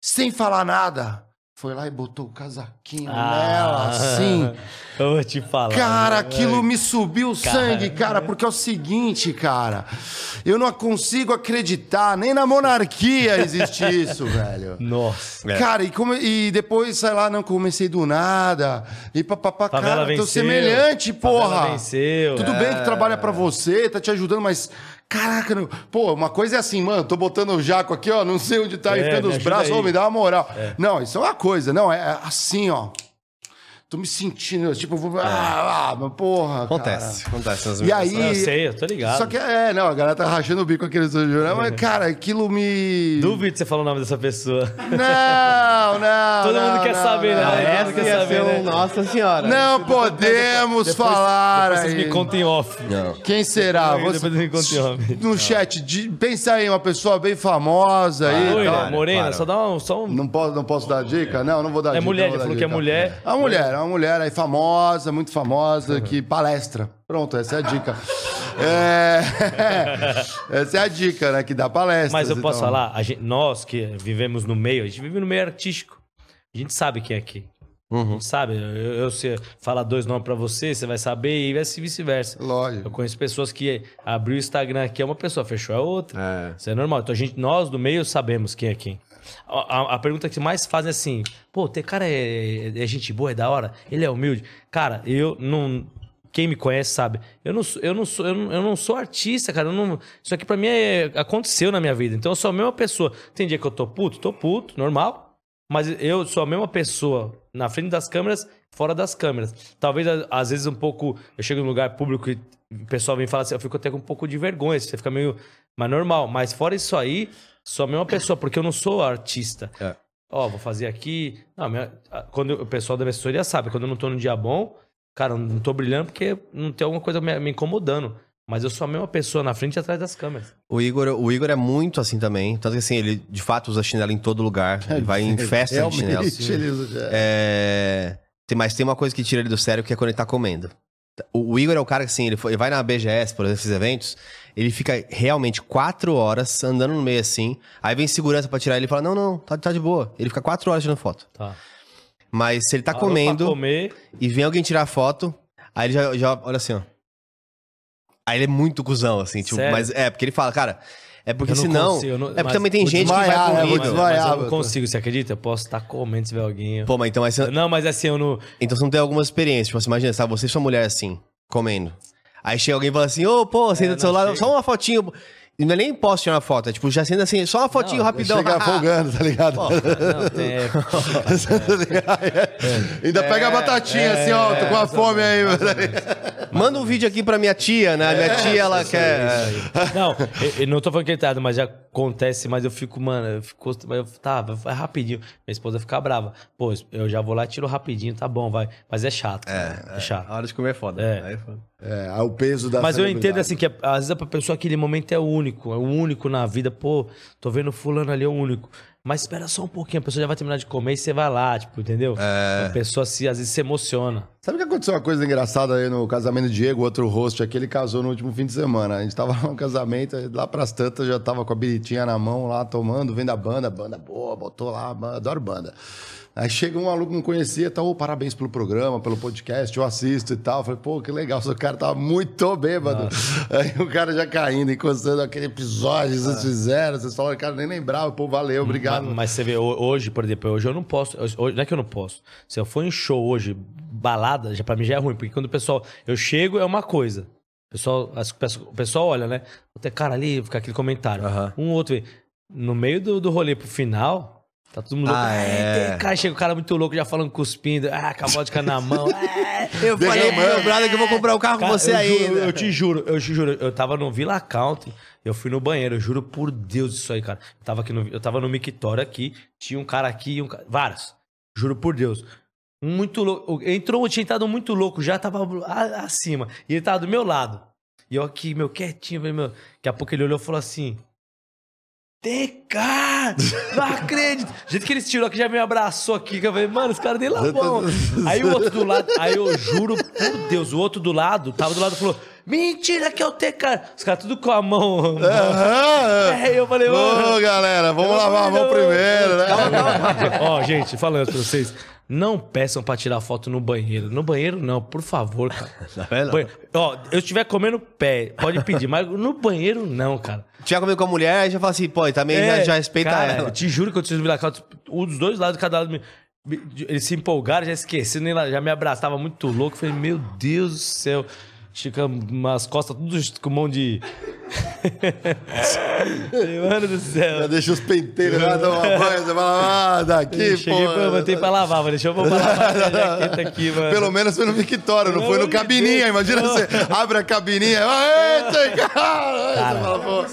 sem falar nada, foi lá e botou o casaquinho Ah, nela, assim. Eu vou te falar. Cara, aquilo me subiu o sangue, cara, porque é o seguinte, cara. Eu não consigo acreditar, nem na monarquia existe isso, velho. Nossa. É. Cara, e, come- e depois, sei lá, não comecei do nada. E papapá, cara, teu venceu. semelhante, Favela porra. venceu. Tudo bem que trabalha pra você, tá te ajudando, mas. Caraca, não- pô, uma coisa é assim, mano, tô botando o jaco aqui, ó, não sei onde tá É, enfiando os braços, aí. ô, me dá uma moral. Não, isso é uma coisa, não, é é assim, ó. Tô me sentindo, tipo, vou- ah, ah, mas porra. Acontece, acontece. nas E aí- Não, eu sei, eu tô ligado. Só que é, não, a galera tá rachando o bico aqui no estúdio, né? Mas, cara, aquilo me. Duvido que você falou o nome dessa pessoa. Não, não. Todo não, mundo quer não, saber, não. né? Essa quer saber, um né? Nossa Senhora. Não podemos falar. Depois vocês aí. me contem em off. Não. Quem será? Depois Você- me contem em off. no chat, de, pensa aí, uma pessoa bem famosa aí. Loira, para, morena, para. só dá um... Só um... Não posso, não posso dar dica? Não, não vou dar É dica. mulher, não vou ele falou que é mulher. É uma mulher, é uma mulher aí famosa, muito famosa, que palestra. Pronto, essa é a dica. É... essa é a dica, né? Que dá palestra. Mas eu posso falar, a gente- nós que vivemos no meio, a gente vive no meio artístico. A gente sabe quem é quem. A Uhum. gente sabe. Eu, eu se falar dois nomes pra você, você vai saber e vice-versa. Eu Lógico. conheço pessoas que abriu o Instagram aqui, é uma pessoa, fechou a outra. É. Isso é normal. Então a gente, nós do meio sabemos quem é quem. A, a- pergunta que mais fazem é assim: pô, ter cara é, é gente boa, é da hora, ele é humilde. Cara, eu não. Quem me conhece sabe. Eu não sou, eu não sou, eu não, eu não sou artista, cara. não- isso aqui pra mim é- aconteceu na minha vida. Então eu sou a mesma pessoa. Tem dia que eu tô puto, tô puto, normal. Mas eu sou a mesma pessoa na frente das câmeras, fora das câmeras. Talvez, às vezes, um pouco. Eu chego num lugar público e o pessoal vem falar assim, eu fico até com um pouco de vergonha. Você fica meio. Mas normal. Mas fora isso aí, sou a mesma pessoa, porque eu não sou artista. É. Ó, vou fazer aqui. Não, minha- quando eu- o pessoal da minha assessoria sabe, quando eu não tô num dia bom, cara, eu não tô brilhando porque não tem alguma coisa me, me incomodando. Mas eu sou a mesma pessoa na frente e atrás das câmeras. O Igor, o Igor é muito assim também. Tanto que assim, ele de fato usa chinelo em todo lugar. Ele vai em festa de chinelo. Ele usa- É... Tem, mas tem uma coisa que tira ele do sério, que é quando ele tá comendo. O, Igor é o cara que, assim, ele, foi- ele vai na BGS, por exemplo, esses eventos, ele fica realmente quatro horas andando no meio assim, aí vem segurança pra tirar ele e fala, não, não, tá, tá de boa. Ele fica quatro horas tirando foto. Tá. Mas se ele tá Parou pra comendo comer. e vem alguém tirar foto, aí ele já, já olha assim, ó. Aí ele é muito cuzão, assim, tipo, Sério? mas é, porque ele fala, cara, é porque Eu não senão. consigo, eu não- é porque também tem gente que vai desmaiar, pro né? Vou nível. desmaiar. Mas eu não consigo, você acredita? Eu posso estar comendo se tiver alguém. Pô, mas então, mas você, Não, mas assim, eu não. então você não tem algumas experiências. Tipo, você imagina, sabe, você e sua mulher assim, comendo. Aí chega alguém e fala assim, ô, pô, senta É, do seu lado, chega. só uma fotinho. E não é nem posso tirar uma foto, é tipo, já sendo assim, só uma fotinho Não, rapidão. Chega folgando, tá ligado? Não, tem. é, Ainda pega a batatinha assim, ó, tô com a fome aí. mano. Manda um vídeo aqui pra minha tia, né? Minha tia, ela quer. Não, eu, eu não tô falando que ele tá mas já acontece, mas eu fico, mano, eu fico. mas eu- Tá, vai rapidinho. Minha esposa fica brava. Pô, eu já vou lá e tiro rapidinho, tá bom, vai. Mas é chato. É, é chato. A hora de comer é foda. É. Aí é foda. É, aí o peso da Mas eu entendo assim que às vezes pra pessoa aquele momento é o único, é o único na vida. Pô, tô vendo fulano ali, é o único. Mas espera só um pouquinho, a pessoa já vai terminar de comer e você vai lá, tipo, entendeu? A pessoa se, às vezes se emociona. Sabe que aconteceu uma coisa engraçada aí no casamento do Diego, outro host aqui, ele casou no último fim de semana. A gente tava no casamento, lá pras tantas já tava com a biritinha na mão lá, tomando, vendo a banda, banda boa, botou lá, adoro banda. Aí chega um aluno que não conhecia, tá, ô, parabéns pelo programa, pelo podcast, eu assisto e tal. Eu Falei, pô, que legal, o cara tava muito bêbado. Aí o cara já caindo, encostando aquele episódio que vocês fizeram, vocês falaram, cara, nem lembrava, pô, valeu, obrigado. Mas, mas você vê, ho- hoje, por exemplo, hoje eu não posso. hoje- não é que eu não posso. Se eu for em show hoje, balada, já pra mim já é ruim, porque quando o pessoal. Eu chego, é uma coisa. O pessoal, as- o pessoal- olha, né? Tem cara ali, fica aquele comentário. Aham. Um outro. No meio do, do rolê pro final. Tá todo mundo louco. Ah, é. tem cara, chega o cara muito louco já falando cuspindo. Ah, com a vodka na mão. É. Eu falei pro meu brother que eu vou comprar o carro com Cara, você eu aí. juro, eu te juro, eu te juro. Eu tava no Villa Country, eu fui no banheiro, eu juro por Deus isso aí, cara. Eu tava, aqui no, eu tava no mictório aqui, tinha um cara aqui, um cara, vários. Juro por Deus. Um Muito louco. Entrou, tinha entrado muito louco, já tava acima. E ele tava do meu lado. E eu aqui, meu, quietinho, meu. Daqui a pouco ele olhou e falou assim. TK! Não acredito! Do jeito que ele tirou aqui, já me abraçou aqui. Que eu falei, mano, os caras nem lá bom. Aí o outro do lado, aí eu juro por Deus, o outro do lado, tava do lado e falou: Mentira que é o TK! Os caras tudo com a mão. Aham. pé. Eu falei, mano. Ô, galera, vamos lavar a mão primeiro, né? Ó, gente, falando pra vocês. Não peçam pra tirar foto no banheiro. No banheiro, não, por favor, cara. Tá vendo? Banhe- Ó, eu estiver comendo pé, pode pedir, mas no banheiro, não, cara. Tinha comido com a mulher, aí já fala assim, pô, e também já, já respeita É, cara, ela. Eu te juro que eu tive lá, um dos dois lados, cada lado. Eles se empolgaram, já esqueci, nem lá, já me abraçava muito louco. Falei, meu Deus do céu. Chica, umas costas tudo com mão de. Mano do céu. Já deixa os penteiros lá, dá uma banha, você fala, ah, daqui, Eu cheguei, pô. eu botei pra lavar, mano. Deixa eu pôr pra lavar minha jaqueta aqui, mano. Pelo menos foi no Victória, não, foi no cabininha. Imagina você abre a cabininha. Eita, cara! Você fala, pô.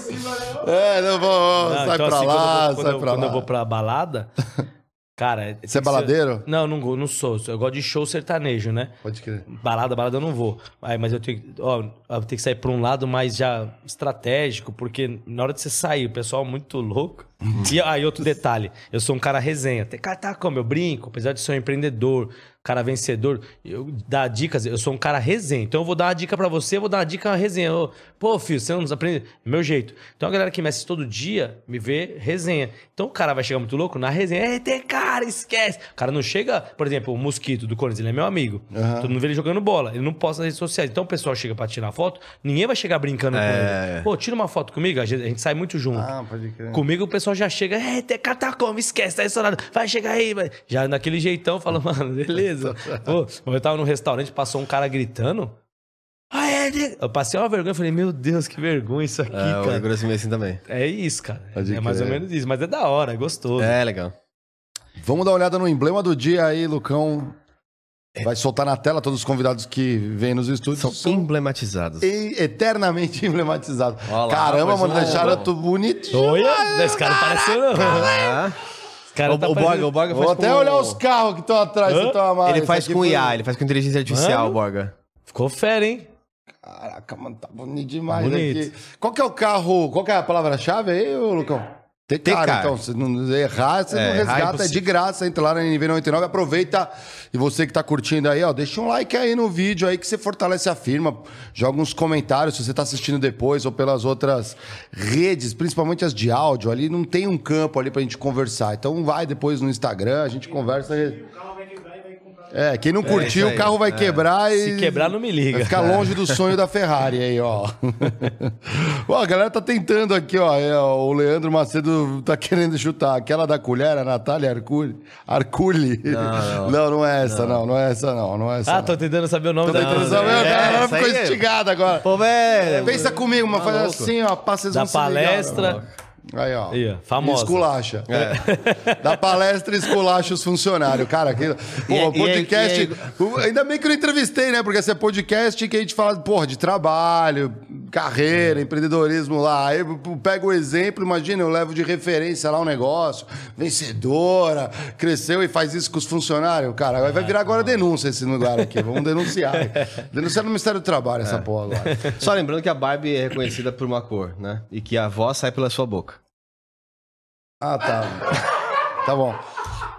É, não vou, sai então, pra assim, lá, quando sai quando pra Quando lá. eu vou pra balada, cara... Você é baladeiro? ser- Não, não, não sou. Eu gosto de show sertanejo, né? Pode crer. Balada, balada eu não vou. Aí, mas eu tenho, que- ó, eu tenho que sair pra um lado mais já estratégico, porque na hora de você sair, o pessoal é muito louco. E aí, outro detalhe, eu sou um cara resenha. Tem cara tá como? Eu brinco, apesar de ser um empreendedor, cara vencedor, eu dar dicas, eu sou um cara resenha. Então eu vou dar uma dica pra você, eu vou dar uma dica resenha. Ô, Pô, filho, você não aprende. Meu jeito. Então a galera que me assiste todo dia me vê resenha. Então o cara vai chegar muito louco na resenha. Ei, tem cara, esquece. O cara não chega, por exemplo, o Mosquito do Corinthians, ele é meu amigo. Todo mundo vê ele jogando bola. Ele não posta nas redes sociais. Então o pessoal chega pra tirar foto, ninguém vai chegar brincando com É. ele. Pô, tira uma foto comigo, a gente, a gente sai muito junto. Ah, pode crer. Comigo o pessoal já chega, é, tem cara como, esquece, tá estourado, vai chegar aí, vai. Já naquele jeitão, fala, mano, beleza. Pô, eu tava no restaurante, passou um cara gritando. Ah, é, de-" eu passei uma vergonha, falei, meu Deus, que vergonha isso aqui, É, cara. Igor assim também. É isso, cara. Pode é mais ou menos isso, mas é da hora, é gostoso. É, legal. Vamos dar uma olhada no emblema do dia aí, Lucão. Vai soltar na tela todos os convidados que vêm nos estúdios. São São emblematizados. e- eternamente emblematizados. Olha lá, Caramba, mano, deixaram tudo bonitinho. Olha, esse cara pareceu não. Cara o, tá o Borga, o Borga Vou faz até com... olhar os carros que estão atrás. Hã? que tão amados. Ele faz com foi- IA, ele faz com inteligência artificial, Mano. o Borga. Ficou fera, hein? Caraca, mano, tá bonito demais Bonito. aqui. Qual que é o carro? Qual que é a palavra-chave aí, Lucão? Tem Tecar. cara, então. Se não errar, você É, não é resgata. É, de graça. Entra lá na NV99, aproveita. E você que tá curtindo aí, ó, deixa um like aí no vídeo aí que você fortalece a firma. Joga uns comentários se você tá assistindo depois ou pelas outras redes, principalmente as de áudio. Ali não tem um campo ali pra gente conversar. Então vai depois no Instagram, a gente conversa. É, quem não curtiu, isso aí. o carro vai quebrar e. Se quebrar, não me liga. Vai ficar longe do sonho da Ferrari aí, ó. ó. A galera tá tentando aqui, ó. É, ó, O Leandro Macedo tá querendo chutar. Aquela da colher, a Natália Arculi. Arculi. Não, não, não é essa, não. Não é essa, não. Não é essa. Ah, não. tô tentando saber o nome Tô da tentando da- saber. é, a galera ficou é- instigada agora. Pô, velho. Pensa comigo, mas faz Tá louco. assim, ó. Passa Da ligar, palestra. ó. Aí, ó. Aí, famosa. Esculacha. É. Da palestra esculacha os funcionários. Cara, aquilo. Pô, E- é- o podcast. e- e- Ainda bem que eu não entrevistei, né? Porque esse é podcast que a gente fala, porra, de trabalho, carreira, empreendedorismo lá. Aí eu pego o exemplo, imagina, eu levo de referência lá um negócio, vencedora, cresceu e faz isso com os funcionários. Cara, vai vai virar agora denúncia esse lugar aqui. Vamos denunciar. Denunciar no Ministério do Trabalho essa porra agora. Só lembrando que a Barbie é reconhecida por uma cor, né? E que a voz sai pela sua boca. Ah, tá. Tá bom.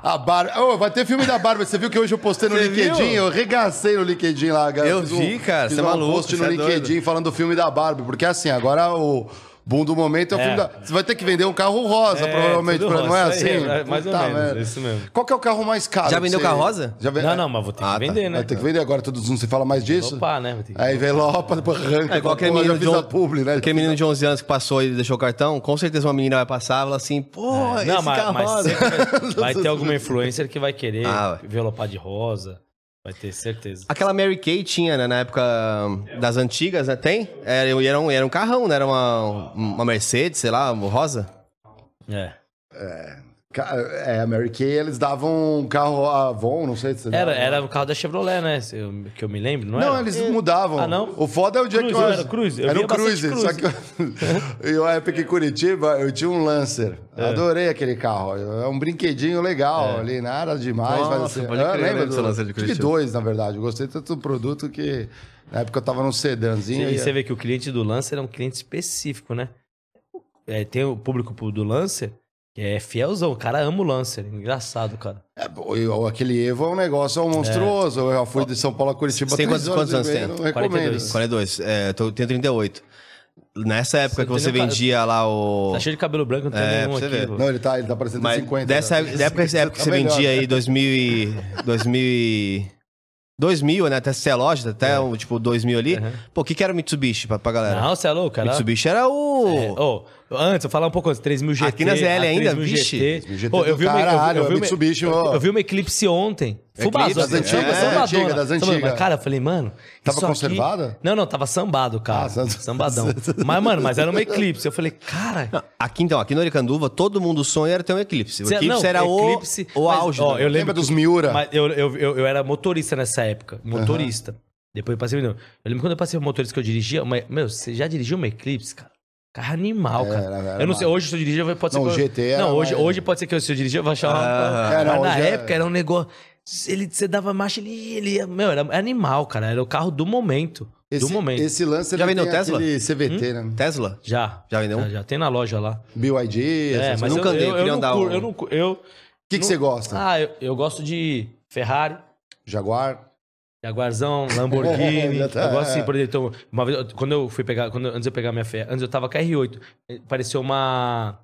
A Barbie. Ô, vai ter filme da Barbie. Você viu que hoje eu postei no Você LinkedIn? viu? Eu regacei no LinkedIn lá, galera. Eu Fiz vi, cara, Fiz você é um maluco, post no é LinkedIn doido. falando do filme da Barbie. Porque assim, agora o. Boom do momento é o É. filme da. Você vai ter que vender um carro rosa, É, provavelmente. pra- Não é rosa, isso aí, assim? é mais ou menos, merda. isso mesmo. Qual que é o carro mais caro? Já que vendeu você- carro rosa? Já ve- Não, não, mas vou ter que Ah, tá. vender, né? Vai ter que vender agora, todos não se fala mais disso? Opa, né? Que... Aí envelopa, depois arranca. É igual aquele menino, de on- publi, né? aquele menino de 11 anos que passou e deixou o cartão, com certeza uma menina vai passar e fala assim, pô, esse Não, mas, carro mas rosa. vai, vai ter alguma influencer que vai querer Ah, vai. envelopar de rosa. Vai ter certeza. Aquela Mary Kay tinha, né, na época hum, das antigas, né? Tem? Era, e era, um, era um carrão, né? Era uma, uma Mercedes, sei lá, rosa. É. Ca- É, a Mary Kay, eles davam um carro Avon, não sei se você Era, dava. era o carro da Chevrolet, né? Se eu- que eu me lembro, não, Não, era? eles mudavam. Ah, não? O foda é o dia Cruze, que eu... era Cruze. Eu Era o Cruze, bastante só que... eu... e a época em Curitiba, eu tinha um Lancer. É. Adorei aquele carro. É um brinquedinho legal ali, nada demais. Nossa, mas assim, pode Ah, crer, lembra né, do Lancer de Tive Curitiba. dois, na verdade. Eu gostei tanto do produto que... Na época eu tava num sedãzinho. E e- você vê que o cliente do Lancer é um cliente específico, né? É, tem o público do Lancer é fielzão. O cara ama o Lancer. Engraçado, cara. É, pô, eu- aquele Evo é um negócio monstruoso. Eu já fui de São Paulo a Curitiba Você tem quantos- horas quantos e anos tem? Não recomendo. 42. 42. É, tô, tenho 38. Nessa época Você que você um cara- vendia lá o. Tá cheio de cabelo branco, não tem É, nenhum aqui. ver. Não, ele tá, ele tá parecendo Mas 50. dessa né? época, época que Tá você melhor, vendia né? aí 2000 e, 2000 e 2000, né? Até ser a loja, até o tipo 2000 ali. Uhum. Pô, o que, que era o Mitsubishi pra, pra galera? Não, você é louco, cara. Mitsubishi era o. É, ô, antes, eu falar um pouco antes, 3000 GT. Aqui na ZL ainda, 3000 vixe. GT. 3000 GT eu vi uma, eu, caralho, eu, vi uma, Mitsubishi, ó. eu vi uma Eclipse ontem. Fubazona, das antigas, é, sambadona. antiga, das antigas. Mas, cara, eu falei, mano. Tava isso aqui- conservada? Não, não, tava sambado, cara. Ah, sam- Sambadão. mas, mano, mas era uma Eclipse. Eu falei, cara. Não, Aqui então, aqui no Aricanduva, todo mundo sonha era ter um Eclipse. O Cê- Eclipse não, era Eclipse, o, o mas, auge. ó, eu lembro Lembra dos Miura? Mas eu, eu, eu, eu era motorista nessa época. Motorista. Depois eu passei. Eu lembro quando eu passei por motorista que eu dirigia. Uma, meu, você já dirigiu uma Eclipse, cara? Carro animal, cara. Era, era eu não sei, hoje se eu dirigir, pode ser Não, que eu... o GT era Não, hoje, mais- hoje pode ser que eu, se eu dirigir, eu vou achar uma... Ah. É, Mas na é- época era um negócio... Ele, você dava marcha, ele, ele. Meu, era animal, cara. Era o carro do momento. Esse, do momento. Hum? esse lance Já vendeu Tesla? CVT, né? Tesla? Já. Já vendeu? Já, já tem na loja lá. BYD, É, essas mas coisas. nunca eu, andei, eu eu, queria eu, andar cur- um. eu não eu O que, que não- você gosta? Ah, eu, eu gosto de Ferrari, Jaguar? Jaguarzão, Lamborghini. Já tá, eu gosto assim, é. por exemplo, então, uma vez, eu- quando eu fui pegar, quando, eu- antes de eu pegar minha fé, antes eu tava com a R8, eh, pareceu uma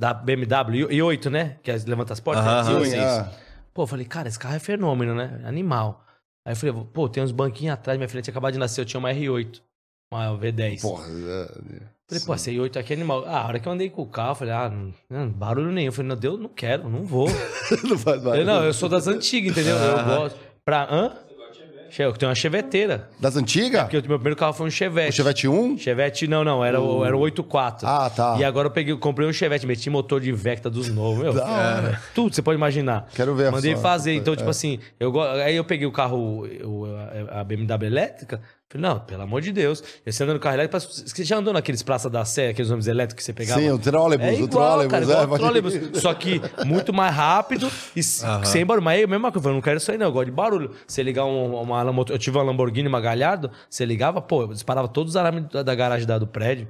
da BMW, I- i8, né? Que é, levanta as portas. Aham, I8. sim, ah, Pô, eu falei, cara, esse carro é fenômeno, né? Animal. Aí eu falei, pô, tem uns banquinhos atrás, minha filha tinha acabado de nascer, eu tinha uma R8, uma V10. porra. é, Falei, pô, essa I8 aqui é animal. Ah, a hora que eu andei com o carro, eu falei, ah, não, barulho nenhum. Eu falei, não, Deus, não quero, não vou. não faz Eu, barulho. não, eu sou das antigas, entendeu? Eu gosto. Pra. Hã? Eu tenho uma cheveteira. Das antigas? Porque o meu primeiro carro foi um Chevette. O Chevette 1? Chevette, não, não, era o, era o 84. Ah, tá. E agora eu peguei, comprei um Chevette, meti motor de Vecta dos novos, meu. Da hora. Tudo, você pode imaginar. Quero ver Mandei fazer, então, É. tipo assim, eu, aí eu peguei o carro, a BMW elétrica, falei, não, pelo amor de Deus, esse andando no carro elétrico, você já andou naqueles Praça da Sé, aqueles ônibus elétricos que você pegava? Sim, o trolleybus, É o cara, igual é, o. Só que muito mais rápido e s- sem barulho. Mas aí, a mesma coisa, eu não quero isso aí não, eu gosto de barulho. Você ligar um- uma, Lambo- eu tive uma Lamborghini, uma Galhardo, você ligava, pô, eu disparava todos os alarmes da, da garagem da- do prédio.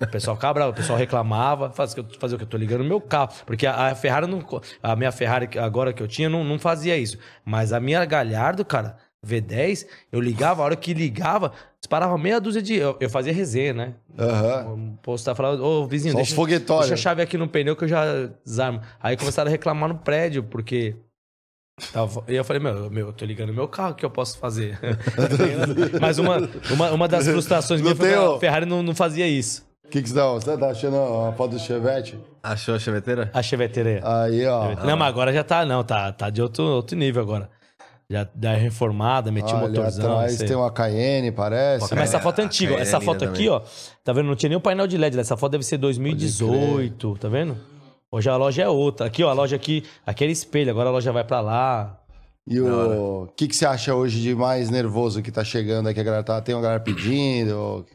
O pessoal cabrava, o pessoal reclamava, fazia, fazia o que eu tô ligando no meu carro. Porque a, a Ferrari não. A minha Ferrari agora que eu tinha não, não fazia isso. Mas a minha Galhardo, cara, V10, eu ligava, a hora que ligava, disparava meia dúzia de. Eu, eu fazia resenha, né? Aham. O posto tá falando, ô vizinho, Só deixa, foguetórios. deixa a chave aqui no pneu que eu já desarmo. Aí começaram a reclamar no prédio, porque. Tava, e eu falei, meu, meu, eu tô ligando meu carro, o que eu posso fazer? Mas uma, uma, uma das frustrações Não minhas foi que tem o- a Ferrari não, não fazia isso. O que, que você tá, você tá achando a foto do Chevette? Achou a cheveteira? A Cheveteira. Aí, ó. Não, mas agora já tá, não, tá, tá de outro, outro nível agora. Já dá reformada, meti um Olha, motorzão. atrás tem uma Cayenne, parece. Mas essa foto é antiga. Essa é foto aqui, também. ó. Tá vendo? Não tinha nem o painel de LED. Essa foto deve ser 2018, tá vendo? Hoje a loja é outra. Aqui, ó, a loja aqui, aquele espelho. Agora a loja vai pra lá. E o que, que você acha hoje de mais nervoso que tá chegando aí? Que a galera tá, tem uma galera pedindo? Ou,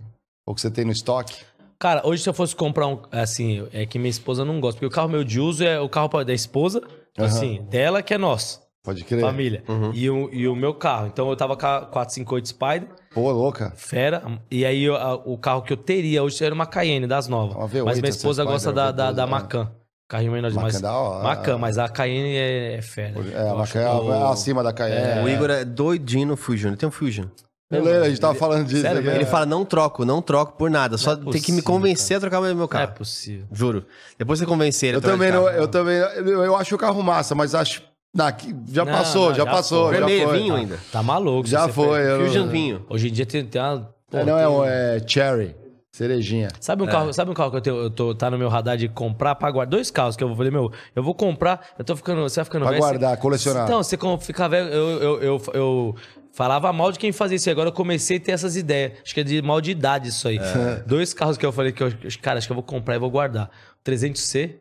ou que você tem no estoque? Cara, hoje se eu fosse comprar um. Assim, é que minha esposa não gosta. Porque o carro meu de uso é o carro da esposa. Aham. Assim, dela que é nosso. Pode crer. Família. Uhum. E, o, e o meu carro. Então eu tava com a 458 Spider. Pô, louca. Fera. E aí eu- a- o carro que eu teria hoje era uma Cayenne das novas. Uma V8, mas minha esposa Spider, gosta da, da, V12, da né? Macan. Carrinho menor Macan demais. é da hora. Macan, mas a Cayenne é, é fera. É, a Macan é, é acima da Cayenne. O Igor é doidinho no Fusion. Ele tem um Fusion. Eu lembro, a gente tava falando disso. Sério mesmo? Ele fala, não troco, não troco por nada. Só é tem que me possível, convencer a trocar o meu Não é carro. possível. Juro. Depois você convencer ele a Eu também, não, carro. eu também, eu, eu acho o carro massa, mas acho, na, que- já Não, passou, não, já, já passou, foi. já Vermelho, foi. vinho ainda. Tá maluco. Já foi. Fusion vinho. Hoje em dia tem, tem uma. pô, É, não é, tem- um, é cherry, cerejinha. Sabe um, carro, sabe um carro que eu, tenho, eu tô, tá no meu radar de comprar pra guardar? Dois carros que eu vou falei, meu, eu vou comprar, eu tô ficando, você vai ficando Pra velho. guardar, você- colecionar. Então, você como fica velho, eu, eu, eu, eu falava mal de quem fazia isso, e agora eu comecei a ter essas ideias. Acho que é de mal de idade isso aí. Dois carros que eu falei que eu, cara, acho que eu vou comprar e vou guardar. O 300C,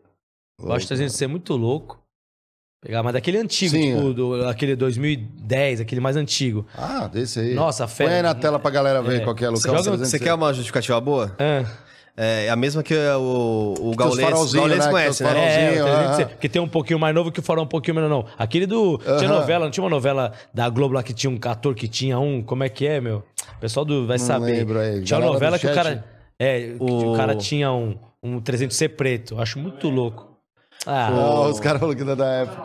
eu acho o 300C muito louco. Pegar, mas daquele antigo, Sim, tipo, do, aquele 2010, aquele mais antigo. Ah, desse aí. Nossa, Põe fera. aí na tela pra galera ver É. qual que é, Você Lucão. joga- 300. Você quer uma justificativa boa? Ah. É a mesma que o, o Gaules, Gaules né? conhece, Que né? É, o 300C, aham. porque tem um pouquinho mais novo que o farol um pouquinho menor, não. Aquele do. Tinha Aham. novela, não tinha uma novela da Globo lá que tinha um ator que tinha um. Como é que é, meu? O pessoal do, vai Não saber. lembro aí. Tinha uma novela que o chat. cara. É, que O- o cara tinha um, um 300C preto. Eu Acho muito louco. Ah, os caras falaram que não é da época.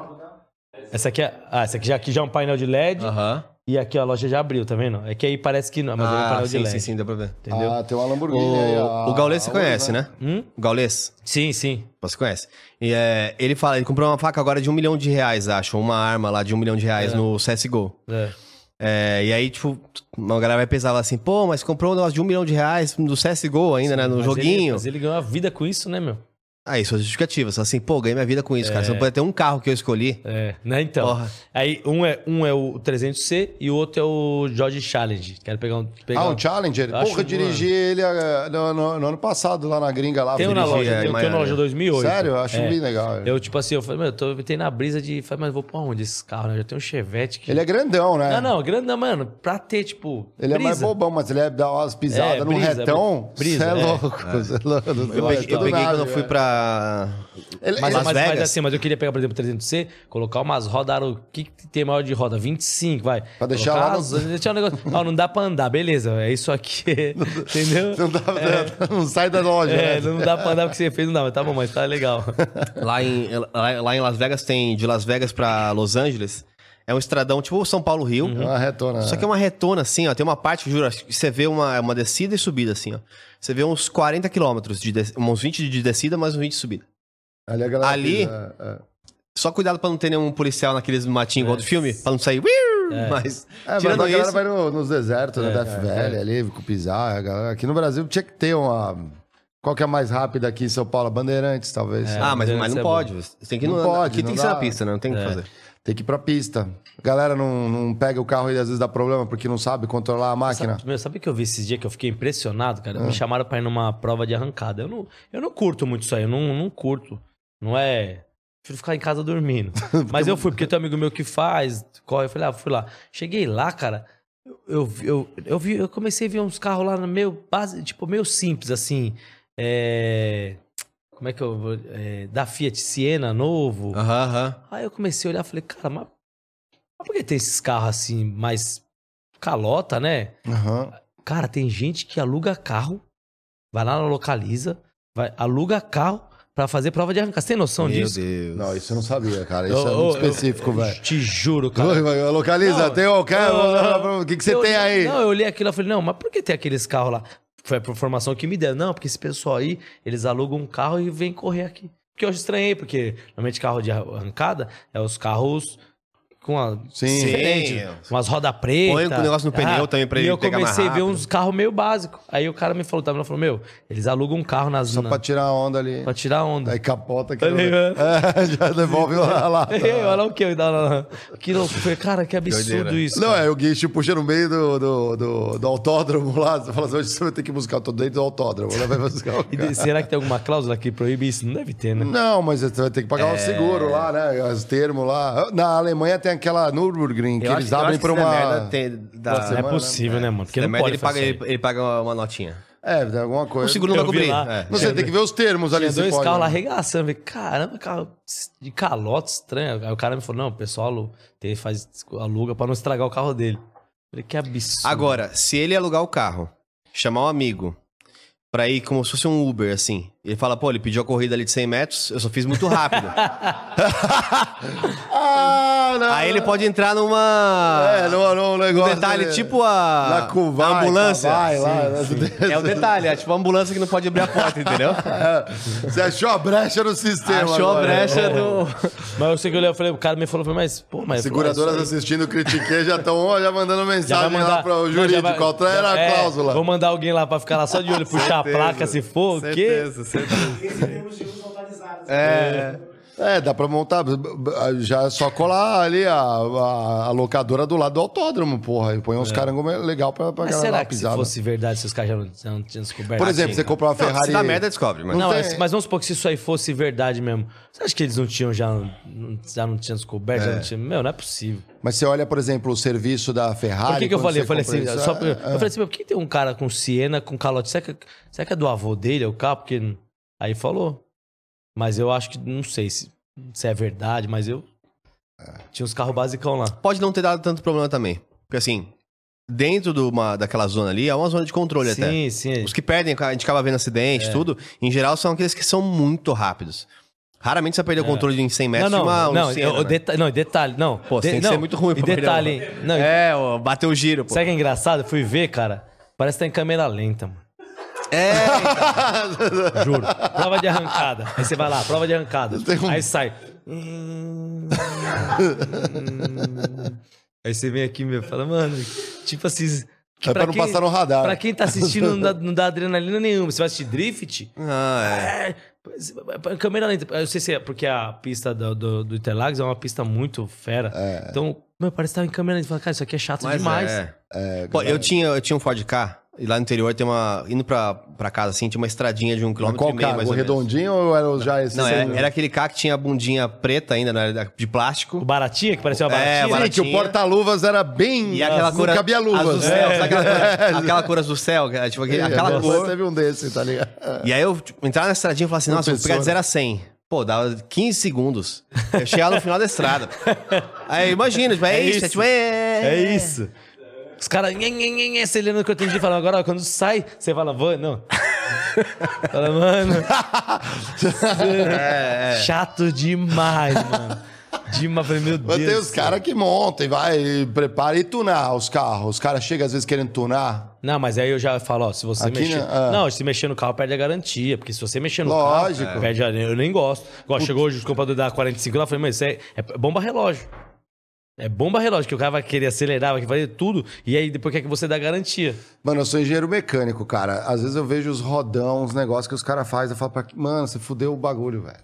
essa aqui é. Ah, essa aqui já, aqui já é um painel de LED. Aham. E aqui ó, a loja já abriu, tá vendo? É que aí parece que não, mas é um ah, painel de sim, LED. sim, sim, dá pra ver. Entendeu? Ah, tem uma Lamborghini O, aí. a- o Gaules você conhece, né? Hum? O Gaules? Sim, sim. Você conhece. E é, ele fala, ele comprou uma faca agora de um milhão de reais, acho. Uma arma lá de um milhão de reais É. no CSGO. É. É, e aí, tipo, uma galera vai pensar lá assim, pô, mas comprou um negócio de um milhão de reais no CSGO ainda, né? No Mas joguinho. Ele, mas ele ganhou a vida com isso, né, meu? Aí, suas justificativas. Fala assim, pô, ganhei minha vida com isso, cara. Você É. não pode ter um carro que eu escolhi. É, né? Então. Porra. Aí um é, um é o 300C e o outro é o George Challenge. Quero pegar um. Pegar Ah, um- um Challenger? Eu Porra, eu dirigi ele ah, no, no- no ano passado lá na gringa lá. Tem um na loja, em tem, tem um na loja 2008. Sério? Eu acho É. bem legal. Eu, tipo assim, eu falei, meu, eu tô entrei na brisa de. Falei, mas vou pra onde esses carros, né? Eu já tenho um Chevette que. Ele é grandão, né? Não, não, grande não, mano. Pra ter, tipo. Ele é mais brisa. bobão, mas ele é dar umas pisadas É, no brisa, retão. brisa, é é. louco. É louco. Eu É peguei, eu quando eu fui é. Ele- Mas, ele- mas, mas Vegas. assim, mas eu queria pegar, por exemplo, o 300C, colocar umas rodas O que, que tem maior de roda? 25, vai. Pra deixar Colocar lá no- as- deixar um negócio. Ó, não dá pra andar, beleza. É isso aqui. Entendeu? Não, dá- não sai da loja, É, né? não dá pra andar porque você fez, não dá, mas tá bom, mas tá legal. Lá em, lá, lá em Las Vegas tem de Las Vegas pra Los Angeles. É um estradão tipo São Paulo-Rio. É uma retona. Só que é uma retona, assim, ó. Tem uma parte, juro, acho que você vê uma, uma descida e subida, assim, ó. Você vê uns 40 quilômetros, de uns 20 de descida, mais uns 20 de subida. Ali, a galera Ali- pisa, é, é. Só cuidado pra não ter nenhum policial naqueles matinhos igual do filme, pra não sair. Mas, É, mas tirando a galera isso. vai no- nos desertos, né? É, Death é, Valley ali, com pisar. A galera... Aqui no Brasil tinha que ter uma. Qual que é a mais rápida aqui em São Paulo? Bandeirantes, talvez. É. Ah, mas, mas não é pode. Você tem que ir Não no, pode, Aqui tem não que ser dá. na pista, né? Não tem o que É. fazer. Tem que ir pra pista. A galera não, não pega o carro e às vezes dá problema porque não sabe controlar a máquina. Sabe, meu, sabe que eu vi esses dias que eu fiquei impressionado, cara? Ah. Me chamaram pra ir numa prova de arrancada. Eu não, eu não curto muito isso aí, eu não, não curto. Não é. Prefiro ficar em casa dormindo. Mas eu fui, porque tem um amigo meu que faz, corre. Eu falei, ah, fui lá. Cheguei lá, cara. Eu, eu, eu, vi, eu comecei a ver uns carros lá no meu base, tipo, meio simples, assim. É. Como é que eu vou. é, da Fiat Siena novo. Aham, aham. Aí eu comecei a olhar e falei, cara, mas, mas por que tem esses carros assim, mais calota, né? Aham. Cara, tem gente que aluga carro, vai lá na localiza, vai, aluga carro pra fazer prova de arrancar. Você tem noção Meu disso? Deus. Não, isso eu não sabia, cara. Isso é muito específico, velho. Te juro, cara. Vai, Localiza, Não, tem o cara. eu- O que, que você Eu- tem aí? Não, eu olhei aquilo e falei, não, mas por que tem aqueles carros lá? Foi a informação que me deram. Não, porque esse pessoal aí, eles alugam um carro e vêm correr aqui. Porque eu estranhei, porque normalmente carro de arrancada é os carros com a Sim. diferente, Sim. umas rodas pretas. Põe o negócio no pneu também pra e ele eu pegar mais comecei a ver uns carros meio básicos. Aí o cara me falou, tava falou, meu, eles alugam um carro nas Só na- pra tirar a onda ali. pra tirar onda. Aí capota que Tá é, já devolve lá. lá. Ei, olha o que? Não, não, não. Que louco. Eu Cara, que absurdo Doideira. isso. Não, cara. é o guincho puxa no meio do, do, do, do autódromo lá. Você fala assim, hoje você vai ter que buscar, eu tô dentro do autódromo. Lá vai buscar o E será que tem alguma cláusula que proíbe isso? Não deve ter, né? Não, mas você vai ter que pagar um É. seguro lá, né? Os termos lá. Na Alemanha tem aquela Nürburgring, que Eu eles acho- eu abrem pra se der uma... merda, tem- dá- Não é semana, possível, né, mano? Porque não merda, pode ele paga, fazer ele, ele paga uma notinha. É, tem alguma coisa. O seguro não Eu vai vi cobrir. lá. é. Não sei, tem que ver os termos ali. Tinha se dois pode, carros lá né? arregaçando. Falei, caramba, carro de calote estranho. Aí o cara me falou, não, o pessoal alu- tem, faz, aluga pra não estragar o carro dele. Falei, que absurdo. Agora, se ele alugar o carro, chamar um amigo pra ir como se fosse um Uber, assim. Ele fala, pô, ele pediu a corrida ali de 100 metros, eu só fiz muito rápido. Não. Aí ele pode entrar numa... É, no, no Um negócio... detalhe, ali. tipo a, Na curva, a ambulância. Vai, lá, É o detalhe, é tipo a ambulância que não pode abrir a porta, entendeu? Você achou a brecha no sistema. Achou a agora. brecha do... Mas eu sei que eu falei, o cara me falou, mas, pô, mas. Seguradoras é assistindo o Critiquei já estão já mandando Já mensagem mandar- lá para o Não, jurídico. já vai- Qual era já- a é, cláusula? Vou mandar alguém lá pra ficar lá só de olho, puxar a placa se for, o quê? Uso atualizados. É... É, dá pra montar. Já é só colar ali a, a, a locadora do lado do autódromo, porra. E põe uns carangos legal pra, pra Mas galera será que se pisar. fosse verdade, se os caras já não, já não tinham descoberto? Por exemplo, Assim, você comprou uma Não, Ferrari. se dá merda, descobre. Mas... Não Não, tem- mas, vamos supor que se isso aí fosse verdade mesmo. Você acha que eles não tinham já. não- Já não tinham descoberto? Já não tinham... Meu, não é possível. Mas você olha, por exemplo, o serviço da Ferrari. Por que, que eu falei? Eu falei assim, isso, só é- eu falei assim, por que tem um cara com Siena, com calote? Será que, será que é do avô dele, o carro? Porque. Aí falou. Mas eu acho que, não sei se, se é verdade, mas eu. Tinha uns carros basicão lá. Pode não ter dado tanto problema também. Porque assim, dentro de uma, daquela zona ali, é uma zona de controle até. Sim, sim. Os que perdem, a gente acaba vendo acidente, É. tudo, em geral são aqueles que são muito rápidos. Raramente você perdeu o controle de em 100 Não, metros não, de uma não, Luciana, eu- né? deta não, detalhe, não. Pô, de- tem que não, ser muito ruim pra perder detalhe, uma- não, É, ó, bateu o giro, pô. sabe que é engraçado? Fui ver, cara, parece que tá em câmera lenta, mano. É, Juro. Prova de arrancada. Aí você vai lá, prova de arrancada. Um- Aí sai. Hum, Aí você vem aqui meu, fala, mano, tipo assim. que É pra não passar no radar. Pra quem tá assistindo, não dá, não dá adrenalina nenhuma. Você vai assistir drift? ah, é. É, é, câmera lenta. Eu sei se é porque a pista do, do, do Interlagos é uma pista muito fera. Então, meu, parece que tava em câmera lenta. Fala, cara, isso aqui é chato Mas demais. é. Pô, eu tinha, eu tinha um Ford K, e lá no interior tem uma. Indo pra, pra casa assim, tinha uma estradinha de um quilômetro Qual e meio, carro? mais O ou redondinho ou era o já esse? Não, era, era aquele K que tinha a bundinha preta ainda, né, de O plástico. baratinha, que parecia uma É, baratinha. Sim, baratinho. que o porta-luvas era bem. E aquela não cor cabia azul luvas. céu, É. aquela, cor, aquela cor azul céu, é, tipo, aquele- aquela Agora cor. Teve um desse, tá ligado? E aí eu tipo, entrava na estradinha e falava assim, nossa, vou pegar de Professora. 0 a 100. Pô, dava 15 segundos. Eu chegava no final da estrada. Aí imagina, tipo, é, É isso, isso. é tipo, é... É isso. Os caras acelerando que eu entendi. Falam, agora, ó, quando sai, você fala, vou, não. Fala, mano. Chato demais, mano. Demais. Falei, meu Mas Deus. tem os caras que montam e vai, e prepara e tunar os carros. Os caras chegam às vezes querendo tunar. Não, mas aí eu já falo, ó, se você Aqui, mexer. né? Ah. Não, se mexer no carro, perde a garantia. Porque se você mexer no Lógico. carro, perde a. Eu nem gosto. Igual chegou hoje os compradores da 45 lá, eu falei, mas isso é, é bomba relógio. É bomba relógio, que o cara vai querer acelerar, vai fazer tudo, e aí depois quer que você dá garantia. Mano, eu sou engenheiro mecânico, cara. Às vezes eu vejo os rodão, os negócios que os caras fazem. Eu falo pra. Mano, você fudeu o bagulho, velho.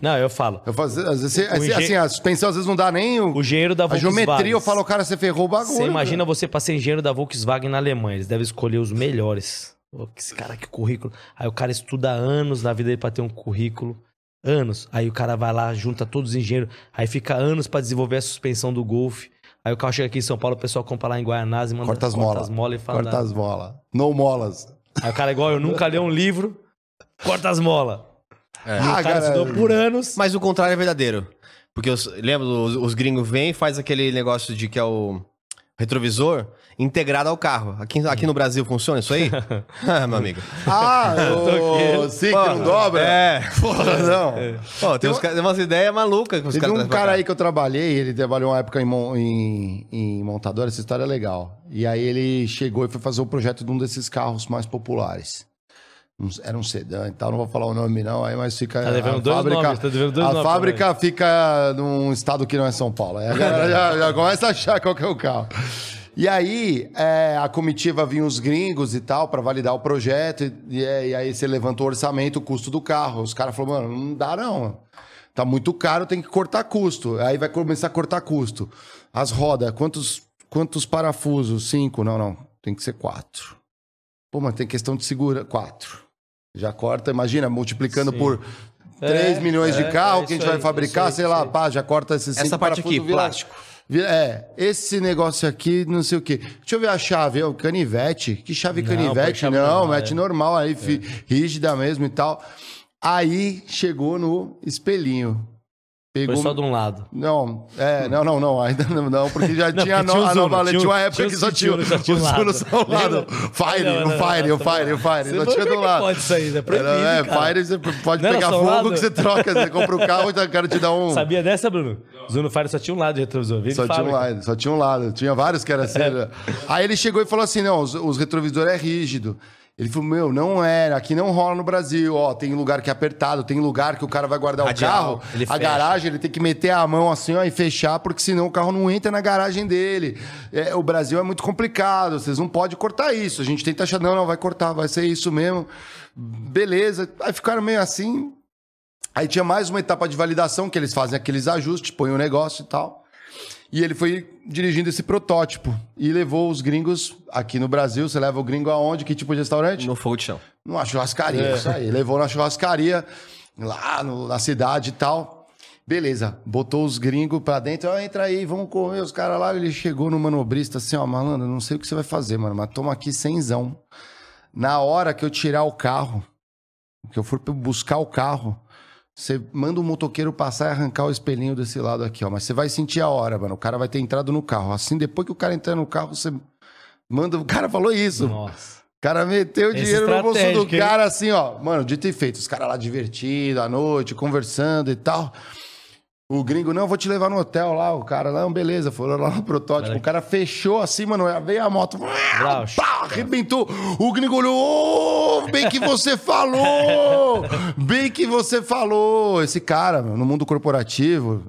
Não, eu falo. Eu faço, às vezes, O assim, engen- assim, a suspensão às vezes não dá nem o, O engenheiro da a Volkswagen. geometria. Eu falo, cara, você ferrou o bagulho. Você imagina velho. você pra ser engenheiro da Volkswagen na Alemanha. Eles devem escolher os melhores. Esse cara, que currículo. Aí o cara estuda anos na vida dele pra ter um currículo. Anos. Aí o cara vai lá, junta todos os engenheiros. Aí fica anos pra desenvolver a suspensão do Golf. Aí o carro chega aqui em São Paulo, o pessoal compra lá em Guaianazes e manda Corta as molas. as molas e fala. Corta as molas. No molas. Aí o cara, igual eu, nunca li um livro, corta as molas. E Ah, o cara cara, estudou por anos. Mas o contrário é verdadeiro. Porque os, lembra, os, os gringos vêm e faz aquele negócio de que é o retrovisor integrado ao carro. Aqui, aqui no Brasil funciona isso aí? ah, meu amigo. Ah, o... sim, que não dobra? É. Porra, não. Pô, tem, uns, ca- tem umas ideias malucas que os Teve caras um cara cá. aí que eu trabalhei, ele trabalhou uma época em, em, em montadora, essa história é legal. E aí ele chegou e foi fazer o projeto de um desses carros mais populares. Era um sedã e tal, não vou falar o nome não, aí mas fica... Tá devendo a dois fábrica, nomes, tá devendo dois A nomes fábrica fica num estado que não é São Paulo. Aí a galera já, já começa a achar qual que é o carro. E aí, é, a comitiva vinha os gringos e tal para validar o projeto. E, e, é, aí você levanta o orçamento, o custo do carro. Os caras falaram, mano, não dá não. Tá muito caro, tem que cortar custo. Aí vai começar a cortar custo. As rodas, quantos, quantos parafusos? Cinco? Não, não. Tem que ser quatro. Pô, mas tem questão de segura. Quatro. Já corta, imagina, multiplicando Sim. por É, 3 milhões de é, carro é que a gente vai aí, fabricar, sei isso lá, pá, já corta esses Essa parte aqui, plástico. É, esse negócio aqui, não sei o quê. Deixa eu ver a chave, ó, canivete. Que chave Não, canivete? chave Não, normal, mete é. normal, aí fi- rígida mesmo e tal. Aí chegou no espelhinho. Foi Pegou. só de um lado. Não, é, não, não, não, ainda não, não, porque já Não, tinha porque no, tinha a o nova tinha tinha o- uma época tinha que o só tinha só tinha um o lado. Zuno só um lado. Fire, Não, o não, Fire, não, o Fire, o Fire, só tinha um que lado. pode isso aí? É proibido, é, cara. Fire, você pode pegar um fogo lado? que você troca, você compra o carro e o cara te dá um... Sabia dessa, Bruno? Zuno Fire só tinha um lado de retrovisor. Só tinha um lado, só tinha um lado. Tinha vários que era assim. né? Aí ele chegou e falou assim: não, os, os retrovisores é rígido. Ele falou, meu, não era, aqui não rola no Brasil, ó, tem lugar que é apertado, tem lugar que o cara vai guardar Radial, o carro, a fecha. garagem, ele tem que meter a mão assim, ó, e fechar, porque senão o carro não entra na garagem dele. É, o Brasil é muito complicado, vocês não podem cortar isso. A gente tenta achar, não, não, vai cortar, vai ser isso mesmo. Beleza. Aí ficaram meio assim, Aí tinha mais uma etapa de validação, que eles fazem aqueles ajustes, põem o negócio e tal. E ele foi dirigindo esse protótipo e levou os gringos aqui no Brasil. Você leva o gringo aonde? Que tipo de restaurante? No fogo de chão. Numa churrascaria, É. isso aí. Levou na churrascaria, lá no- na cidade e tal. Beleza, botou os gringos pra dentro. Ó, entra aí, vamos comer. Os caras lá, ele chegou no manobrista assim, ó, malandro, não sei o que você vai fazer, mano, mas toma aqui cenzão. Na hora que eu tirar o carro, que eu for buscar o carro, você manda o motoqueiro passar e arrancar o espelhinho desse lado aqui, ó. Mas você vai sentir a hora, mano. O cara vai ter entrado no carro. Assim, depois que o cara entrar no carro, você manda. O cara falou isso. Nossa. cara meteu Esse dinheiro no bolso do hein? cara, assim, ó. Mano, dito e feito. Os caras lá divertidos, à noite, conversando e tal. O gringo, não, vou te levar no hotel lá. O cara, não, beleza. Foram lá no protótipo. O cara fechou assim, mano. Veio a moto. Brau. Pá, arrebentou. O gringo olhou. "Ô, bem que você falou. Bem que você falou. Esse cara, no mundo corporativo.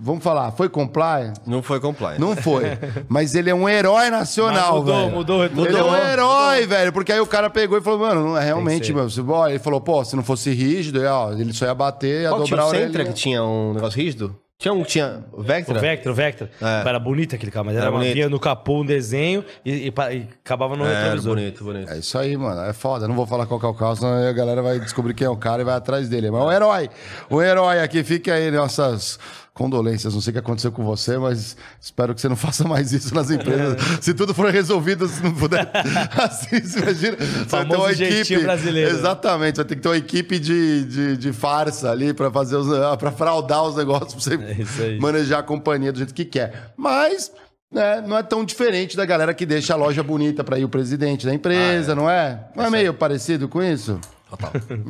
Vamos falar, foi comply? Não foi compliant. Não foi. Mas ele é um herói nacional, mudou, velho. mudou, mudou. Ele é um herói, velho. Porque aí o cara pegou e falou, mano, não é realmente, ó, Ele falou, pô, se não fosse rígido, ó, ele só ia bater, ia Qual tinha dobrar o a Sentra que tinha um negócio rígido? Tinha um que tinha o O Vectra? Vectra, o Vectra. É. Era bonito aquele carro, mas Era era uma bonito. vinha no capô, um desenho e, e e acabava no É, retrovisor. bonito, bonito. É isso aí, mano. É foda. Não vou falar qual que é o carro, senão a galera vai descobrir quem é o cara e vai atrás dele. Mas o herói, o herói aqui, fica aí nossas condolências. Não sei o que aconteceu com você, mas espero que você não faça mais isso nas empresas. se tudo for resolvido, se não puder. assim, imagina. Você vai ter uma equipe. brasileiro. Exatamente. Vai ter que ter uma equipe de, de, de farsa ali pra fazer os. para fraudar os negócios, pra você É manejar a companhia do jeito que quer. Mas. né, não é tão diferente da galera que deixa a loja bonita pra ir o presidente da empresa, não é? Não é meio parecido com isso?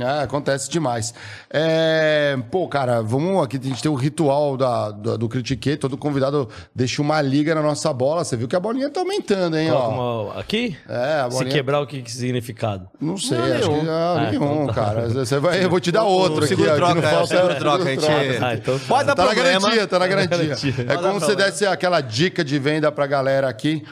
É, acontece demais. É, pô, cara, vamos aqui, a gente tem o ritual da, do, do Critique, todo convidado deixa uma liga na nossa bola. Você viu que a bolinha tá aumentando, hein? Coloca Ó. uma- aqui? É, a Se bolinha. quebrar, o que, que significado? Não sei, Não, acho que nenhum. ah, Ah, nenhum, então tá. cara. Você vai, eu vou te dar outro aqui. seguro aqui troca, não é, o falta- seguro troca, a gente- Ah, então tá. Pode dar Tá na problema. garantia, tá na garantia. garantia. É como problema. desse aquela dica de venda pra galera aqui.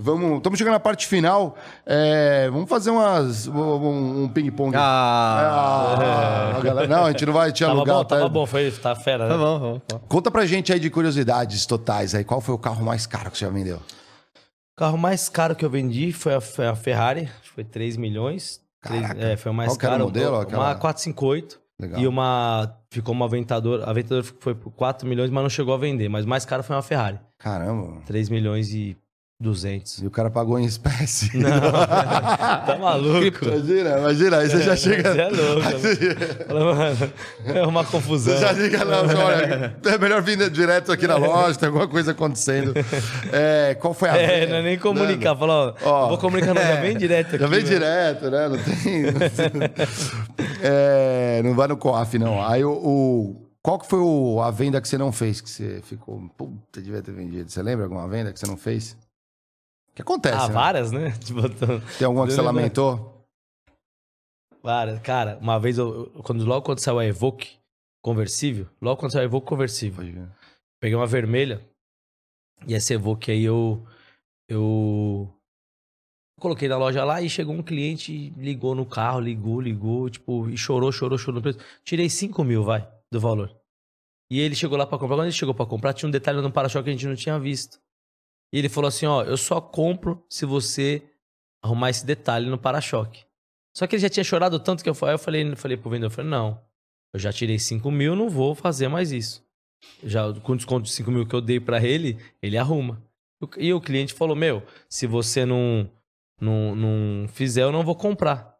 Vamos, estamos chegando na parte final. É, vamos fazer umas, um, um ping-pong. Ah, Ah, galera, não, a gente não vai te Tava alugar. bom, tá? tava bom, foi, tá fera, né? tá bom, tá bom, tá bom. Conta pra gente aí de curiosidades totais aí. Qual foi o carro mais caro que você já vendeu? O carro mais caro que eu vendi foi a, foi a Ferrari, acho que foi 3 milhões. Três- Caraca. é, foi o mais Qual que era o caro. modelo, Uma aquela- 458 Legal. e uma. Ficou uma Aventador. A Aventador foi por 4 milhões, mas não chegou a vender. Mas o mais caro foi uma Ferrari. Caramba. 3 milhões e 200. E o cara pagou em espécie. Tá maluco? Imagina, imagina. Aí você já chega. Você é louco. Fala, mano, é uma confusão. Você já liga lá, olha, é melhor vir direto aqui na loja, tem alguma coisa acontecendo. É, qual foi a É, não é nem comunicar. Ó, Ó. vou comunicar, não, já vem direto aqui. Já vem né? direto, né? Não tem. É, não vai no COAF, não. Aí o. o- qual que foi a venda que você não fez? Que você ficou. Puta, devia ter vendido. Você lembra alguma venda que você não fez? Que acontece. Ah, né? várias, né? Tipo, tô- Tem alguma que você lamentou? Várias. Cara, uma vez, eu, eu- quando, logo quando saiu a Evoque conversível, logo quando saiu a Evoque conversível, peguei uma vermelha e essa Evoque aí eu, eu coloquei na loja lá e chegou um cliente e ligou no carro, ligou, ligou, tipo, e chorou, chorou, chorou no preço. Tirei 5 mil, vai, do valor. E ele chegou lá pra comprar. Quando ele chegou pra comprar, tinha um detalhe no para-choque que a gente não tinha visto. E ele falou assim, ó, eu só compro se você arrumar esse detalhe no para-choque. Só que ele já tinha chorado tanto que eu, fa- aí eu falei, falei pro vendedor, eu falei, não, eu já tirei 5 mil, não vou fazer mais isso. Já com desconto de 5 mil que eu dei pra ele, ele arruma. E o cliente falou, meu, se você não, não, não fizer, eu não vou comprar.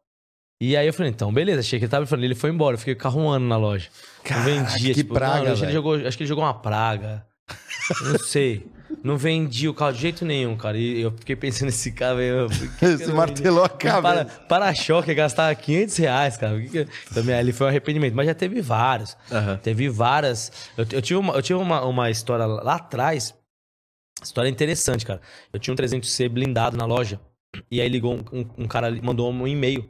E aí eu falei, então, beleza, achei que ele tava falando, ele foi embora, eu fiquei carro um ano na loja. Caraca, não vendia, que tipo, praga, não, acho, que ele jogou, acho que ele jogou uma praga. Não sei. Não vendia o carro de jeito nenhum, cara. E eu fiquei pensando nesse carro aí. não martelou a para- cabeça. Para-choque, gastava 500 reais, cara. Que que- Também ali foi um arrependimento. Mas já teve vários. Aham. Teve várias. Eu, eu tive, uma, eu tive uma, uma história lá atrás. História interessante, cara. Eu tinha um 300C blindado na loja. E aí ligou um, um- um cara, mandou um e-mail.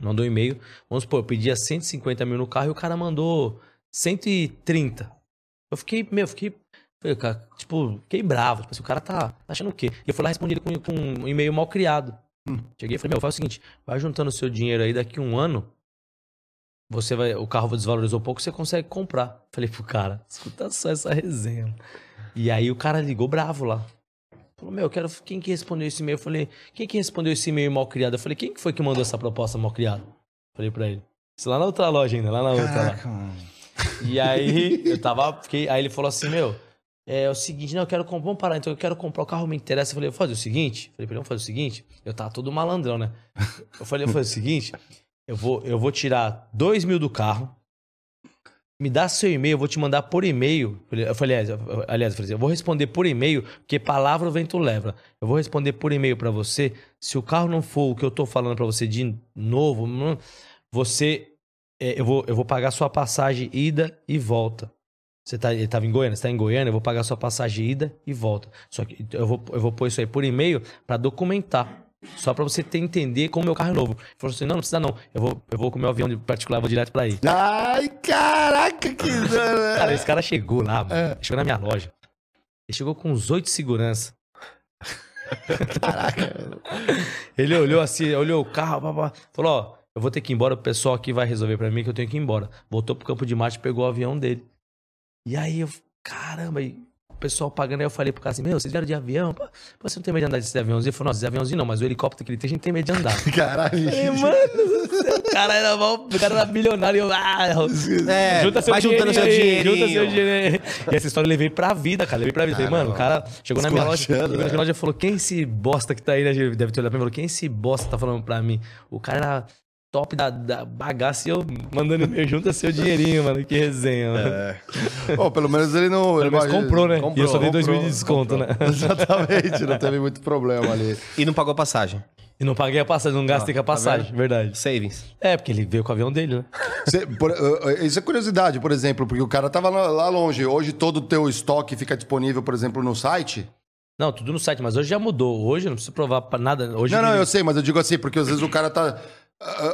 Mandou um e-mail. Vamos supor, eu pedia 150 mil no carro e o cara mandou 130. Eu fiquei, meu, fiquei. Falei, cara, tipo, fiquei bravo. Tipo assim, o cara tá, tá achando o quê? E eu fui lá respondi ele com, com um e-mail mal criado. Cheguei e falei, meu, faz o seguinte, vai juntando o seu dinheiro aí daqui um ano. Você vai, o carro desvalorizou pouco, você consegue comprar. Falei pro cara, escuta só essa resenha. E aí o cara ligou bravo lá. Falou, meu, eu quero. Quem que respondeu esse e-mail? Eu falei, quem que respondeu esse e-mail mal criado? Eu falei, quem que foi que mandou essa proposta mal criada? Falei pra ele. Isso lá na outra loja ainda, lá na outra lá. Caraca, mano. E aí eu tava. Fiquei, aí ele falou assim, meu, é, o seguinte, não, eu quero comprar. Vamos parar, então eu quero comprar o carro, me interessa. Eu falei, vou fazer o seguinte. Falei pra ele, vamos fazer o seguinte. Eu tava todo malandrão, né? Eu falei, vou fazer o seguinte. Eu vou, eu vou tirar dois mil do carro. me dá seu e-mail, eu vou te mandar por e-mail. Eu falei, aliás, eu- aliás, eu falei assim, eu vou responder por e-mail, porque palavra o vento leva. Eu vou responder por e-mail pra você. Se o carro não for o que eu tô falando pra você de novo, hum, você. é, eu, vou, eu vou pagar sua passagem ida e volta. Você tá, ele tava em Goiânia, você tá em Goiânia, eu vou pagar sua passagem ida e volta. Só que eu vou, eu vou pôr isso aí por e-mail pra documentar. Só pra você ter entender como meu carro é novo. Ele falou assim: não, não precisa não. Eu vou, eu vou com o meu avião de particular, vou direto pra aí. Ai, caraca, que. Cara, esse cara chegou lá, mano. Chegou na minha loja. Ele chegou com uns oito segurança. Caraca. Ele olhou assim, olhou o carro, pá, pá, falou: Ó, eu vou ter que ir embora, o pessoal aqui vai resolver pra mim que eu tenho que ir embora. Voltou pro campo de Marte, pegou o avião dele. E aí eu, caramba, e o pessoal pagando, aí eu falei pro cara assim: Meu, vocês vieram de avião? Pô, você não tem medo de andar desse aviãozinho? Ele falou: Não, esse aviãozinho não, mas o helicóptero que ele tem, a gente tem medo de andar. Caralho. Falei, mano o cara era, mal, o cara era bilionário. e Eu, ah, É, junta seu vai juntando seu dinheirinho. Junta seu dinheiro. E essa história eu levei pra vida, cara. Levei pra vida. Falei, mano, o cara chegou na minha loja. Chegou na minha loja e falou: quem esse bosta que tá aí, né? Deve ter olhado pra mim e falou: quem esse bosta tá falando pra mim? O cara era top da, da bagaça e eu mandando e-mail, junta seu dinheirinho, mano. Que resenha, mano. Pô, pelo menos ele não. Pelo menos comprou, né? e eu só dei dois mil comprou, de desconto, né? Exatamente, não teve muito problema ali. E não pagou passagem. E não paguei a passagem, não gastei com a passagem, verdade. Savings. É, porque ele veio com o avião dele, né? Cê- por- uh, uh, isso é curiosidade, por exemplo, porque o cara tava lá, longe. Hoje todo o teu estoque fica disponível, por exemplo, no site? Não, tudo no site, mas hoje já mudou. Hoje eu não preciso provar pra nada. Hoje não, não, ele- eu sei, mas eu digo assim, porque às vezes o cara tá.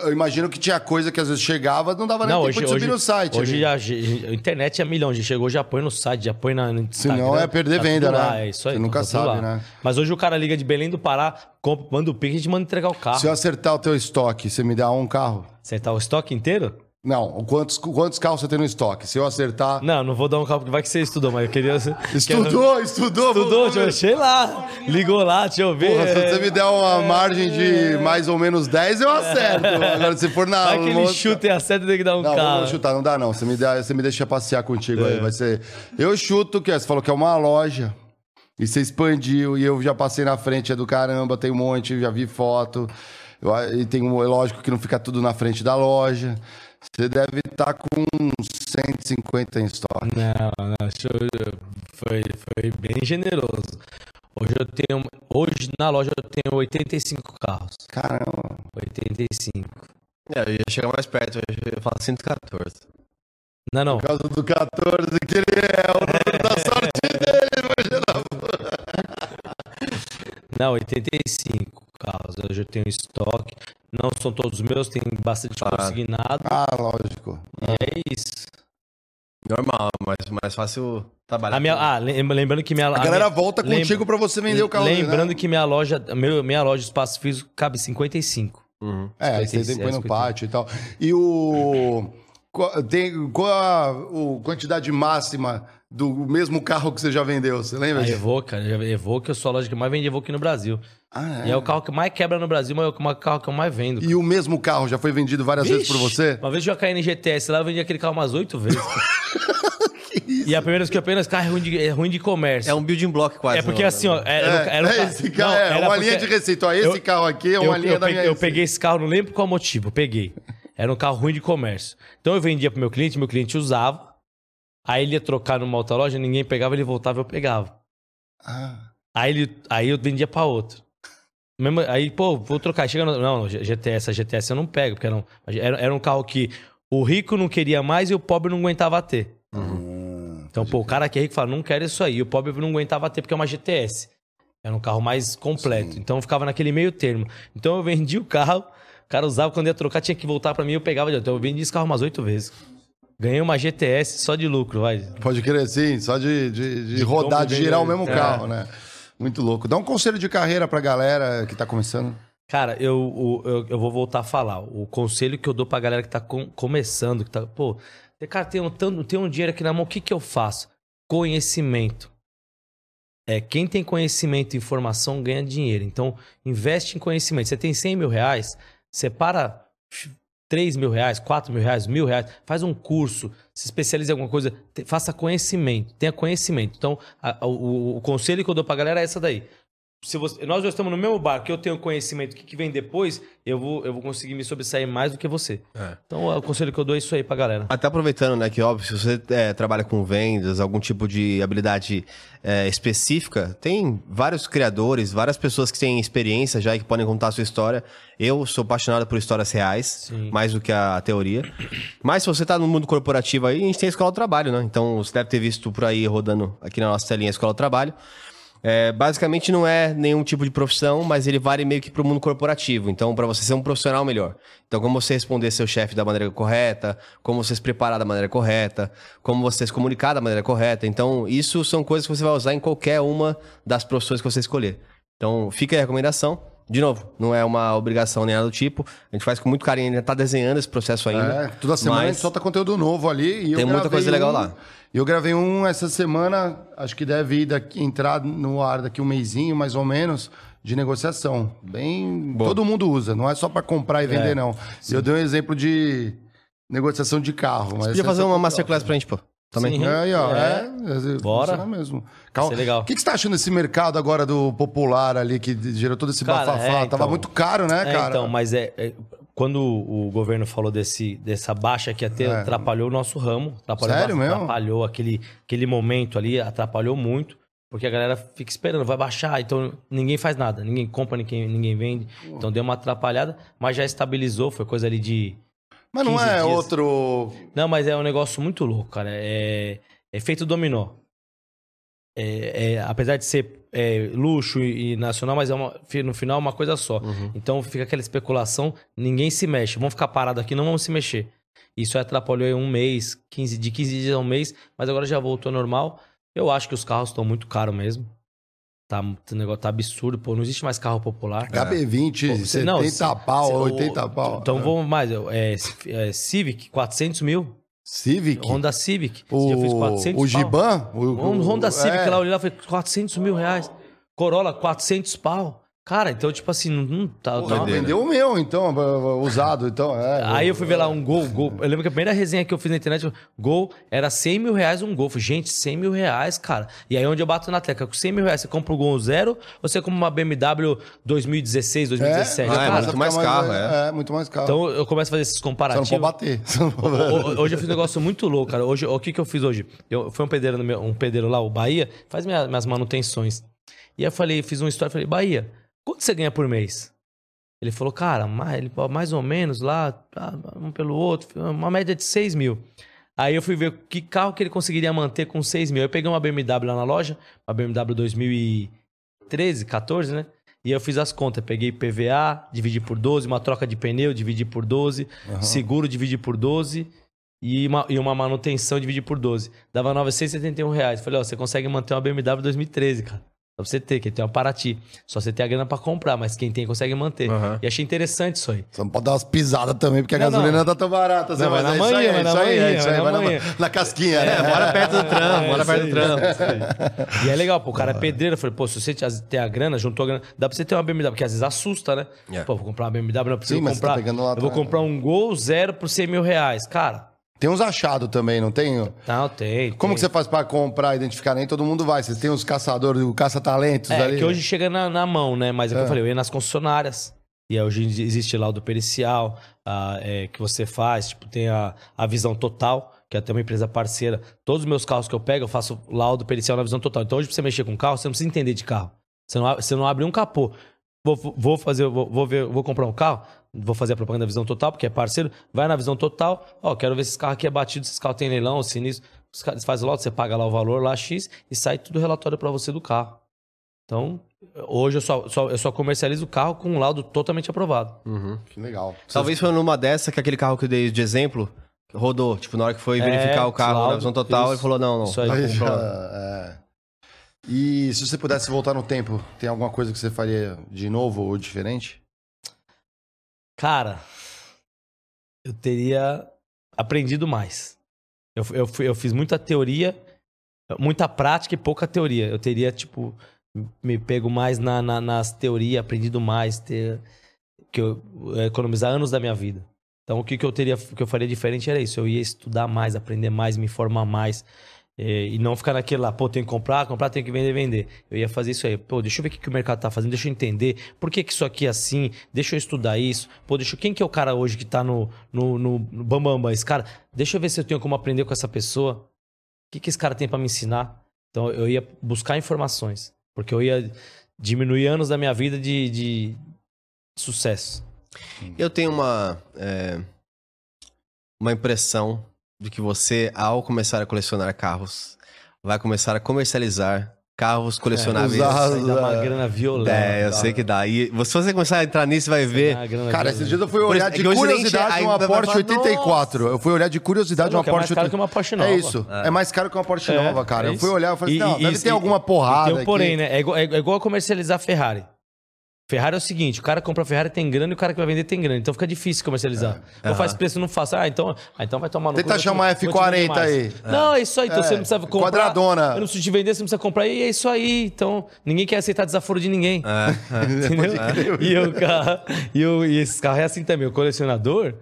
Eu imagino que tinha coisa que às vezes chegava, não dava nem Não, tempo hoje, de subir hoje, no site. hoje já, já- a internet é milhão. Já chegou, já põe no site, já põe na, Instagram. Senão é perder tá venda, lá, né? É isso aí. Você nunca tá sabe, lá. né? Mas hoje o cara liga de Belém do Pará, compra, manda o pique e a gente manda entregar o carro. Se eu acertar o teu estoque, você me dá um carro? Acertar o estoque inteiro? Não, quantos, quantos carros você tem no estoque? Se eu acertar. Não, não vou dar um carro, porque vai que você estudou, mas eu queria... Estudou, estudou, Estudou, vamos deixa eu sei lá. Ligou lá, deixa eu ver. Porra, se você é. me der uma margem de mais ou menos 10, eu acerto. Agora, se for na. Vai que ele outra- chuta e acerta, tem que dar um Não, carro. vamos chutar, não dá não. Você me, dá, você me deixa passear contigo É. aí. Vai ser. Eu chuto que é, você falou que é uma loja. E você expandiu, e eu já passei na frente, é do caramba, tem um monte, já vi foto. Eu- e tem um, é lógico que não fica tudo na frente da loja. Você deve estar com uns 150 em estoque. Não, não, foi, foi bem generoso. Hoje eu tenho. Hoje na loja eu tenho 85 carros. Caramba. 85. É, eu ia chegar mais perto, eu ia falar 114. Não, não. Por causa do 14, que ele é o número da sorte dele, Não, 85 carros. Hoje eu tenho estoque. Não são todos meus, tem bastante Claro. consignado. Ah, lógico. E é isso. Normal, mas mais fácil trabalhar. A minha, ah, lem- lembrando que minha A galera minha- volta lem- contigo pra você vender o carro dele, Lembrando né? que minha loja, meu, minha loja de espaço físico cabe 55. Uhum. É, aí você 56, tem põe no 50. pátio e tal. E o. Qual, tem, qual a o quantidade máxima do mesmo carro que você já vendeu? Você lembra? A disso? Evoque, cara, a Evoque, eu sou a loja que mais vende Evoque no Brasil. Ah, E é o carro que mais quebra no Brasil, mas é o carro que eu mais vendo. E o mesmo carro já foi vendido várias vezes por Vixe, você? Uma vez eu já caí no GTS lá, eu vendi aquele carro umas oito vezes. E a primeira vez que eu apenas carro é ruim de, é ruim de comércio. É um building block quase. É porque não, assim, ó, era, É, era um é, ca- esse carro não, é era uma linha de receita. Ó, esse Eu- carro aqui é uma eu, linha eu da peguei, minha eu peguei esse carro, não lembro qual motivo, eu peguei. Era um carro ruim de comércio. Então eu vendia pro meu cliente, meu cliente usava. Aí ele ia trocar numa outra loja, ninguém pegava, ele voltava, eu pegava. Ah, Aí, ele, aí eu vendia pra outro. Mesmo, aí, pô, vou trocar. Chega no, não, GTS, a GTS eu não pego, porque era um, era, era um carro que o rico não queria mais e o pobre não aguentava ter. Então, pô, o cara que é rico fala, não quero isso aí. E o pobre não aguentava ter porque é uma GTS. Era um carro mais completo. Então eu ficava naquele meio termo. Então eu vendi o carro, cara usava quando ia trocar, tinha que voltar pra mim eu pegava de eu vendi esse carro umas oito vezes. Ganhei uma GTS só de lucro, vai. pode crer, sim. Só de, de, de De rodar, de girar o mesmo é. carro, né? Muito louco. Dá um conselho de carreira pra galera que tá começando. Cara, eu, eu, eu vou voltar a falar. O conselho que eu dou pra galera que tá com- começando, que tá. Pô, cara, tem um, tem um dinheiro aqui na mão, o que, que eu faço? Conhecimento. É, quem tem conhecimento e informação ganha dinheiro. Então, investe em conhecimento. Você tem 100 mil reais, separa 3 mil reais, 4 mil reais, mil reais, faz um curso, se especialize em alguma coisa, te- faça conhecimento, tenha conhecimento. Então, a- a- o, o conselho que eu dou pra galera é essa daí. Se você, nós dois estamos no mesmo barco, que eu tenho conhecimento, que, que vem depois, eu vou, eu vou conseguir me sobressair mais do que você. É. Então, o conselho que eu dou é isso aí pra galera. Até aproveitando, né, que óbvio, se você é, trabalha com vendas, algum tipo de habilidade é, específica, tem vários criadores, várias pessoas que têm experiência já e que podem contar a sua história. Eu sou apaixonado por histórias reais, Sim. mais do que a teoria. Mas se você tá no mundo corporativo aí, a gente tem a Escola do Trabalho, né? Então você deve ter visto por aí rodando aqui na nossa telinha a Escola do Trabalho. É, basicamente não é nenhum tipo de profissão, mas ele vale meio que para o mundo corporativo. Então, para você ser um profissional melhor. Então, como você responder seu chefe da maneira correta, como você se preparar da maneira correta, como você se comunicar da maneira correta. Então, isso são coisas que você vai usar em qualquer uma das profissões que você escolher. Então, fica aí a recomendação. De novo, não é uma obrigação nem nada do tipo. A gente faz com muito carinho, ainda tá desenhando esse processo ainda. É, toda semana a gente solta conteúdo novo ali. E Tem muita coisa legal um- lá. Eu gravei um essa semana, acho que deve ir daqui, entrar no ar daqui um mêsinho, mais ou menos, de negociação. Bem. Boa. Todo mundo usa, não é só para comprar e vender, É, não. Eu dei um exemplo de negociação de carro. Mas Podia essa- fazer uma masterclass pra gente, pô. Também. Sim. É, aí, ó, É. é. Bora. funciona mesmo. Vai ser legal. O que, que você tá achando desse mercado agora do popular ali, que gerou todo esse Cara, bafafá? é, Tava então. muito caro, né, É, cara? então, mas é, é- quando o governo falou desse, dessa baixa que ia ter, É. atrapalhou o nosso ramo. Atrapalhou, Sério mesmo? Atrapalhou aquele, aquele momento ali, atrapalhou muito. Porque a galera fica esperando, vai baixar, então ninguém faz nada, ninguém compra, ninguém, ninguém vende. Então deu uma atrapalhada, mas já estabilizou, foi coisa ali de. Mas não 15 é dias. outro. Não, mas é um negócio muito louco, cara. É, é feito dominó. É, é, apesar de ser é, luxo e, e nacional, mas é uma, no final é uma coisa só. Então fica aquela especulação, ninguém se mexe. Vamos ficar parado aqui, não vamos se mexer. Isso atrapalhou em um mês, 15, de 15 dias a um mês, mas agora já voltou ao normal. Eu acho que os carros estão muito caros mesmo. Tá, o negócio tá absurdo, pô. Não existe mais carro popular. HB20, Pô, 70 não, se- pau, se- o- 80 pau. Então É. vamos mais. É, é, Civic, 400 mil. Civic. Honda Civic. o, Já fez 400 o. Giban. O, o- Honda Civic é. lá, eu olhei lá, foi 400 mil reais. Corolla, 400 pau. Cara, então, tipo assim, não, não tá... Porra, tá- vendeu o meu, então, usado. Então, é. Aí eu fui ver lá um Gol, Gol. Eu lembro que a primeira resenha que eu fiz na internet, Gol, era 100 mil reais um Gol. Falei, Gente, 100 mil reais, cara. E aí onde eu bato na tecla, com 100 mil reais, você compra um Gol zero ou você compra uma BMW 2016, 2017? Ah, é muito mais carro, é. É, muito mais carro. Então eu começo a fazer esses não comparativos. pode bater. Só não pode bater. ho- Hoje eu fiz um negócio muito louco, cara. Hoje, o que, que eu fiz hoje? Eu fui um pedreiro, no meu- um pedreiro lá, o Bahia, faz minha- minhas manutenções. E aí eu falei, fiz uma história, falei, Bahia, quanto você ganha por mês? Ele falou, cara, mais, ele mais ou menos lá, tá, um pelo outro, uma média de 6 mil. Aí eu fui ver que carro que ele conseguiria manter com 6 mil. Eu peguei uma BMW lá na loja, uma BMW 2013, 14, né? E eu fiz as contas, peguei PVA, dividi por 12, uma troca de pneu, dividi por 12, seguro, dividi por 12 e uma, e uma manutenção, dividi por 12. Dava 971 reais. Falei, ó, você consegue manter uma BMW 2013, cara. Só pra você ter, que tem uma Paraty. Só você ter a grana pra comprar, mas quem tem consegue manter. Aham. E achei interessante isso aí. Só não pode dar umas pisadas também, porque a Não, gasolina não. não tá tão barata. Não, mas na é isso aí, manhã, é isso aí, é manhã, isso aí, vai na na, casquinha, É, né? bora perto do trampo, É, bora perto do trampo. E é legal, pô, o cara é pedreiro. Eu falei, pô, se você ter a grana, juntou a grana, dá pra você ter uma BMW, porque às vezes assusta, né? É. Pô, vou comprar uma BMW, não preciso Sim, tá comprar. pegando lá eu vou atrás. comprar um Gol zero por 100 mil reais. Cara, Tem uns achados também, não tem? não, tem. Como tem. que você faz pra comprar, identificar? Nem todo mundo vai. Você tem os caçadores, o caça-talentos É, ali. que hoje chega na, na mão, né? Mas é É. eu falei, eu ia nas concessionárias. E aí hoje existe lá o do pericial, ah, é, que você faz, tipo, tem a, a visão total, que é até uma empresa parceira. Todos os meus carros que eu pego, eu faço laudo pericial na visão total. Então hoje, pra você mexer com carro, você não precisa entender de carro. Você não, abre- você não abre um capô. Vou, vou fazer, vou, vou ver, vou comprar um carro, vou fazer a propaganda da visão total, porque é parceiro, vai na visão total, ó, quero ver se esse carro aqui é batido, se esse carro tem leilão, se nisso. Os caras fazem o laudo, você paga lá o valor, lá X, e sai tudo relatório pra você do carro. Então, hoje eu só, só- eu só comercializo o carro com um laudo totalmente aprovado. Uhum. Que legal. Talvez foi numa dessa que aquele carro que eu dei de exemplo rodou. Tipo, na hora que foi É, verificar o carro laudo, na visão total, isso. ele falou: não, não. Isso aí. tá Aí já, é. E se você pudesse voltar no tempo, tem alguma coisa que você faria de novo ou diferente? Cara, eu teria aprendido mais. Eu, eu, eu fiz muita teoria, muita prática e pouca teoria. Eu teria, tipo, me pego mais na, na- nas teorias, aprendido mais, ter, que eu, economizar anos da minha vida. Então, o que, que eu teria, que eu faria diferente era isso. Eu ia estudar mais, aprender mais, me informar mais. É, e não ficar naquele lá, pô, tem que comprar, comprar, tem que vender, vender. Eu ia fazer isso aí. Pô, deixa eu ver o que, o mercado tá fazendo, deixa eu entender por que, que isso aqui é assim, deixa eu estudar isso. Pô, deixa eu, quem que é o cara hoje que tá no, no, no, no Bam Bam Bam? Esse cara, deixa eu ver se eu tenho como aprender com essa pessoa. O que, que esse cara tem pra me ensinar? Então eu ia buscar informações, porque eu ia diminuir anos da minha vida de, de sucesso. Eu tenho uma, é, uma impressão de que você, ao começar a colecionar carros, vai começar a comercializar carros colecionáveis. usar- Isso aí dá uma grana violenta. É, eu sei que dá. E se você começar a entrar nisso, vai ver. Dá Cara, violenta. esses dias eu fui olhar de é nem curiosidade uma Porsche falar, 84. Eu fui olhar de curiosidade uma que é mais Porsche caro que uma Porsche nova. É isso. É. mais caro que uma Porsche É, nova, cara. é eu fui olhar e falei, E- não, e- deve e- ter alguma porrada Tem um porém, aqui. né? É igual, é igual comercializar Ferrari. Ferrari é o seguinte, o cara compra Ferrari tem grana e o cara que vai vender tem grana. Então fica difícil comercializar. Não faz preço, não faço. Ah, então, ah, então vai tomar no Tenta eu te- chamar eu te F40 vender mais. aí. Não, é isso aí. Então É, você não precisa comprar. quadradona. Eu não preciso te vender, você não precisa comprar. E é isso aí. Então, ninguém quer aceitar desaforo de ninguém. Entendeu? E, o carro, e, e esses carros é assim também. O colecionador,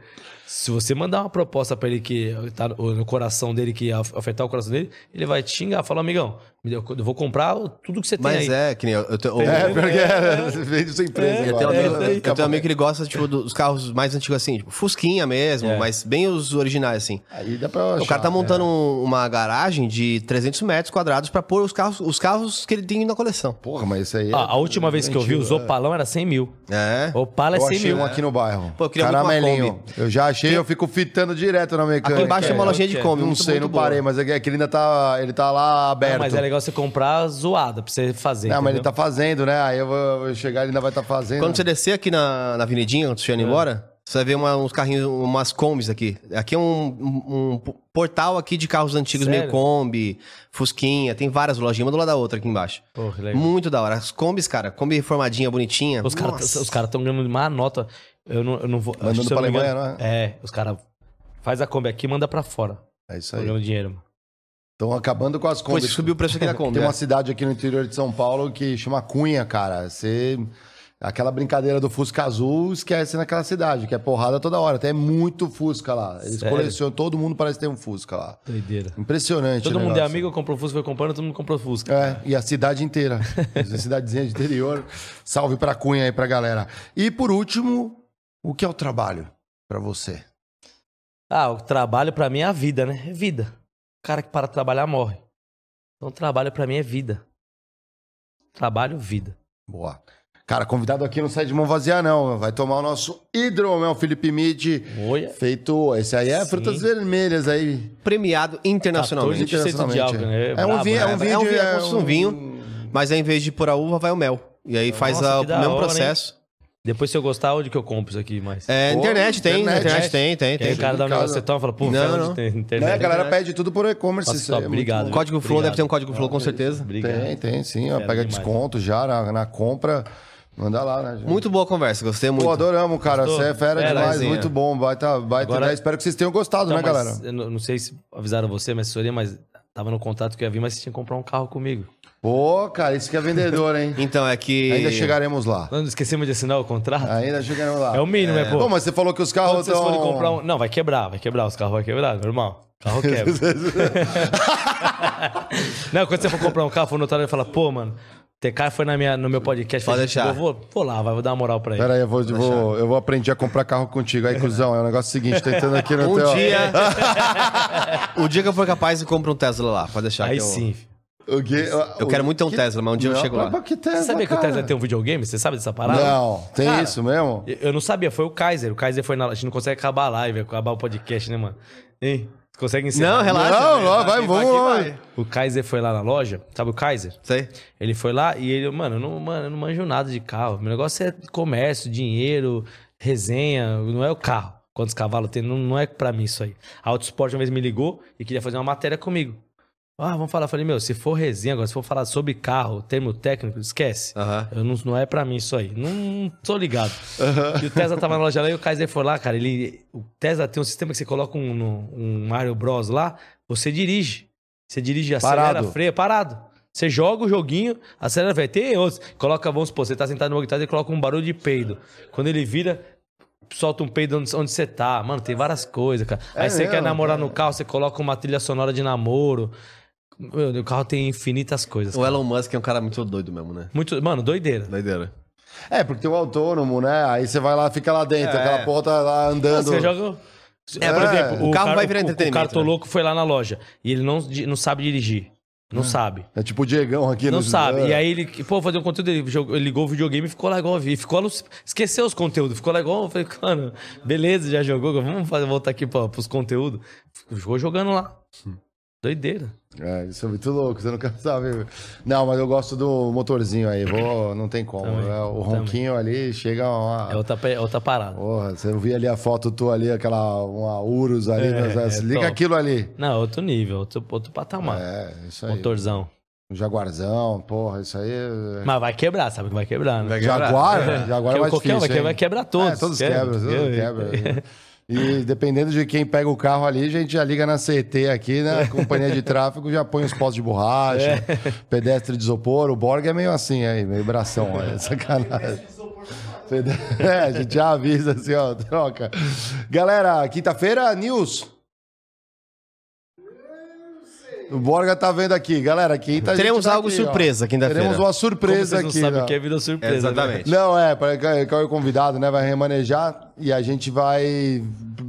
se você mandar uma proposta pra ele que tá no coração dele, que af- afetar o coração dele, ele vai te xingar. Fala, amigão, eu vou comprar tudo que você tem Mas aí. é, que nem eu, eu, tenho- É, eu- porque é, vende sua empresa É, Eu tenho, um É, amigo, é, eu tenho um amigo que ele gosta tipo, dos carros mais antigos assim, tipo, Fusquinha mesmo, É. mas bem os originais assim. Aí dá pra O cara tá montando um- uma garagem de 300 metros quadrados pra pôr os carros, os carros que ele tem na coleção. Porra, mas isso aí... Ah, é a última vez que eu vi, os é. Opalão era 100 mil. É. Opala é Eu 100 achei mil. um aqui no bairro. Pô, eu queria muito uma Caramelinho. Kombi. Eu já achei, eu fico fitando direto na mecânica. Aqui embaixo tem uma é, lojinha de é, Kombi. Não sei, não parei, mas é que ele ainda tá, ele tá lá aberto. É legal você comprar zoada pra você fazer. Não, mas ele tá fazendo, né? Aí eu vou, vou chegar, ele ainda vai estar tá fazendo. Quando você descer aqui na, na avenidinha, quando você É. indo embora, você vai ver uma- uns carrinhos, umas combis aqui. Aqui é um, um- um portal aqui de carros antigos, meio Sério? Kombi, Fusquinha, tem várias lojinhas, uma do lado da outra aqui embaixo. Que legal. Muito da hora. As combis, cara, Kombi reformadinha, bonitinha. Os caras cara estão ganhando má nota. Eu não, eu não vou. Mandando pra Alemanha, não é? É, os caras. Faz a Kombi aqui e manda pra fora. É isso Tô aí. ganhando dinheiro, mano. Estão acabando com as combis. subiu o preço aqui da Kombi. Tem é. uma cidade aqui no interior de São Paulo que chama Cunha, cara. Você. Aquela brincadeira do Fusca Azul, esquece naquela cidade, que é porrada toda hora. Até é muito Fusca lá. Eles Sério? colecionam, todo mundo parece ter um Fusca lá. Doideira. Impressionante. Todo mundo é amigo, comprou Fusca, foi comprando, todo mundo comprou Fusca. É, e a cidade inteira. Essa cidadezinha de interior. Salve pra Cunha aí pra galera. E por último, o que é o trabalho pra você? Ah, o trabalho pra mim é a vida, né? É vida. O cara que para de trabalhar morre. Então, trabalho pra mim é vida. Trabalho, vida. Boa. Cara, convidado aqui não sai de mão vazia, não. Vai tomar o nosso hidromel Felipe Mid. Olha. Feito. Esse aí é Sim. frutas vermelhas aí. Premiado internacionalmente. 14% de álcool, né? É um vinho, é né? um vinho. É um de- vinho, é um vinho. Mas aí, em vez de pôr a uva, vai o mel. E aí faz Nossa, a- que o mesmo hora, processo. Depois, se eu gostar, onde que eu compro isso aqui mais? É, Pô, internet tem, internet. internet tem, tem, aí tem. o cara um casa. negócio, você toma e fala, pô, Não, não, não. onde tem Né? internet. A galera internet. pede tudo por e-commerce. Isso é obrigado. bom. Código Flow, deve ter um código Flow com certeza. Obrigado. Tem, tem sim. Ó, pega demais. desconto já na, na compra. Manda lá, né? gente? Muito boa conversa, gostei muito. Pô, adoramos, cara. Gostou? Você é fera, Fera, demais. Muito bom. Baita, baita Agora- ideia. Espero que vocês tenham gostado, Então, né, galera? Eu não, não sei se avisaram você, mas assessoria, mas tava no contato que eu ia vir, mas você tinha que comprar um carro comigo. Pô, cara, isso que é vendedor, hein? Então, é que... Ainda chegaremos lá. Não, esquecemos de assinar o contrato? Ainda chegaremos lá. É o mínimo, né, pô? Pô, mas você falou que os carros vocês forem estão... comprar um... Não, vai quebrar, vai quebrar. Os carros vão quebrar, normal. Carro quebra. não, quando você for comprar um carro, for notário, ele fala, pô, mano, ter cara foi na minha, no meu podcast. Pode falei, deixar. Eu vou, vou lá, vai, vou dar uma moral pra ele. Pera aí, eu vou, eu vou, eu vou aprender a comprar carro contigo. Aí, cuzão, é o negócio seguinte, tentando aqui no Um teu... dia... o dia que eu for capaz, eu compro um Tesla lá. Pode deixar Aí que eu... sim. O quê? Eu quero muito ter um Tesla, mas um dia eu Não, chego lá. que Tesla, Você sabia que o cara? Tesla tem um videogame? Você sabe dessa parada? Não, tem Cara, isso mesmo? Eu não sabia, foi o Kaiser. O Kaiser foi na. A gente não consegue acabar a live, acabar o podcast, né, mano? Hein? Consegue encerrar? Não, relaxa. Não, não, vai, vamos. O Kaiser foi lá na loja, sabe o Kaiser? Sei. Ele foi lá e ele, mano, eu não, mano, eu não manjo nada de carro. Meu negócio é comércio, dinheiro, resenha, não é o carro. Quantos cavalos tem, não, não é pra mim isso aí. A Autosport uma vez me ligou e queria fazer uma matéria comigo. Ah, vamos falar. Eu falei, meu, se for resenha agora, se for falar sobre carro, termo técnico, esquece. Aham. Eu não, não é pra mim isso aí. Não, não tô ligado. E o Tesla tava na loja lá e o Kaiser foi lá, cara. Ele, o Tesla tem um sistema que você coloca um, um Mario Bros lá, você dirige. Você dirige, acelera, Parado. freia, parado. Você joga o joguinho, acelera, vai ter outros. Coloca, vamos supor, você tá sentado no trás e coloca um barulho de peido. Quando ele vira, solta um peido onde, você tá. Mano, tem várias coisas, cara. Aí É você quer namorar no carro, você coloca uma trilha sonora de namoro. Meu, o carro tem infinitas coisas. O cara. Elon Musk é um cara muito doido mesmo, né? Muito, mano, doideira. Doideira. É, porque tem o autônomo, né? Aí você vai lá, fica lá dentro, É. aquela porra tá lá andando. Você joga. É, por É, exemplo, o carro vai virar o- entretenimento, O cartoloco né? foi lá na loja e ele não, não sabe dirigir. Não sabe. É tipo o Diegão aqui Não no sabe. É. E aí ele, pô, fazer um conteúdo, ele, jogou- ele ligou o videogame e ficou lá igual, e ficou lá, esqueceu os conteúdos, ficou lá igual, eu falei, mano, beleza, já jogou, vamos fazer, voltar aqui pra, pros conteúdos. Ficou jogando lá. Doideira. É, isso é muito louco, você não quer saber. Não, mas eu gosto do motorzinho aí, vou, não tem como. Também, É, o ronquinho ali chega uma. É outra, é outra parada. Porra, você viu ali a foto tua ali, aquela uma Urus ali, É, né? é liga top. aquilo ali. Não, outro nível, outro, outro patamar. É, isso aí. Motorzão. Um Jaguarzão, porra, isso aí. é- Mas vai quebrar, sabe que vai quebrar, né? Vai quebrar. Jaguar? Jaguar é mais qualquer difícil. vai, quebrar todos. É, todos Quebra, quebram, todos quebra. quebram. E dependendo de quem pega o carro ali, a gente já liga na CT aqui, né? Companhia de tráfego, já põe os postos de borracha, É. pedestre de isopor. O Borg é meio assim aí, meio bração, é sacanagem. É, a gente já avisa assim, ó, troca. Galera, quinta-feira, news. O Borga tá vendo aqui. Galera, quinta gente Teremos tá algo aqui, surpresa ó. quinta-feira. Teremos uma Como surpresa vocês não aqui. sabem né? o que é vida surpresa. Exatamente. Não, é, para que o convidado, né, vai remanejar e a gente vai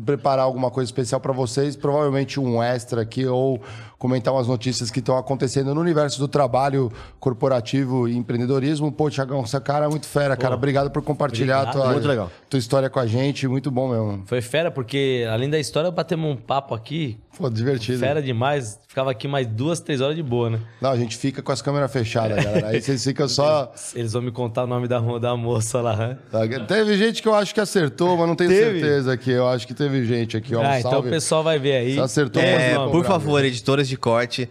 preparar alguma coisa especial para vocês, provavelmente um extra aqui ou comentar umas notícias que estão acontecendo no universo do trabalho corporativo e empreendedorismo. Pô, Tiagão, essa cara é muito fera, cara. Obrigado por compartilhar obrigado. tua, Muito legal. tua história com a gente, muito bom mesmo. Foi fera, porque além da história, batemos um papo aqui. Pô, divertido. Fera demais. Ficava aqui mais duas, três horas de boa, né? Não, a gente fica com as câmeras fechadas, galera. Aí vocês ficam só. Eles vão me contar o nome da, da moça lá. né? Tá, Teve gente que eu acho que acertou, mas não tenho Teve? certeza aqui. Eu acho que teve gente aqui, ó. Um ah, então o pessoal vai ver aí. Você acertou É, por favor, editoras de corte,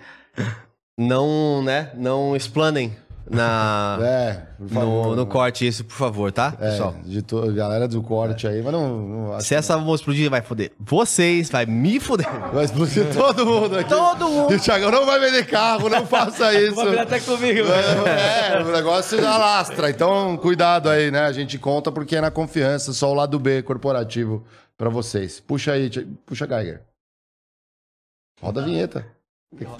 não, né, não explanem na, É, no, no corte isso, por favor, tá, É, pessoal? de to- galera do corte aí, mas não. não Se essa bomba explodir, vai foder vocês, vai me foder. Vai explodir todo mundo aqui. Todo mundo. E o Thiagão não vai vender carro, não faça isso. Vai até comigo. velho. É, o negócio alastra. Então, cuidado aí, né? A gente conta porque é na confiança, só o lado B corporativo pra vocês. Puxa aí, puxa, Geiger. Roda a vinheta.